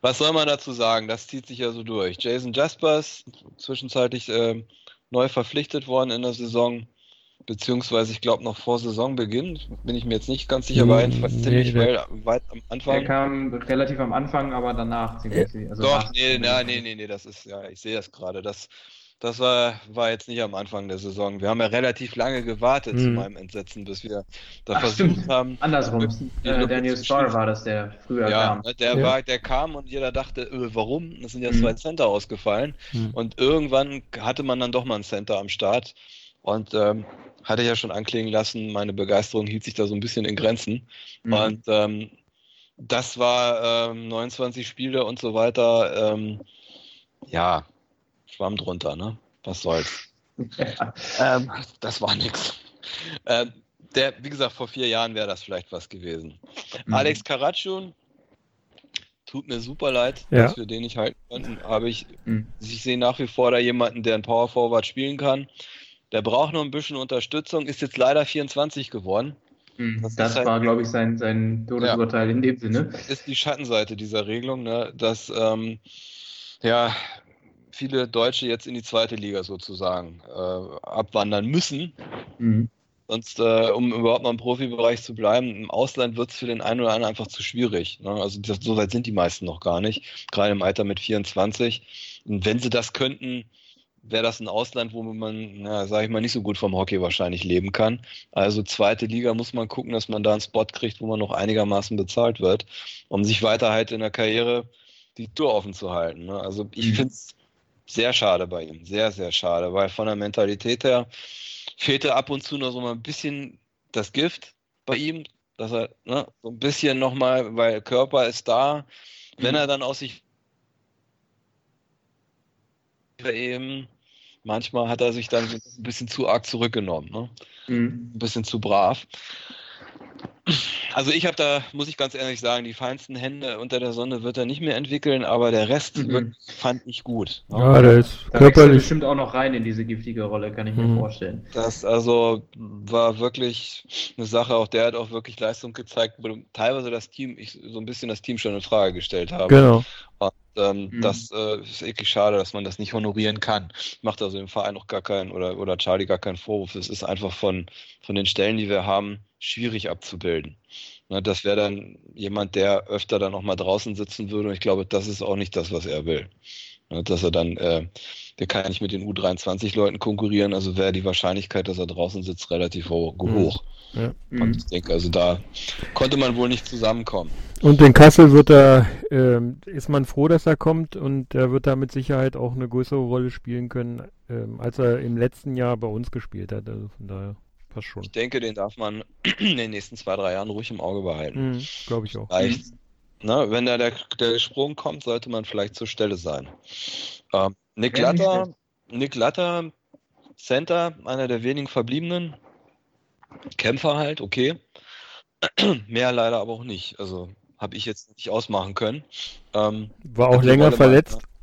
was soll man dazu sagen? Das zieht sich ja so durch. Jason Jaspers, zwischenzeitlich äh, neu verpflichtet worden in der Saison, beziehungsweise ich glaube noch vor Saisonbeginn, bin ich mir jetzt nicht ganz sicher, war jedenfalls nee, ziemlich weit am Anfang. Der kam relativ am Anfang, aber danach ziemlich. Also Doch, nee, nee, nee, nee, nee, das ist, ja, ich sehe das gerade. Das, das war, war jetzt nicht am Anfang der Saison. Wir haben ja relativ lange gewartet hm. zu meinem Entsetzen, bis wir da Ach, versucht stimmt. haben. Andersrum. Äh, Daniel Starr war das, der früher ja, kam. Der, ja. War, der kam und jeder dachte, äh, warum? Es sind ja hm. zwei Center ausgefallen. Hm. Und irgendwann hatte man dann doch mal einen Center am Start. Und ähm, hatte ja schon anklingen lassen, meine Begeisterung hielt sich da so ein bisschen in Grenzen. Mhm. Und ähm, das war ähm, 29 Spiele und so weiter. Ähm, ja, Schwamm drunter, ne? Was soll's. ähm, das war nix. Äh, der, wie gesagt, vor vier Jahren wäre das vielleicht was gewesen. Mhm. Alex Karatschun, tut mir super leid, ja. dass wir den nicht halten konnten. Aber ich, mhm. ich sehe nach wie vor da jemanden, der ein Power Forward spielen kann. Der braucht noch ein bisschen Unterstützung, ist jetzt leider 24 geworden. Mhm. Das, das halt, war, glaube ich, sein, sein Todesurteil ja, in dem Sinne. Ist die Schattenseite dieser Regelung, ne? dass ähm, ja, viele Deutsche jetzt in die zweite Liga sozusagen äh, abwandern müssen. Mhm. Sonst, äh, um überhaupt mal im Profibereich zu bleiben, im Ausland wird es für den einen oder anderen einfach zu schwierig. Ne? Also das, so weit sind die meisten noch gar nicht, gerade im Alter mit 24. Und wenn sie das könnten, wäre das ein Ausland, wo man, na, sage ich mal, nicht so gut vom Hockey wahrscheinlich leben kann. Also zweite Liga muss man gucken, dass man da einen Spot kriegt, wo man noch einigermaßen bezahlt wird, um sich weiter halt in der Karriere die Tour offen zu halten. Ne? Also ich mhm. finde es sehr schade bei ihm, sehr, sehr schade, weil von der Mentalität her fehlte ab und zu noch so mal ein bisschen das Gift bei ihm, dass er ne, so ein bisschen nochmal, weil Körper ist da, wenn mhm. er dann aus sich eben manchmal hat er sich dann ein bisschen zu arg zurückgenommen. Ne? Mhm. Ein bisschen zu brav. Also ich habe da, muss ich ganz ehrlich sagen, die feinsten Hände unter der Sonne wird er nicht mehr entwickeln, aber der Rest mhm. wird, fand ich gut. Ne? Ja, der ist da körperlich bestimmt auch noch rein in diese giftige Rolle, kann ich mir mhm. vorstellen. Das also war wirklich eine Sache, auch der hat auch wirklich Leistung gezeigt, wo teilweise das Team, ich so ein bisschen das Team schon in Frage gestellt habe. Genau. Und ähm, mhm. Das äh, ist eklig schade, dass man das nicht honorieren kann. Macht also dem Verein auch gar keinen oder, oder Charlie gar keinen Vorwurf. Es ist einfach von, von den Stellen, die wir haben, schwierig abzubilden. Das wäre dann jemand, der öfter dann auch mal draußen sitzen würde. Und ich glaube, das ist auch nicht das, was er will. Dass er dann, äh, der kann nicht mit den U23-Leuten konkurrieren. Also wäre die Wahrscheinlichkeit, dass er draußen sitzt, relativ hoch. Mhm. hoch. Ja. Und ich denke, also da konnte man wohl nicht zusammenkommen. Und in Kassel wird er, äh, ist man froh, dass er kommt und er wird da mit Sicherheit auch eine größere Rolle spielen können, äh, als er im letzten Jahr bei uns gespielt hat. Also von daher passt schon. Ich denke, den darf man in den nächsten zwei, drei Jahren ruhig im Auge behalten. Mhm, Glaube ich auch. Vielleicht, mhm. ne, wenn da der, der Sprung kommt, sollte man vielleicht zur Stelle sein. Ähm, Nick Latter, Nick Latter, Center, einer der wenigen verbliebenen, Kämpfer halt, okay. Mehr leider aber auch nicht. Also habe ich jetzt nicht ausmachen können. Ähm, War auch länger verletzt. Mal,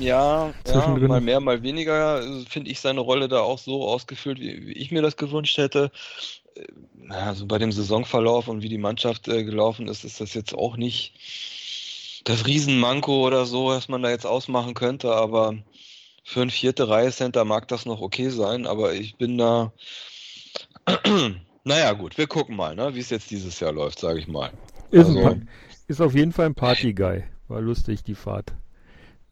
ja, ja, mal mehr, mal weniger finde ich seine Rolle da auch so ausgefüllt, wie, wie ich mir das gewünscht hätte. Also bei dem Saisonverlauf und wie die Mannschaft äh, gelaufen ist, ist das jetzt auch nicht das Riesenmanko oder so, was man da jetzt ausmachen könnte, aber für ein vierte Reihe Center mag das noch okay sein, aber ich bin da naja, gut, wir gucken mal, ne, wie es jetzt dieses Jahr läuft, sage ich mal. Ist, also, ist auf jeden Fall ein Party-Guy. War lustig, die Fahrt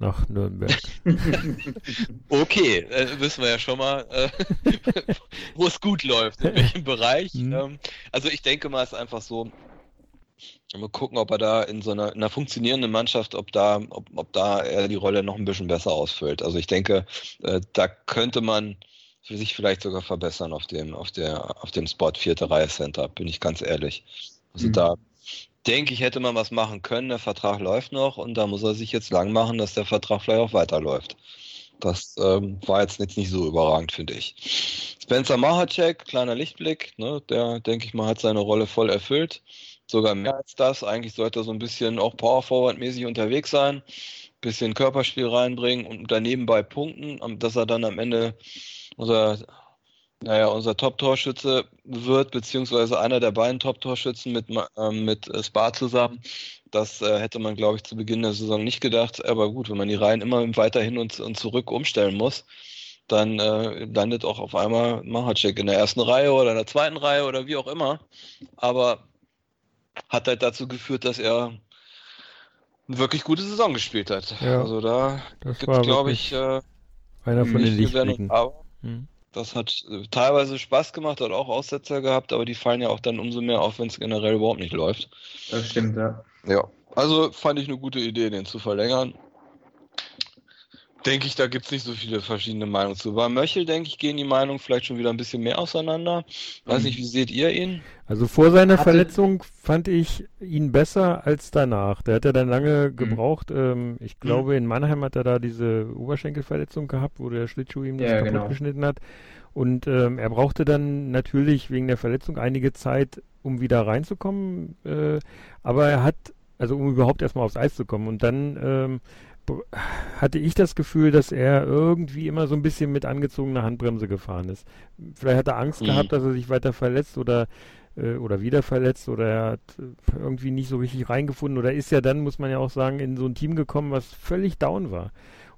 nach Nürnberg. okay, äh, wissen wir ja schon mal, äh, wo es gut läuft, in welchem Bereich. Mhm. Ähm, also ich denke mal, es ist einfach so, mal gucken, ob er da in so einer, in einer funktionierenden Mannschaft, ob da, ob, ob da er die Rolle noch ein bisschen besser ausfüllt. Also ich denke, äh, da könnte man für sich vielleicht sogar verbessern auf dem, auf der, auf dem Spot vierte Reihe Center, bin ich ganz ehrlich. Also mhm. da denke ich, hätte man was machen können. Der Vertrag läuft noch und da muss er sich jetzt lang machen, dass der Vertrag vielleicht auch weiterläuft. Das ähm, war jetzt nicht, so überragend, finde ich. Spencer Mahacek, kleiner Lichtblick, ne, der, denke ich mal, hat seine Rolle voll erfüllt. Sogar mehr als das. Eigentlich sollte er so ein bisschen auch Power Forward-mäßig unterwegs sein, bisschen Körperspiel reinbringen und daneben bei Punkten, dass er dann am Ende muss er Naja, unser Top-Torschütze wird, beziehungsweise einer der beiden Top-Torschützen mit, äh, mit Spa zusammen. Das äh, hätte man, glaube ich, zu Beginn der Saison nicht gedacht. Aber gut, wenn man die Reihen immer weiterhin und, und zurück umstellen muss, dann äh, landet auch auf einmal Mahacek in der ersten Reihe oder in der zweiten Reihe oder wie auch immer. Aber hat halt dazu geführt, dass er eine wirklich gute Saison gespielt hat. Ja, also da gibt es, glaube ich, äh, einer von den Lichtblicken. Hm. Das hat äh, teilweise Spaß gemacht, hat auch Aussetzer gehabt, aber die fallen ja auch dann umso mehr auf, wenn es generell überhaupt nicht läuft. Das stimmt, ja. Ja, also fand ich eine gute Idee, den zu verlängern denke ich, da gibt es nicht so viele verschiedene Meinungen zu. Bei Möchel, denke ich, gehen die Meinungen vielleicht schon wieder ein bisschen mehr auseinander. Weiß mhm. nicht, wie seht ihr ihn? Also vor seiner Hatte... Verletzung fand ich ihn besser als danach. Der hat ja dann lange mhm. gebraucht. Ähm, ich glaube, mhm. in Mannheim hat er da diese Oberschenkelverletzung gehabt, wo der Schlittschuh ihm das ja, kaputt genau. geschnitten hat. Und ähm, er brauchte dann natürlich wegen der Verletzung einige Zeit, um wieder reinzukommen. Äh, aber er hat, also um überhaupt erstmal aufs Eis zu kommen. Und dann ähm, hatte ich das Gefühl, dass er irgendwie immer so ein bisschen mit angezogener Handbremse gefahren ist. Vielleicht hat er Angst mhm. gehabt, dass er sich weiter verletzt oder äh, oder wieder verletzt oder er hat äh, irgendwie nicht so richtig reingefunden oder ist ja dann, muss man ja auch sagen, in so ein Team gekommen, was völlig down war.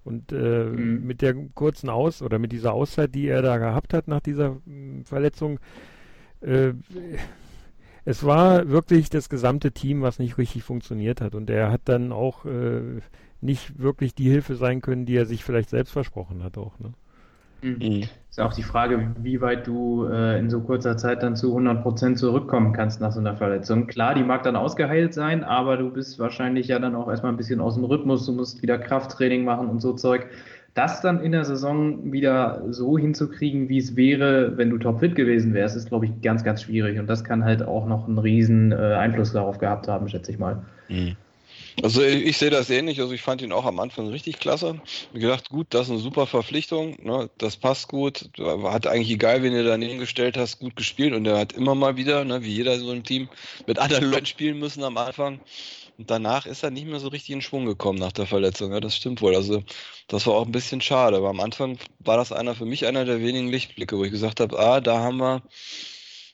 Und äh, mhm. mit der kurzen Aus- oder mit dieser Auszeit, die er da gehabt hat nach dieser mh, Verletzung, äh, es war wirklich das gesamte Team, was nicht richtig funktioniert hat. Und er hat dann auch äh, nicht wirklich die Hilfe sein können, die er sich vielleicht selbst versprochen hat auch. Ne? Mhm. mhm. Ist auch die Frage, wie weit du äh, in so kurzer Zeit dann zu 100 Prozent zurückkommen kannst nach so einer Verletzung. Klar, die mag dann ausgeheilt sein, aber du bist wahrscheinlich ja dann auch erstmal ein bisschen aus dem Rhythmus. Du musst wieder Krafttraining machen und so Zeug. Das dann in der Saison wieder so hinzukriegen, wie es wäre, wenn du topfit gewesen wärst, ist, glaube ich, ganz, ganz schwierig. Und das kann halt auch noch einen riesen äh, Einfluss darauf gehabt haben, schätze ich mal. Mhm. Also ich, sehe das ähnlich. Also ich fand ihn auch am Anfang richtig klasse. Ich gedacht, gut, das ist eine super Verpflichtung. Ne? Das passt gut. Hat eigentlich egal, wen du daneben gestellt hast, gut gespielt. Und er hat immer mal wieder, ne, wie jeder so ein Team, mit anderen Leuten spielen müssen am Anfang. Und danach ist er nicht mehr so richtig in Schwung gekommen nach der Verletzung. Ja, das stimmt wohl. Also das war auch ein bisschen schade. Aber am Anfang war das einer für mich einer der wenigen Lichtblicke, wo ich gesagt habe, ah, da haben wir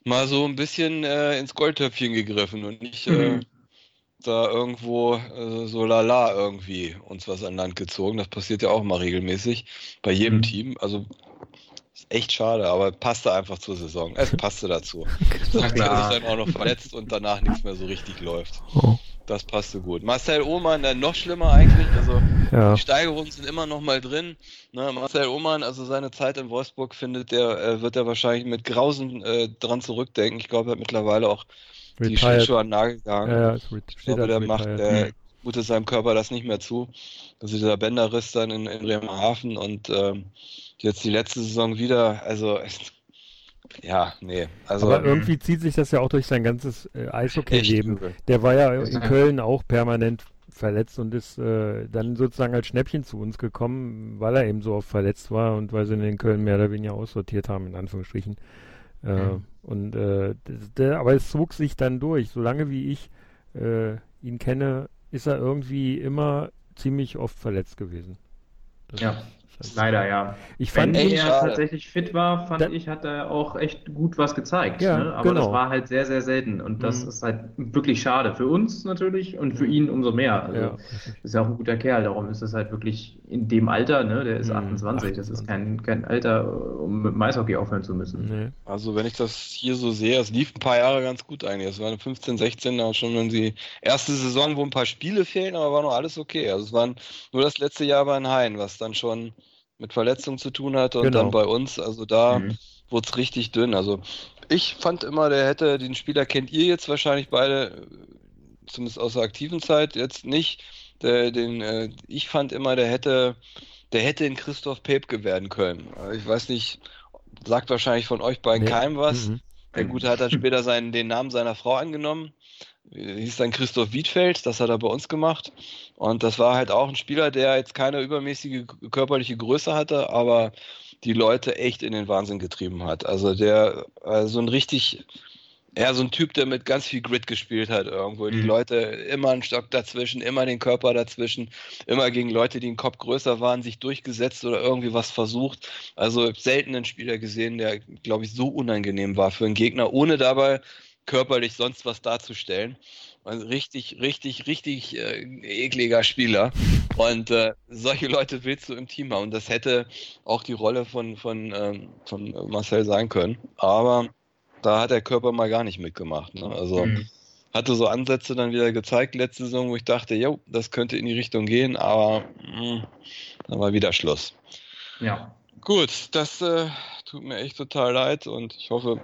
mal so ein bisschen äh, ins Goldtöpfchen gegriffen und nicht äh, mhm. Da irgendwo äh, so lala irgendwie uns was an Land gezogen. Das passiert ja auch mal regelmäßig bei jedem mhm. Team. Also ist echt schade, aber passte einfach zur Saison. Es passte dazu. Dass er sich dann auch noch verletzt und danach nichts mehr so richtig läuft. Oh. Das passte gut. Marcel Ohmann, dann noch schlimmer eigentlich. Also ja. die Steigerungen sind immer noch mal drin. Ne, Marcel Ohmann, also seine Zeit in Wolfsburg findet der, äh, wird er wahrscheinlich mit Grausen äh, dran zurückdenken. Ich glaube, er hat mittlerweile auch die Schlittschuhe an den Nagel gegangen. Ja, ich glaube, der macht der mutet seinem Körper das nicht mehr zu. Also dieser Bänderriss dann in, in Bremerhaven und ähm, jetzt die letzte Saison wieder, also ja, nee. Also, Aber irgendwie zieht sich das ja auch durch sein ganzes äh, Eishockey-Leben. Der war ja in Köln auch permanent verletzt und ist äh, dann sozusagen als Schnäppchen zu uns gekommen, weil er eben so oft verletzt war und weil sie ihn in Köln mehr oder weniger aussortiert haben, in Anführungsstrichen. Äh, mhm. Und äh, der, aber es zog sich dann durch. Solange wie ich äh, ihn kenne, ist er irgendwie immer ziemlich oft verletzt gewesen. Das ja. Leider, ja. Ich fand, Wenn er tatsächlich fit war, fand ich, hat er auch echt gut was gezeigt. Ja, ne? Aber genau. das war halt sehr, sehr selten. Und das mhm. ist halt wirklich schade. Für uns natürlich und für ihn umso mehr. Also, ja. ist ja auch ein guter Kerl. Darum ist es halt wirklich in dem Alter, ne? der ist mhm. 28. Das ist kein, kein Alter, um mit dem Eishockey aufhören zu müssen. Nee. Also, wenn ich das hier so sehe, es lief ein paar Jahre ganz gut eigentlich. Es waren 15, 16 da schon, wenn die erste Saison, wo ein paar Spiele fehlen, aber war noch alles okay. Also, es waren nur das letzte Jahr bei den Haien, was dann schon mit Verletzungen zu tun hatte und genau. dann bei uns, also da mhm. wurde es richtig dünn. Also ich fand immer, der hätte, den Spieler kennt ihr jetzt wahrscheinlich beide, zumindest aus der aktiven Zeit, jetzt nicht. Der, den, äh, ich fand immer, der hätte, der hätte in Christoph Pepke werden können. Ich weiß nicht, sagt wahrscheinlich von euch beiden nee. keinem was. Mhm. Der Gute hat dann später seinen, den Namen seiner Frau angenommen hieß dann Christoph Wiedfeld, das hat er bei uns gemacht. Und das war halt auch ein Spieler, der jetzt keine übermäßige körperliche Größe hatte, aber die Leute echt in den Wahnsinn getrieben hat. Also der, also ein richtig, Ja, so ein Typ, der mit ganz viel Grit gespielt hat irgendwo. Die Mhm. Leute immer einen Stock dazwischen, immer den Körper dazwischen, immer gegen Leute, die einen Kopf größer waren, sich durchgesetzt oder irgendwie was versucht. Also selten einen Spieler gesehen, der, glaube ich, so unangenehm war für einen Gegner, ohne dabei körperlich sonst was darzustellen. Also richtig, richtig, richtig äh, ekliger Spieler. Und äh, solche Leute willst du im Team haben. Und das hätte auch die Rolle von, von, ähm, von Marcel sein können. Aber da hat der Körper mal gar nicht mitgemacht. Ne? Also Mhm. hatte so Ansätze dann wieder gezeigt letzte Saison, wo ich dachte, jo, das könnte in die Richtung gehen, aber mh, dann war wieder Schluss. Ja. Gut, das äh, tut mir echt total leid und ich hoffe,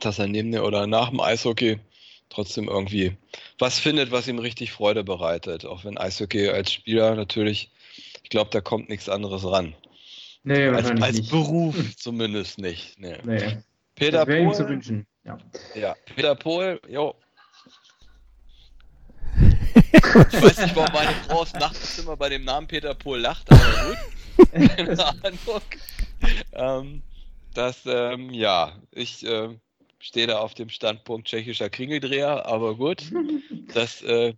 dass er neben der oder nach dem Eishockey trotzdem irgendwie was findet, was ihm richtig Freude bereitet. Auch wenn Eishockey als Spieler natürlich, ich glaube, da kommt nichts anderes ran. Nee, Als, als nicht. Beruf zumindest nicht. Nee. Nee. Peter das ihm zu Pohl, wünschen. Ja. ja, Peter Pohl, jo. Ich weiß nicht, warum meine Frau aus dem Nachbarzimmer bei dem Namen Peter Pohl lacht, aber gut. Keine Ahnung. Ähm, das, ähm, ja, ich äh, stehe da auf dem Standpunkt tschechischer Kringeldreher, aber gut. Das, äh,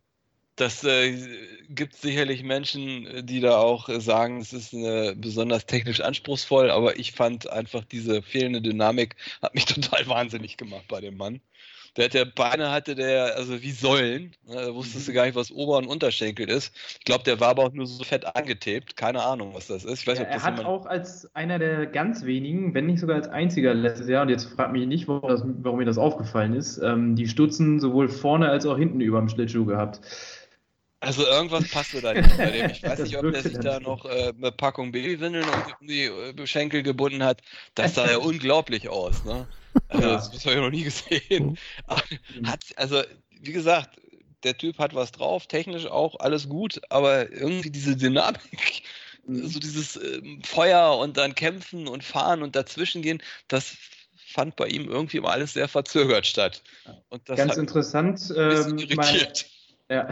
das äh, gibt sicherlich Menschen, die da auch äh, sagen, es ist eine, besonders technisch anspruchsvoll, aber ich fand einfach diese fehlende Dynamik hat mich total wahnsinnig gemacht bei dem Mann. Der hat ja Beine hatte der, also wie Säulen. Ne, Da wusstest du gar nicht, was Ober- und Unterschenkel ist. Ich glaube, der war aber auch nur so fett angetaped. Keine Ahnung, was das ist. Ich weiß nicht, ob er das hat jemand. auch als einer der ganz wenigen, wenn nicht sogar als einziger letztes Jahr, und jetzt fragt mich nicht, warum, das, warum mir das aufgefallen ist, ähm, die Stutzen sowohl vorne als auch hinten über dem Schlittschuh gehabt. Also irgendwas passte da nicht bei dem. Ich weiß nicht, ob der sich da noch äh, eine Packung Babywindeln um die äh, Schenkel gebunden hat. Das sah ja unglaublich aus. Ne? Also das habe ich noch nie gesehen. Hat, also wie gesagt, der Typ hat was drauf, technisch auch alles gut, aber irgendwie diese Dynamik, so dieses ähm, Feuer und dann kämpfen und fahren und dazwischen gehen, das fand bei ihm irgendwie immer alles sehr verzögert statt. Und das Ganz interessant. Ähm, mein, irritiert. Ja,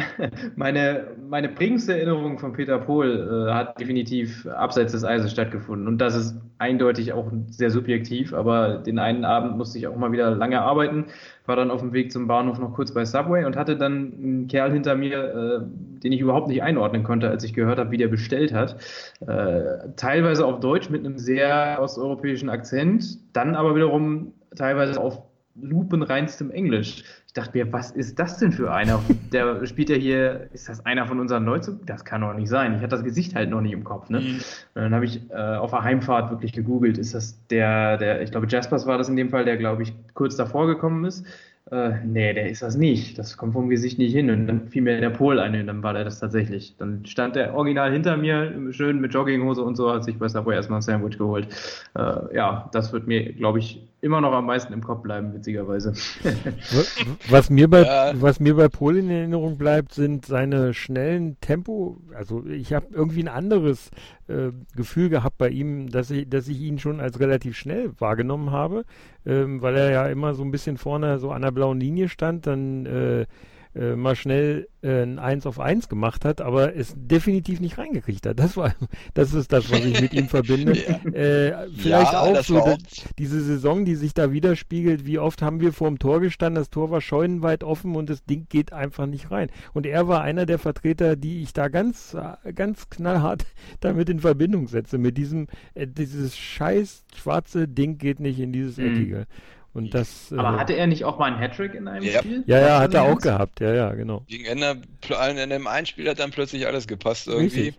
meine, meine prägendste Erinnerung von Peter Pohl äh, hat definitiv abseits des Eises stattgefunden. Und das ist eindeutig auch sehr subjektiv, aber den einen Abend musste ich auch mal wieder lange arbeiten, war dann auf dem Weg zum Bahnhof noch kurz bei Subway und hatte dann einen Kerl hinter mir, äh, den ich überhaupt nicht einordnen konnte, als ich gehört habe, wie der bestellt hat. Äh, teilweise auf Deutsch mit einem sehr osteuropäischen Akzent, dann aber wiederum teilweise auf lupenreinstem Englisch. Ich dachte mir, was ist das denn für einer? Der spielt ja hier, ist das einer von unseren Neuzugängen? Das kann doch nicht sein. Ich hatte das Gesicht halt noch nicht im Kopf. Ne? Mhm. Und dann habe ich äh, auf der Heimfahrt wirklich gegoogelt. Ist das der, der, ich glaube, Jaspers war das in dem Fall, der, glaube ich, kurz davor gekommen ist. Äh, nee, der ist das nicht. Das kommt vom Gesicht nicht hin. Und dann fiel mir der Pol ein und dann war der das tatsächlich. Dann stand der original hinter mir, schön mit Jogginghose und so, hat sich bei Subway erstmal ein Sandwich geholt. Äh, ja, das wird mir, glaube ich, immer noch am meisten im Kopf bleiben, witzigerweise. Was mir bei, Ja. was mir bei Pohl in Erinnerung bleibt, sind seine schnellen Tempo. Also ich habe irgendwie ein anderes äh, Gefühl gehabt bei ihm, dass ich, dass ich ihn schon als relativ schnell wahrgenommen habe, ähm, weil er ja immer so ein bisschen vorne so an der blauen Linie stand, dann äh, äh, mal schnell ein 1 auf 1 gemacht hat, aber es definitiv nicht reingekriegt hat. Das war, das ist das, was ich mit ihm verbinde. Ja. Äh, vielleicht Ja, auch so auch- diese Saison, die sich da widerspiegelt, wie oft haben wir vor dem Tor gestanden, das Tor war scheunenweit offen und das Ding geht einfach nicht rein. Und er war einer der Vertreter, die ich da ganz, äh, ganz knallhart damit in Verbindung setze, mit diesem, äh, dieses scheiß schwarze Ding geht nicht in dieses Mhm. Eckige. Und das, äh, Aber hatte er nicht auch mal einen Hattrick in einem Ja. Spiel? ja, ja, hat er auch gehabt, ja, ja, genau. Gegen Ende, pl- in dem einen Spiel hat dann plötzlich alles gepasst irgendwie. Richtig.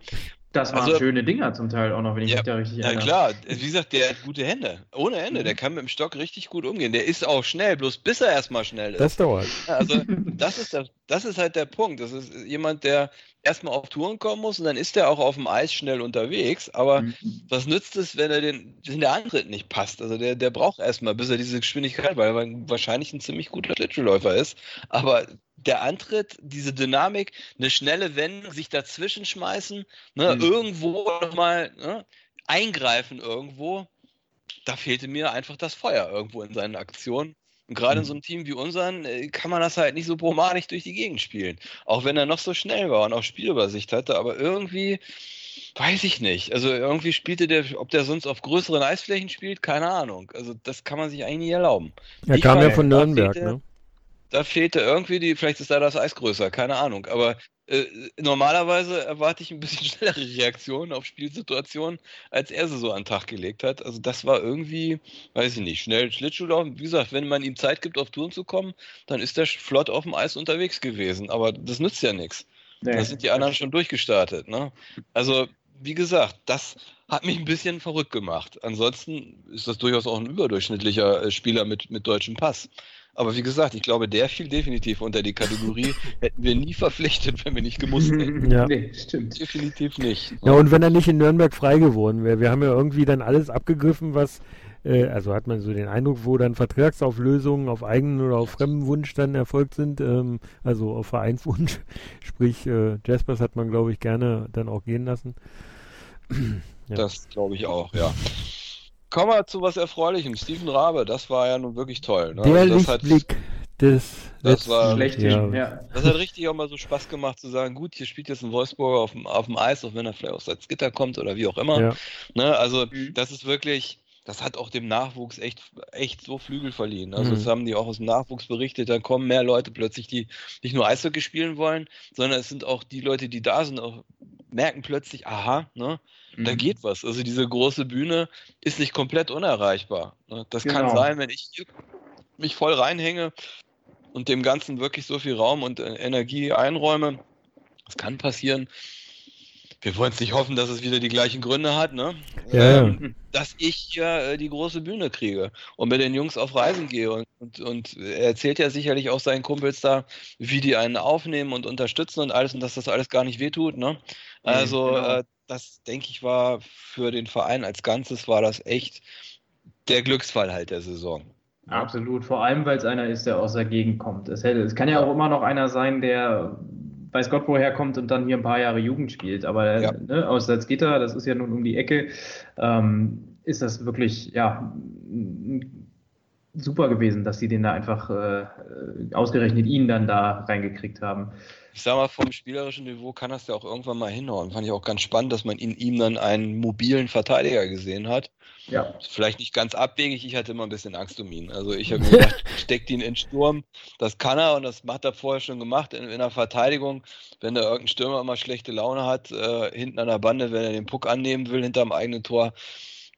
Das waren Also- schöne Dinger zum Teil auch noch, wenn ich Ja, mich da richtig Na erinnere. klar, wie gesagt, der hat gute Hände. Ohne Hände. Der kann mit dem Stock richtig gut umgehen. Der ist auch schnell, bloß bis er erstmal schnell ist. Das dauert. Ja, Also, das ist, das, das ist halt der Punkt. Das ist jemand, der erstmal auf Touren kommen muss und dann ist er auch auf dem Eis schnell unterwegs. Aber Mhm. was nützt es, wenn er den, wenn der Antritt nicht passt? Also der, der braucht erstmal, bis er diese Geschwindigkeit, weil er wahrscheinlich ein ziemlich guter Schlittschuhläufer ist. Aber der Antritt, diese Dynamik, eine schnelle Wendung, sich dazwischen schmeißen, ne, Mhm. irgendwo nochmal ne, eingreifen irgendwo, da fehlte mir einfach das Feuer irgendwo in seinen Aktionen. Und gerade in Mhm. so einem Team wie unseren äh, kann man das halt nicht so bromadig durch die Gegend spielen. Auch wenn er noch so schnell war und auch Spielübersicht hatte, aber irgendwie weiß ich nicht. Also irgendwie spielte der, ob der sonst auf größeren Eisflächen spielt, keine Ahnung. Also das kann man sich eigentlich nie erlauben. Er Ich kam ja von Nürnberg, fehlte- ne? Da fehlte irgendwie die, vielleicht ist da das Eis größer, keine Ahnung. Aber äh, normalerweise erwarte ich ein bisschen schnellere Reaktionen auf Spielsituationen, als er sie so an den Tag gelegt hat. Also das war irgendwie, weiß ich nicht, schnell Schlittschuhlaufen. Wie gesagt, wenn man ihm Zeit gibt, auf Touren zu kommen, dann ist er flott auf dem Eis unterwegs gewesen. Aber das nützt ja nichts. Nee. Da sind die anderen schon durchgestartet. Ne? Also, wie gesagt, das hat mich ein bisschen verrückt gemacht. Ansonsten ist das durchaus auch ein überdurchschnittlicher äh, Spieler mit, mit deutschem Pass. Aber wie gesagt, ich glaube, der fiel definitiv unter die Kategorie, hätten wir nie verpflichtet, wenn wir nicht gemusst hätten. Ja. Nee, stimmt. Definitiv nicht. Ja, und wenn er nicht in Nürnberg frei geworden wäre, wir haben ja irgendwie dann alles abgegriffen, was, äh, also hat man so den Eindruck, wo dann Vertragsauflösungen auf eigenen oder auf fremden Wunsch dann erfolgt sind, ähm, also auf Vereinswunsch. Sprich, äh, Jaspers hat man, glaube ich, gerne dann auch gehen lassen. Ja. Das glaube ich auch, ja. Kommen wir zu was Erfreulichem. Steven Rabe, das war ja nun wirklich toll. Ne? Der Also das, hat, Lichtblick des das war- Schlechthin, ja. das hat richtig auch mal so Spaß gemacht zu sagen, gut, hier spielt jetzt ein Wolfsburger auf dem, auf dem Eis, auch wenn er vielleicht aus Salzgitter kommt oder wie auch immer. Ja. Ne? Also Mhm. das ist wirklich, das hat auch dem Nachwuchs echt, echt so Flügel verliehen. Also Mhm. das haben die auch aus dem Nachwuchs berichtet, da kommen mehr Leute plötzlich, die nicht nur Eishockey spielen wollen, sondern es sind auch die Leute, die da sind, auch merken plötzlich, aha, ne, da Mhm. geht was. Also diese große Bühne ist nicht komplett unerreichbar. Ne? Das kann Genau. sein, wenn ich mich voll reinhänge und dem Ganzen wirklich so viel Raum und äh, Energie einräume. Das kann passieren. Wir wollen es nicht hoffen, dass es wieder die gleichen Gründe hat, ne? Ja, Ähm, dass ich hier äh, die große Bühne kriege und mit den Jungs auf Reisen gehe. Und, und, und er erzählt ja sicherlich auch seinen Kumpels da, wie die einen aufnehmen und unterstützen und alles und dass das alles gar nicht wehtut, ne? Also, genau. äh, das denke ich war für den Verein als Ganzes war das echt der Glücksfall halt der Saison. Absolut, vor allem, weil es einer ist, der aus der Gegend kommt. Es, hätte, es kann ja auch immer noch einer sein, der weiß Gott woher kommt und dann hier ein paar Jahre Jugend spielt. Aber äh, Ja. ne, aus Salzgitter, das ist ja nun um die Ecke, ähm, ist das wirklich ja super gewesen, dass sie den da einfach äh, ausgerechnet ihn dann da reingekriegt haben. Ich sag mal, vom spielerischen Niveau kann das ja auch irgendwann mal hinhauen. Fand ich auch ganz spannend, dass man in ihm dann einen mobilen Verteidiger gesehen hat. Ja, Vielleicht nicht ganz abwegig, ich hatte immer ein bisschen Angst um ihn. Also ich habe gedacht, steckt ihn in Sturm, das kann er und das hat er vorher schon gemacht in, in der Verteidigung. Wenn da irgendein Stürmer immer schlechte Laune hat, äh, hinten an der Bande, wenn er den Puck annehmen will, hinterm eigenen Tor,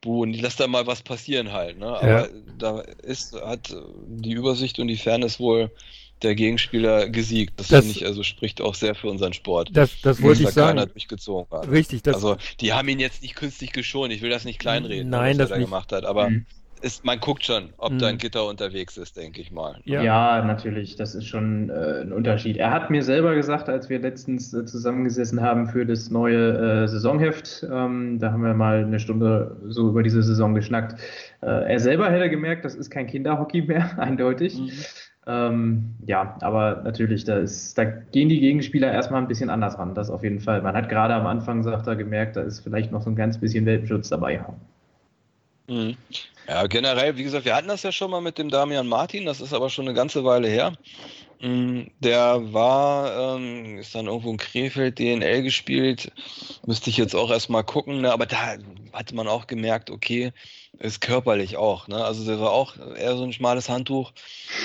wo lässt da mal was passieren halt. Ne? Aber Ja. da ist, hat die Übersicht und die Fairness wohl der Gegenspieler gesiegt. Das, Das- finde ich, also spricht auch sehr für unseren Sport. Das, das wollte ich da sagen. durchgezogen hat. Richtig, das, also, die haben ihn jetzt nicht künstlich geschont. Ich will das nicht kleinreden, Nein, was das er da nicht. gemacht hat. Aber Mhm. ist, man guckt schon, ob da Mhm. ein Gitter unterwegs ist, denke ich mal. Ja. Ja, natürlich, das ist schon äh, ein Unterschied. Er hat mir selber gesagt, als wir letztens äh, zusammengesessen haben für das neue äh, Saisonheft, ähm, da haben wir mal eine Stunde so über diese Saison geschnackt. Äh, er selber hätte gemerkt, das ist kein Kinderhockey mehr, eindeutig. Mhm. Ähm, ja, aber natürlich, da, ist, da gehen die Gegenspieler erstmal ein bisschen anders ran, das auf jeden Fall. Man hat gerade am Anfang, sagt er, gemerkt, da ist vielleicht noch so ein ganz bisschen Welpenschutz dabei. Mhm. Ja, generell, wie gesagt, wir hatten das ja schon mal mit dem Damian Martin, das ist aber schon eine ganze Weile her. Mm, Der war, ähm, ist dann irgendwo in Krefeld DNL gespielt, müsste ich jetzt auch erstmal gucken, ne? aber da hatte man auch gemerkt, okay, ist körperlich auch, ne? also der war auch eher so ein schmales Handtuch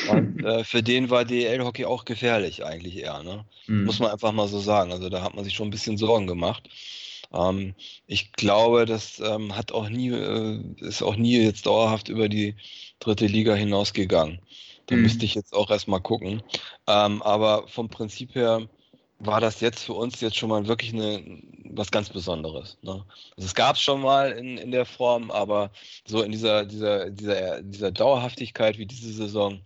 und äh, für den war DL-Hockey auch gefährlich eigentlich eher, ne? Mhm. Muss man einfach mal so sagen. Also da hat man sich schon ein bisschen Sorgen gemacht. Ähm, ich glaube, das ähm, hat auch nie, äh, ist auch nie jetzt dauerhaft über die dritte Liga hinausgegangen. Da Mhm. müsste ich jetzt auch erstmal gucken. Ähm, aber vom Prinzip her war das jetzt für uns jetzt schon mal wirklich eine, was ganz Besonderes. Ne? Also es gab es schon mal in, in der Form, aber so in dieser, dieser, dieser, dieser Dauerhaftigkeit wie diese Saison,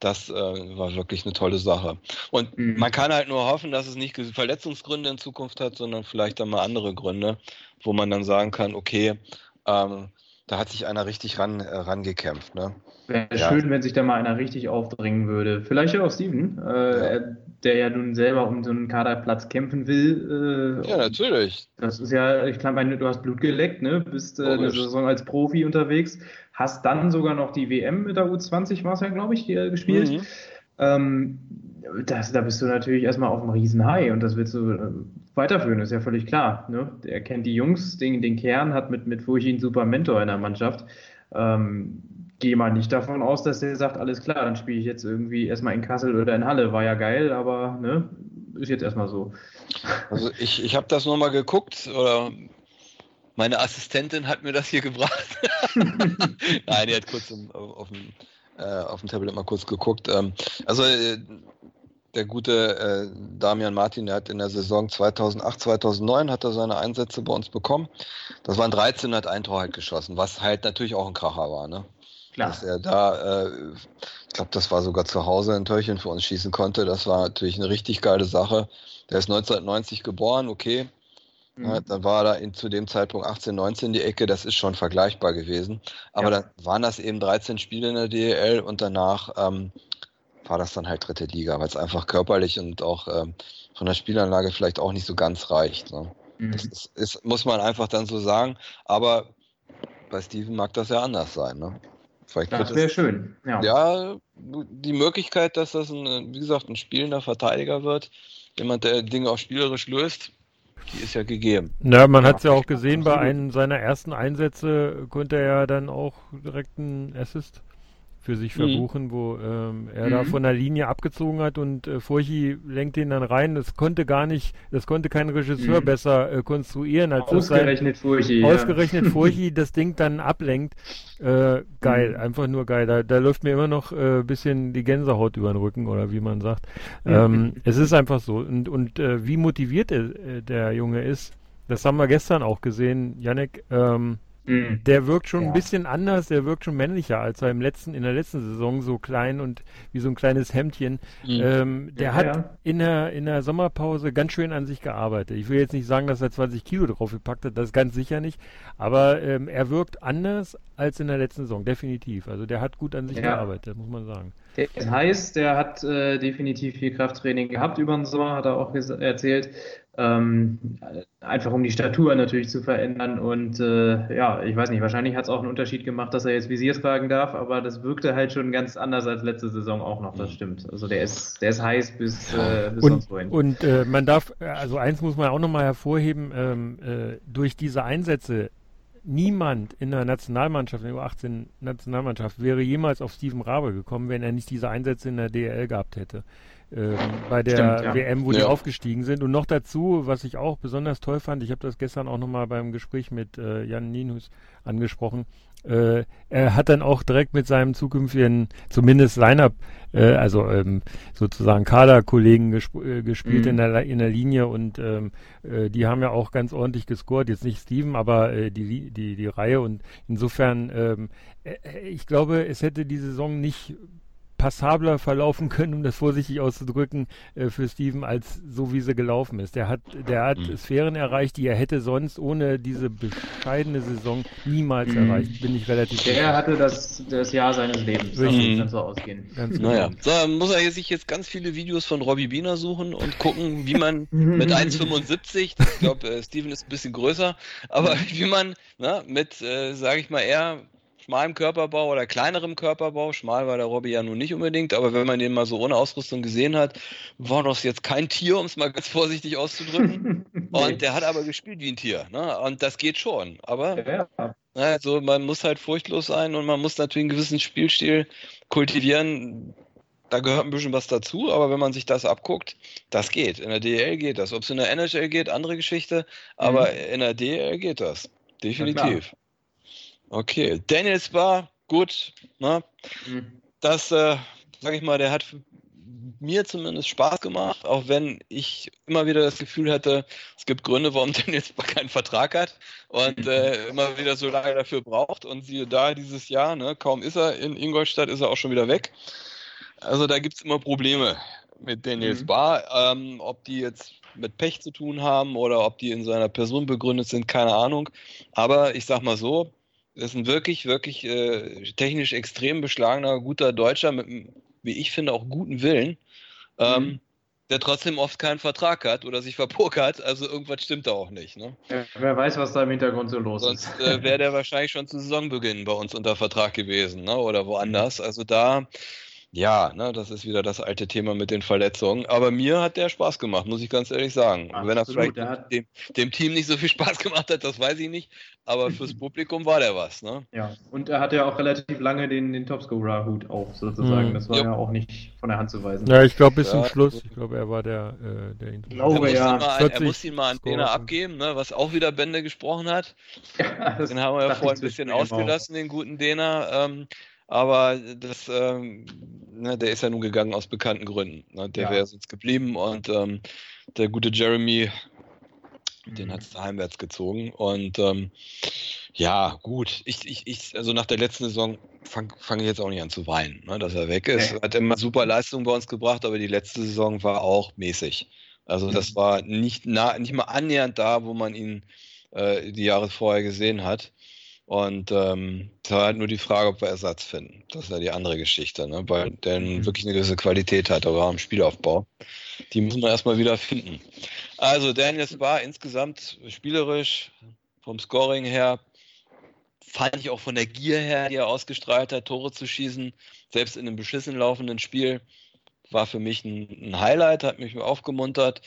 das äh, war wirklich eine tolle Sache. Und Mhm. man kann halt nur hoffen, dass es nicht Verletzungsgründe in Zukunft hat, sondern vielleicht dann mal andere Gründe, wo man dann sagen kann, okay, ähm, da hat sich einer richtig ran, äh, rangekämpft. Ne? Wäre Ja. schön, wenn sich da mal einer richtig aufdringen würde. Vielleicht ja auch Steven, äh, er- der ja nun selber um so einen Kaderplatz kämpfen will. Äh, Ja, natürlich. Das ist ja, ich glaube, du hast Blut geleckt, ne? Bist äh, eine. Saison als Profi unterwegs, hast dann sogar noch die WM mit der U20, war es ja, glaube ich, hier gespielt. Mhm. Ähm, das, da bist du natürlich erstmal auf einem riesen High und das willst du äh, weiterführen, ist ja völlig klar. Ne? Er kennt die Jungs, den, den Kern, hat mit, mit Furchi einen super Mentor in der Mannschaft. Ähm, gehe mal nicht davon aus, dass der sagt, alles klar, dann spiele ich jetzt irgendwie erstmal in Kassel oder in Halle, war ja geil, aber ne, ist jetzt erstmal so. Also ich, ich habe das nochmal geguckt, oder meine Assistentin hat mir das hier gebracht. Nein, die hat kurz im, auf, dem, äh, auf dem Tablet mal kurz geguckt. Ähm, also äh, der gute äh, Damian Martin, der hat in der Saison 2008, 2009 hat er seine Einsätze bei uns bekommen. Das waren 13, hat ein Tor halt geschossen, was halt natürlich auch ein Kracher war, ne? Klar. Dass er da, äh, ich glaube, das war sogar zu Hause ein Törchen für uns schießen konnte. Das war natürlich eine richtig geile Sache. Der ist 1990 geboren, okay. Mhm. Ja, dann war er in, zu dem Zeitpunkt 18, 19 die Ecke, das ist schon vergleichbar gewesen. Aber ja. dann waren das eben 13 Spiele in der DEL und danach ähm, war das dann halt dritte Liga, weil es einfach körperlich und auch ähm, von der Spielanlage vielleicht auch nicht so ganz reicht. Ne? Mhm. Das ist, ist, muss man einfach dann so sagen. Aber bei Steven mag das ja anders sein. Ne? Vielleicht das wäre schön. Ja. ja, die Möglichkeit, dass das, ein, wie gesagt, ein spielender Verteidiger wird, jemand, der Dinge auch spielerisch löst, die ist ja gegeben. Na, man ja, hat es ja auch gesehen, bei einem seiner ersten Einsätze konnte er ja dann auch direkt einen Assist für sich mhm. verbuchen, mhm. wo ähm, er mhm. da von der Linie abgezogen hat und äh, Furchi lenkt ihn dann rein. Das konnte gar nicht, das konnte kein Regisseur mhm. besser äh, konstruieren, als ausgerechnet sein, Furchi. Ausgerechnet ja. Furchi das Ding dann ablenkt. Äh, geil, mhm. einfach nur geil. Da, da läuft mir immer noch ein äh, bisschen die Gänsehaut über den Rücken oder wie man sagt. Ähm, es ist einfach so. Und, und äh, wie motiviert der, äh, der Junge ist, das haben wir gestern auch gesehen, Janek. Ähm, Mhm. Der wirkt schon ja. ein bisschen anders, der wirkt schon männlicher, als er im letzten, in der letzten Saison so klein und wie so ein kleines Hemdchen. Mhm. Ähm, der ja, hat ja. In, der, in der Sommerpause ganz schön an sich gearbeitet. Ich will jetzt nicht sagen, dass er 20 Kilo draufgepackt hat, das ganz sicher nicht. Aber ähm, er wirkt anders als in der letzten Saison, definitiv. Also der hat gut an sich gearbeitet, muss man sagen. Der ist heiß, der hat äh, definitiv viel Krafttraining gehabt über den Sommer, hat er auch erzählt. Ähm, einfach um die Statur natürlich zu verändern. Und äh, ja, ich weiß nicht, wahrscheinlich hat es auch einen Unterschied gemacht, dass er jetzt Visier tragen darf, aber das wirkte halt schon ganz anders als letzte Saison auch noch, das mhm. stimmt. Also der ist, der ist heiß bis, äh, bis und, sonst wohin. Und äh, man darf, also eins muss man auch nochmal hervorheben, ähm, äh, durch diese Einsätze niemand in der Nationalmannschaft, in der U18 Nationalmannschaft, wäre jemals auf Steven Rabe gekommen, wenn er nicht diese Einsätze in der DL gehabt hätte. Ähm, bei der Stimmt, ja. WM, wo ja. die aufgestiegen sind. Und noch dazu, was ich auch besonders toll fand, ich habe das gestern auch nochmal beim Gespräch mit äh, Jan Ninus angesprochen, äh, er hat dann auch direkt mit seinem zukünftigen, zumindest Line-Up, äh, also ähm, sozusagen Kaderkollegen gesp äh, gespielt mhm. in, der, in der Linie und ähm, äh, die haben ja auch ganz ordentlich gescored. Jetzt nicht Steven, aber äh, die, die, die Reihe und insofern, ähm, äh, ich glaube, es hätte die Saison nicht passabler verlaufen können, um das vorsichtig auszudrücken, äh, für Steven, als so wie sie gelaufen ist. Der hat, der hat mhm. Sphären erreicht, die er hätte sonst ohne diese bescheidene Saison niemals mhm. erreicht. Bin ich relativ sicher. Der hatte das, das Jahr seines Lebens. Mhm. Kann so ausgehen. Ganz genau. Naja, so, muss er sich jetzt ganz viele Videos von Robbie Biener suchen und gucken, wie man mit 1,75, ich glaube, äh, Steven ist ein bisschen größer, aber wie man na, mit, äh, sage ich mal, eher schmalem Körperbau oder kleinerem Körperbau, schmal war der Robby ja nun nicht unbedingt, aber wenn man den mal so ohne Ausrüstung gesehen hat, war das jetzt kein Tier, um es mal ganz vorsichtig auszudrücken. nee. Und der hat aber gespielt wie ein Tier. Ne? Und das geht schon. Aber ja. also man muss halt furchtlos sein und man muss natürlich einen gewissen Spielstil kultivieren. Da gehört ein bisschen was dazu, aber wenn man sich das abguckt, das geht. In der DL geht das. Ob es in der NHL geht, andere Geschichte, aber mhm. in der DL geht das. Definitiv. Okay, Daniels war gut. Ne? Mhm. Das, äh, sag ich mal, der hat mir zumindest Spaß gemacht, auch wenn ich immer wieder das Gefühl hatte, es gibt Gründe, warum Daniels keinen Vertrag hat und äh, immer wieder so lange dafür braucht. Und siehe da, dieses Jahr, ne, kaum ist er in Ingolstadt, ist er auch schon wieder weg. Also da gibt es immer Probleme mit Daniels mhm. Bar. Ähm, ob die jetzt mit Pech zu tun haben oder ob die in seiner Person begründet sind, keine Ahnung. Aber ich sag mal so, das ist ein wirklich, wirklich äh, technisch extrem beschlagener, guter Deutscher mit, wie ich finde, auch guten Willen, ähm, mhm. der trotzdem oft keinen Vertrag hat oder sich verpokert. Also irgendwas stimmt da auch nicht. Ne? Ja, wer weiß, was da im Hintergrund so los Sonst, ist. Sonst äh, wäre der wahrscheinlich schon zu Saisonbeginn bei uns unter Vertrag gewesen ne? oder woanders. Also da Ja, ne, das ist wieder das alte Thema mit den Verletzungen. Aber mir hat der Spaß gemacht, muss ich ganz ehrlich sagen. Absolut, Wenn er vielleicht er dem, dem, Team nicht so viel Spaß gemacht hat, das weiß ich nicht. Aber fürs Publikum war der was. Ne? Ja, und er hatte ja auch relativ lange den, den Topscorer-Hut auf, sozusagen. Mhm. Das war ja. ja. auch nicht von der Hand zu weisen. Ja, ich glaube bis zum Schluss. Ich glaube, er war der, äh, der ich glaube, ja. Ein, er muss ihn mal an Dena abgeben, ne, was auch wieder Bände gesprochen hat. Ja, den haben wir ja vorhin ein bisschen ausgelassen, den guten Dena. Ähm, aber das, ähm, ne, der ist ja nun gegangen aus bekannten Gründen. Ne? Der ja. wäre sonst geblieben und ähm, der gute Jeremy, mhm. den hat es heimwärts gezogen. Und ähm, ja, gut. Ich, ich, ich, also nach der letzten Saison fange fang ich jetzt auch nicht an zu weinen, ne, dass er weg ist. Hat immer super Leistung bei uns gebracht, aber die letzte Saison war auch mäßig. Also das mhm. war nicht, nah, nicht mal annähernd da, wo man ihn äh, die Jahre vorher gesehen hat. Und ähm, es war halt nur die Frage, ob wir Ersatz finden. Das ist ja die andere Geschichte, ne? weil der mhm. wirklich eine gewisse Qualität hat, aber am Spielaufbau. Die müssen wir erstmal wieder finden. Also Daniel war insgesamt spielerisch, vom Scoring her, fand ich auch von der Gier her, die er ausgestrahlt hat, Tore zu schießen, selbst in einem beschissen laufenden Spiel, war für mich ein, ein Highlight, hat mich aufgemuntert.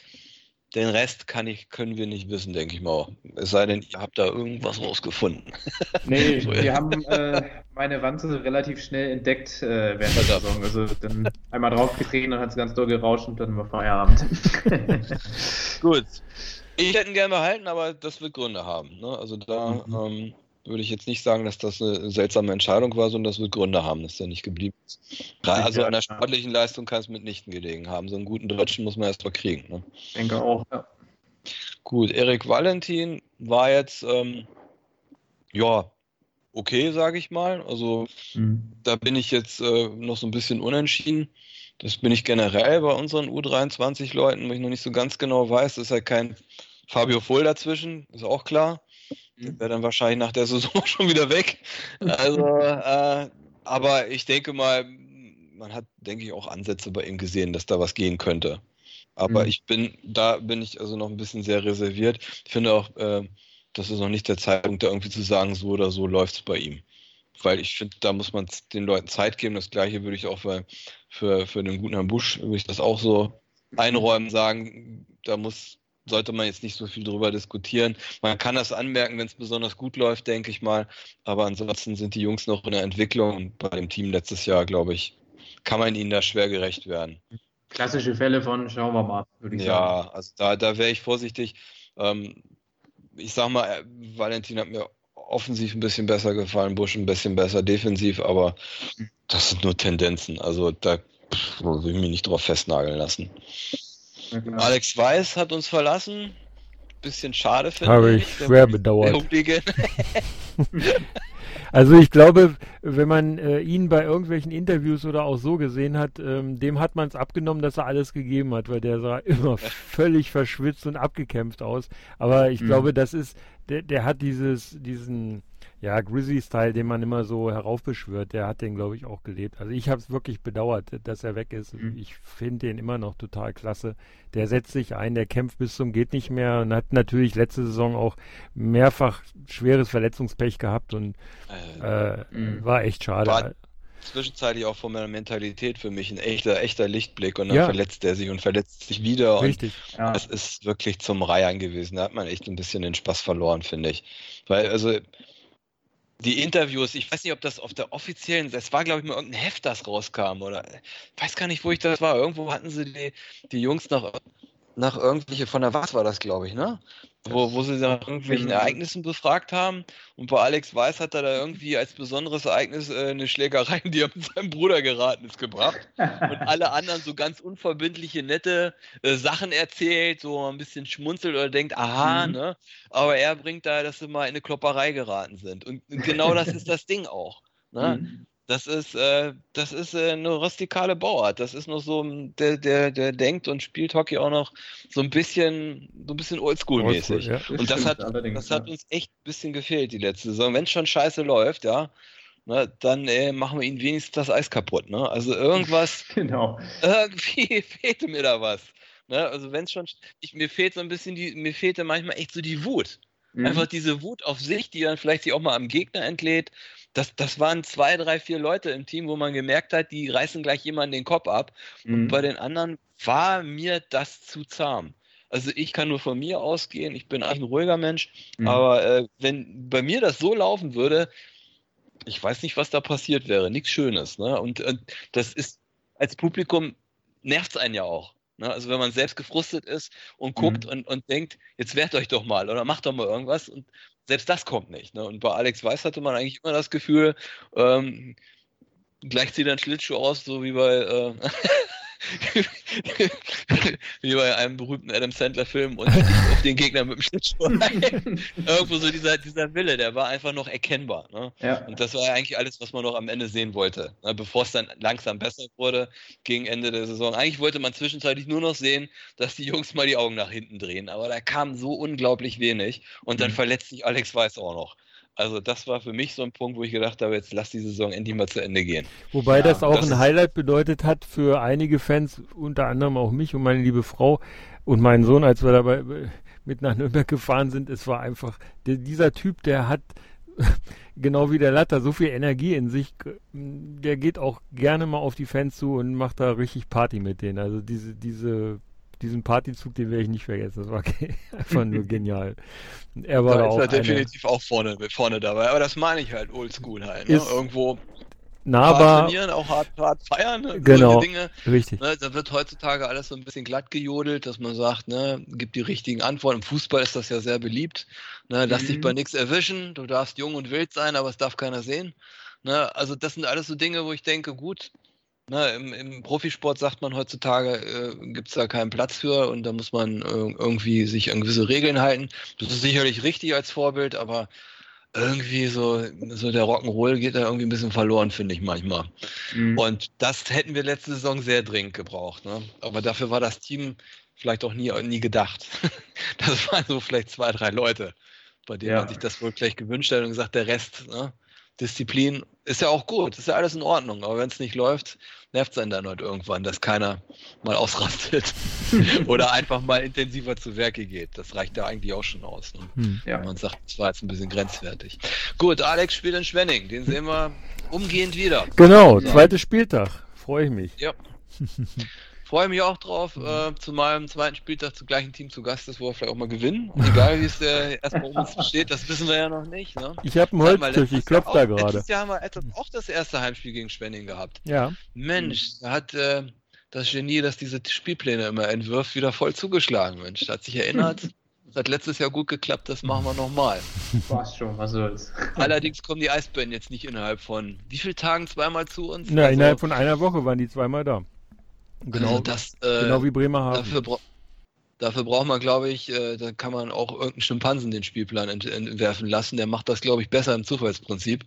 Den Rest kann ich, können wir nicht wissen, denke ich mal. Es sei denn, ihr habt da irgendwas rausgefunden. Nee, wir haben äh, meine Wanze relativ schnell entdeckt äh, während der Saison. Also dann einmal draufgetreten, dann hat es ganz doll gerauscht und dann war Feierabend. Gut. Ich hätte ihn gerne behalten, aber das wird Gründe haben. Ne? Also da mhm. ähm, würde ich jetzt nicht sagen, dass das eine seltsame Entscheidung war, sondern das wird Gründe haben, dass er nicht geblieben ist. Also an der sportlichen Leistung kann es mitnichten gelegen haben. So einen guten Deutschen muss man erst mal kriegen. Ne? Ich denke auch, ja. Gut, Erik Valentin war jetzt, ähm, ja, okay, sage ich mal. Also mhm. da bin ich jetzt äh, noch so ein bisschen unentschieden. Das bin ich generell bei unseren U23-Leuten, wo ich noch nicht so ganz genau weiß. Ist halt kein Fabio Voll dazwischen, ist auch klar. Der wäre dann wahrscheinlich nach der Saison schon wieder weg. Also, äh, aber ich denke mal, man hat, denke ich, auch Ansätze bei ihm gesehen, dass da was gehen könnte. Aber mhm. ich bin, da bin ich also noch ein bisschen sehr reserviert. Ich finde auch, äh, das ist noch nicht der Zeitpunkt, da irgendwie zu sagen, so oder so läuft es bei ihm. Weil ich finde, da muss man den Leuten Zeit geben. Das gleiche würde ich auch für, für, für den guten Herrn Busch, würde ich das auch so einräumen, sagen, da muss sollte man jetzt nicht so viel drüber diskutieren. Man kann das anmerken, wenn es besonders gut läuft, denke ich mal. Aber ansonsten sind die Jungs noch in der Entwicklung und bei dem Team letztes Jahr, glaube ich, kann man ihnen da schwer gerecht werden. Klassische Fälle von schauen wir mal, würde ich ja, sagen. Ja, also da, da wäre ich vorsichtig. Ähm, ich sag mal, äh, Valentin hat mir offensiv ein bisschen besser gefallen, Busch ein bisschen besser defensiv, aber das sind nur Tendenzen. Also da will ich mich nicht drauf festnageln lassen. Alex Weiß hat uns verlassen. Bisschen schade finde ich. Habe ich schwer bedauert. also ich glaube, wenn man äh, ihn bei irgendwelchen Interviews oder auch so gesehen hat, ähm, dem hat man es abgenommen, dass er alles gegeben hat, weil der sah immer völlig verschwitzt und abgekämpft aus. Aber ich mhm. glaube, das ist, der, der hat dieses, diesen ja, Grizzly-Style, den man immer so heraufbeschwört, der hat den, glaube ich, auch gelebt. Also ich habe es wirklich bedauert, dass er weg ist. Mhm. Ich finde den immer noch total klasse. Der setzt sich ein, der kämpft bis zum geht nicht mehr und hat natürlich letzte Saison auch mehrfach schweres Verletzungspech gehabt und äh, äh, mhm. war echt schade. War zwischenzeitlich auch von meiner Mentalität für mich ein echter, echter Lichtblick und dann ja. verletzt er sich und verletzt sich wieder. Richtig. Und ja. das ist wirklich zum Reihern gewesen. Da hat man echt ein bisschen den Spaß verloren, finde ich. Weil, also die Interviews, ich weiß nicht, ob das auf der offiziellen, das war glaube ich mal irgendein Heft, das rauskam oder ich weiß gar nicht, wo ich das war. Irgendwo hatten sie die, die Jungs nach, nach irgendwelche, von der Was war das, glaube ich, ne? wo, wo sie nach irgendwelchen. Ereignissen befragt haben. Und bei Alex Weiß hat er da irgendwie als besonderes Ereignis äh, eine Schlägerei, die er mit seinem Bruder geraten ist, gebracht. Und alle anderen so ganz unverbindliche, nette äh, Sachen erzählt, so ein bisschen schmunzelt oder denkt, aha, mhm. ne? Aber er bringt da, dass sie mal in eine Klopperei geraten sind. Und genau das ist das Ding auch. Ne? Mhm. Das ist, äh, das ist äh, eine rustikale Bauart. Das ist noch so, der, der, der denkt und spielt Hockey auch noch so ein bisschen, so ein bisschen Oldschool-mäßig. Oldschool, ja. Und das hat, das hat uns echt ein bisschen gefehlt die letzte Saison. Wenn es schon scheiße läuft, ja, ne, dann äh, machen wir ihnen wenigstens das Eis kaputt. Ne? Also irgendwas, genau. irgendwie fehlte mir da was. Ne? Also wenn es schon, ich, mir fehlt so ein bisschen die, mir fehlte manchmal echt so die Wut. Mhm. Einfach diese Wut auf sich, die dann vielleicht sich auch mal am Gegner entlädt. Das, das waren zwei, drei, vier Leute im Team, wo man gemerkt hat, die reißen gleich jemanden den Kopf ab. Mhm. Und bei den anderen war mir das zu zahm. Also ich kann nur von mir ausgehen, ich bin eigentlich ein ruhiger Mensch, mhm. aber äh, wenn bei mir das so laufen würde, ich weiß nicht, was da passiert wäre. Nichts Schönes. Ne? Und, und das ist als Publikum nervt es einen ja auch. Ne? Also wenn man selbst gefrustet ist und guckt mhm. und, und denkt, jetzt wehrt euch doch mal oder macht doch mal irgendwas und selbst das kommt nicht. Ne? Und bei Alex Weiß hatte man eigentlich immer das Gefühl, ähm, gleich zieht er einen Schlittschuh aus, so wie bei äh, Wie bei einem berühmten Adam Sandler-Film und auf den Gegner mit dem Schlittschuh Irgendwo so dieser, dieser Wille, der war einfach noch erkennbar. Ne? Ja. Und das war ja eigentlich alles, was man noch am Ende sehen wollte. Ne? Bevor es dann langsam besser wurde, gegen Ende der Saison. Eigentlich wollte man zwischenzeitlich nur noch sehen, dass die Jungs mal die Augen nach hinten drehen. Aber da kam so unglaublich wenig. Und dann mhm. verletzt sich Alex Weiß auch noch. Also das war für mich so ein Punkt, wo ich gedacht habe, jetzt lass die Saison endlich mal zu Ende gehen. Wobei ja, das auch das ein Highlight bedeutet hat für einige Fans, unter anderem auch mich und meine liebe Frau und meinen Sohn, als wir dabei mit nach Nürnberg gefahren sind. Es war einfach, der, dieser Typ, der hat genau wie der Latter so viel Energie in sich, der geht auch gerne mal auf die Fans zu und macht da richtig Party mit denen. Also diese, diese diesen Partyzug, den werde ich nicht vergessen. Das war einfach nur genial. Er war da, da auch ist er definitiv auch vorne, vorne dabei. Aber das meine ich halt oldschool halt. Ne? Irgendwo nahbar. trainieren, auch hart, hart feiern. Ne? Genau. Dinge. Richtig. Ne? Da wird heutzutage alles so ein bisschen glatt gejodelt, dass man sagt, ne, gibt die richtigen Antworten. Im Fußball ist das ja sehr beliebt. Ne? Lass mhm. dich bei nichts erwischen. Du darfst jung und wild sein, aber es darf keiner sehen. Ne? Also das sind alles so Dinge, wo ich denke, gut, Ne, im, im, Profisport sagt man heutzutage, äh, gibt es da keinen Platz für und da muss man äh, irgendwie sich an gewisse Regeln halten. Das ist sicherlich richtig als Vorbild, aber irgendwie so, so der Rock'n'Roll geht da irgendwie ein bisschen verloren, finde ich manchmal. Mhm. Und das hätten wir letzte Saison sehr dringend gebraucht. Ne? Aber dafür war das Team vielleicht auch nie, nie gedacht. das waren so vielleicht zwei, drei Leute, bei denen ja. man sich das wohl gleich gewünscht hat und gesagt, der Rest, ne? Disziplin ist ja auch gut, ist ja alles in Ordnung, aber wenn es nicht läuft, nervt es einen dann halt irgendwann, dass keiner mal ausrastet oder einfach mal intensiver zu Werke geht. Das reicht ja eigentlich auch schon aus. Ne? Hm. Ja. man sagt, es war jetzt ein bisschen grenzwertig. Gut, Alex spielt in Schwenning, den sehen wir umgehend wieder. Genau, zweiter Spieltag, freue ich mich. Ja. freue mich auch drauf, mhm. äh, zu meinem zweiten Spieltag zum gleichen Team zu Gast ist, wo wir vielleicht auch mal gewinnen. egal wie es äh, erstmal um uns steht, das wissen wir ja noch nicht. Ne? Ich habe einen Holztisch, ich klopfe da gerade. Letztes Jahr haben wir auch das erste Heimspiel gegen Spenning gehabt. Ja. Mensch, da hat äh, das Genie, das diese Spielpläne immer entwirft, wieder voll zugeschlagen. Mensch, da hat sich erinnert. Das hat letztes Jahr gut geklappt, das machen wir nochmal. Passt schon, was soll's. Allerdings kommen die Eisbären jetzt nicht innerhalb von wie vielen Tagen zweimal zu uns? Na, also, innerhalb von einer Woche waren die zweimal da. Genau, also das, äh, genau wie Bremerhaven. Dafür, bra dafür braucht man, glaube ich, äh, da kann man auch irgendeinen Schimpansen den Spielplan ent entwerfen lassen. Der macht das, glaube ich, besser im Zufallsprinzip.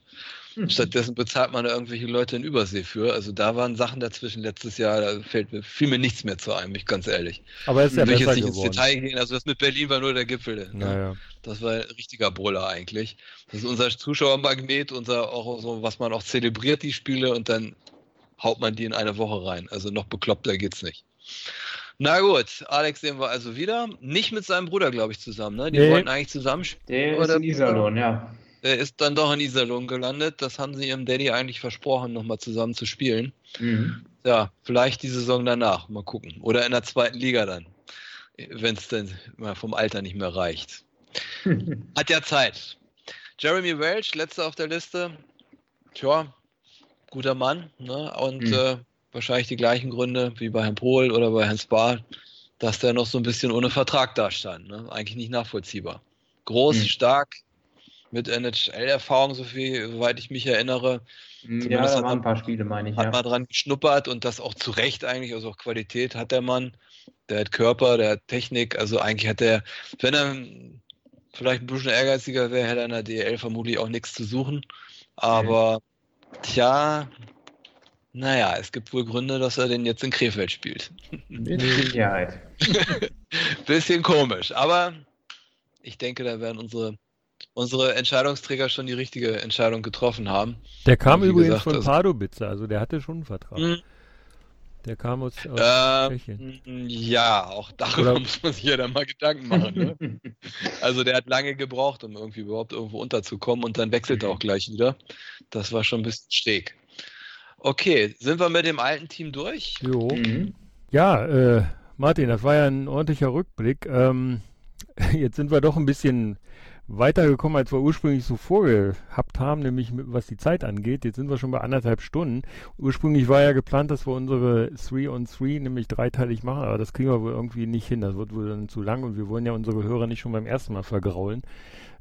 Mhm. Stattdessen bezahlt man da irgendwelche Leute in Übersee für. Also da waren Sachen dazwischen letztes Jahr, da fällt mir, fiel mir nichts mehr zu ein, mich ganz ehrlich. Aber es ist ja Will ich jetzt nicht geworden. ins Detail gehen, also das mit Berlin war nur der Gipfel. Ne? Naja. Das war ein richtiger Brüller eigentlich. Das ist unser Zuschauermagnet, unser auch so, was man auch zelebriert, die Spiele, und dann haut man die in eine Woche rein. Also noch bekloppter geht's nicht. Na gut, Alex sehen wir also wieder. Nicht mit seinem Bruder, glaube ich, zusammen. Ne? Die nee. wollten eigentlich zusammen spielen. Der ist in Iserlohn, ja. Der ist dann doch in Iserlohn gelandet. Das haben sie ihrem Daddy eigentlich versprochen, nochmal zusammen zu spielen. Mhm. Ja, vielleicht die Saison danach. Mal gucken. Oder in der zweiten Liga dann. Wenn es dann mal vom Alter nicht mehr reicht. Hat ja Zeit. Jeremy Welch, letzter auf der Liste. Tja, guter Mann. Ne? Und mhm. äh, wahrscheinlich die gleichen Gründe wie bei Herrn Pohl oder bei Herrn Spar, dass der noch so ein bisschen ohne Vertrag dastand. Ne? Eigentlich nicht nachvollziehbar. Groß, mhm. stark, mit NHL-Erfahrung, so viel, soweit ich mich erinnere. Mhm, ja, da waren ein paar Spiele, meine ich. Hat ja. man dran geschnuppert und das auch zu Recht eigentlich, also auch Qualität hat der Mann. Der hat Körper, der hat Technik, also eigentlich hat er, wenn er vielleicht ein bisschen ehrgeiziger wäre, hätte er in der DL vermutlich auch nichts zu suchen. Aber mhm. Tja, naja, es gibt wohl Gründe, dass er den jetzt in Krefeld spielt. Mit Sicherheit. Bisschen komisch, aber ich denke, da werden unsere, unsere Entscheidungsträger schon die richtige Entscheidung getroffen haben. Der kam übrigens gesagt, von Pardubice, also der hatte schon einen Vertrag. Der kam aus, aus äh, Tschechien. Ja, auch darüber Oder? muss man sich ja dann mal Gedanken machen. Ne? also der hat lange gebraucht, um irgendwie überhaupt irgendwo unterzukommen und dann wechselt er auch gleich wieder. Das war schon ein bisschen schräg. Okay, sind wir mit dem alten Team durch? Jo. Mhm. Ja, äh, Martin, das war ja ein ordentlicher Rückblick. Ähm, jetzt sind wir doch ein bisschen weitergekommen, als wir ursprünglich so vorgehabt haben, nämlich mit, was die Zeit angeht. Jetzt sind wir schon bei anderthalb Stunden. Ursprünglich war ja geplant, dass wir unsere 3 on 3 nämlich dreiteilig machen, aber das kriegen wir wohl irgendwie nicht hin. Das wird wohl dann zu lang und wir wollen ja unsere Hörer nicht schon beim ersten Mal vergraulen.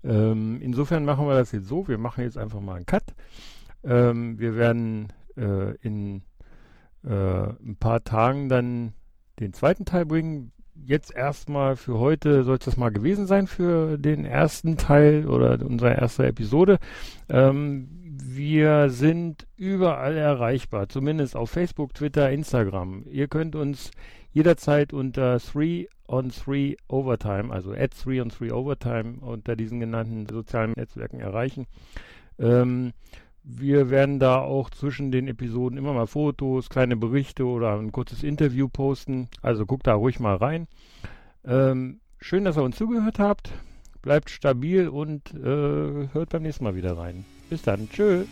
Ähm, insofern machen wir das jetzt so. Wir machen jetzt einfach mal einen Cut. Ähm, wir werden äh, in äh, ein paar Tagen dann den zweiten Teil bringen jetzt erstmal für heute soll es das mal gewesen sein für den ersten Teil oder unsere erste Episode. Ähm, wir sind überall erreichbar, zumindest auf Facebook, Twitter, Instagram. Ihr könnt uns jederzeit unter 3 on 3 Overtime, also at 3 on 3 Overtime unter diesen genannten sozialen Netzwerken erreichen. Ähm, wir werden da auch zwischen den Episoden immer mal Fotos, kleine Berichte oder ein kurzes Interview posten. Also guckt da ruhig mal rein. Ähm, schön, dass ihr uns zugehört habt. Bleibt stabil und äh, hört beim nächsten Mal wieder rein. Bis dann. Tschüss.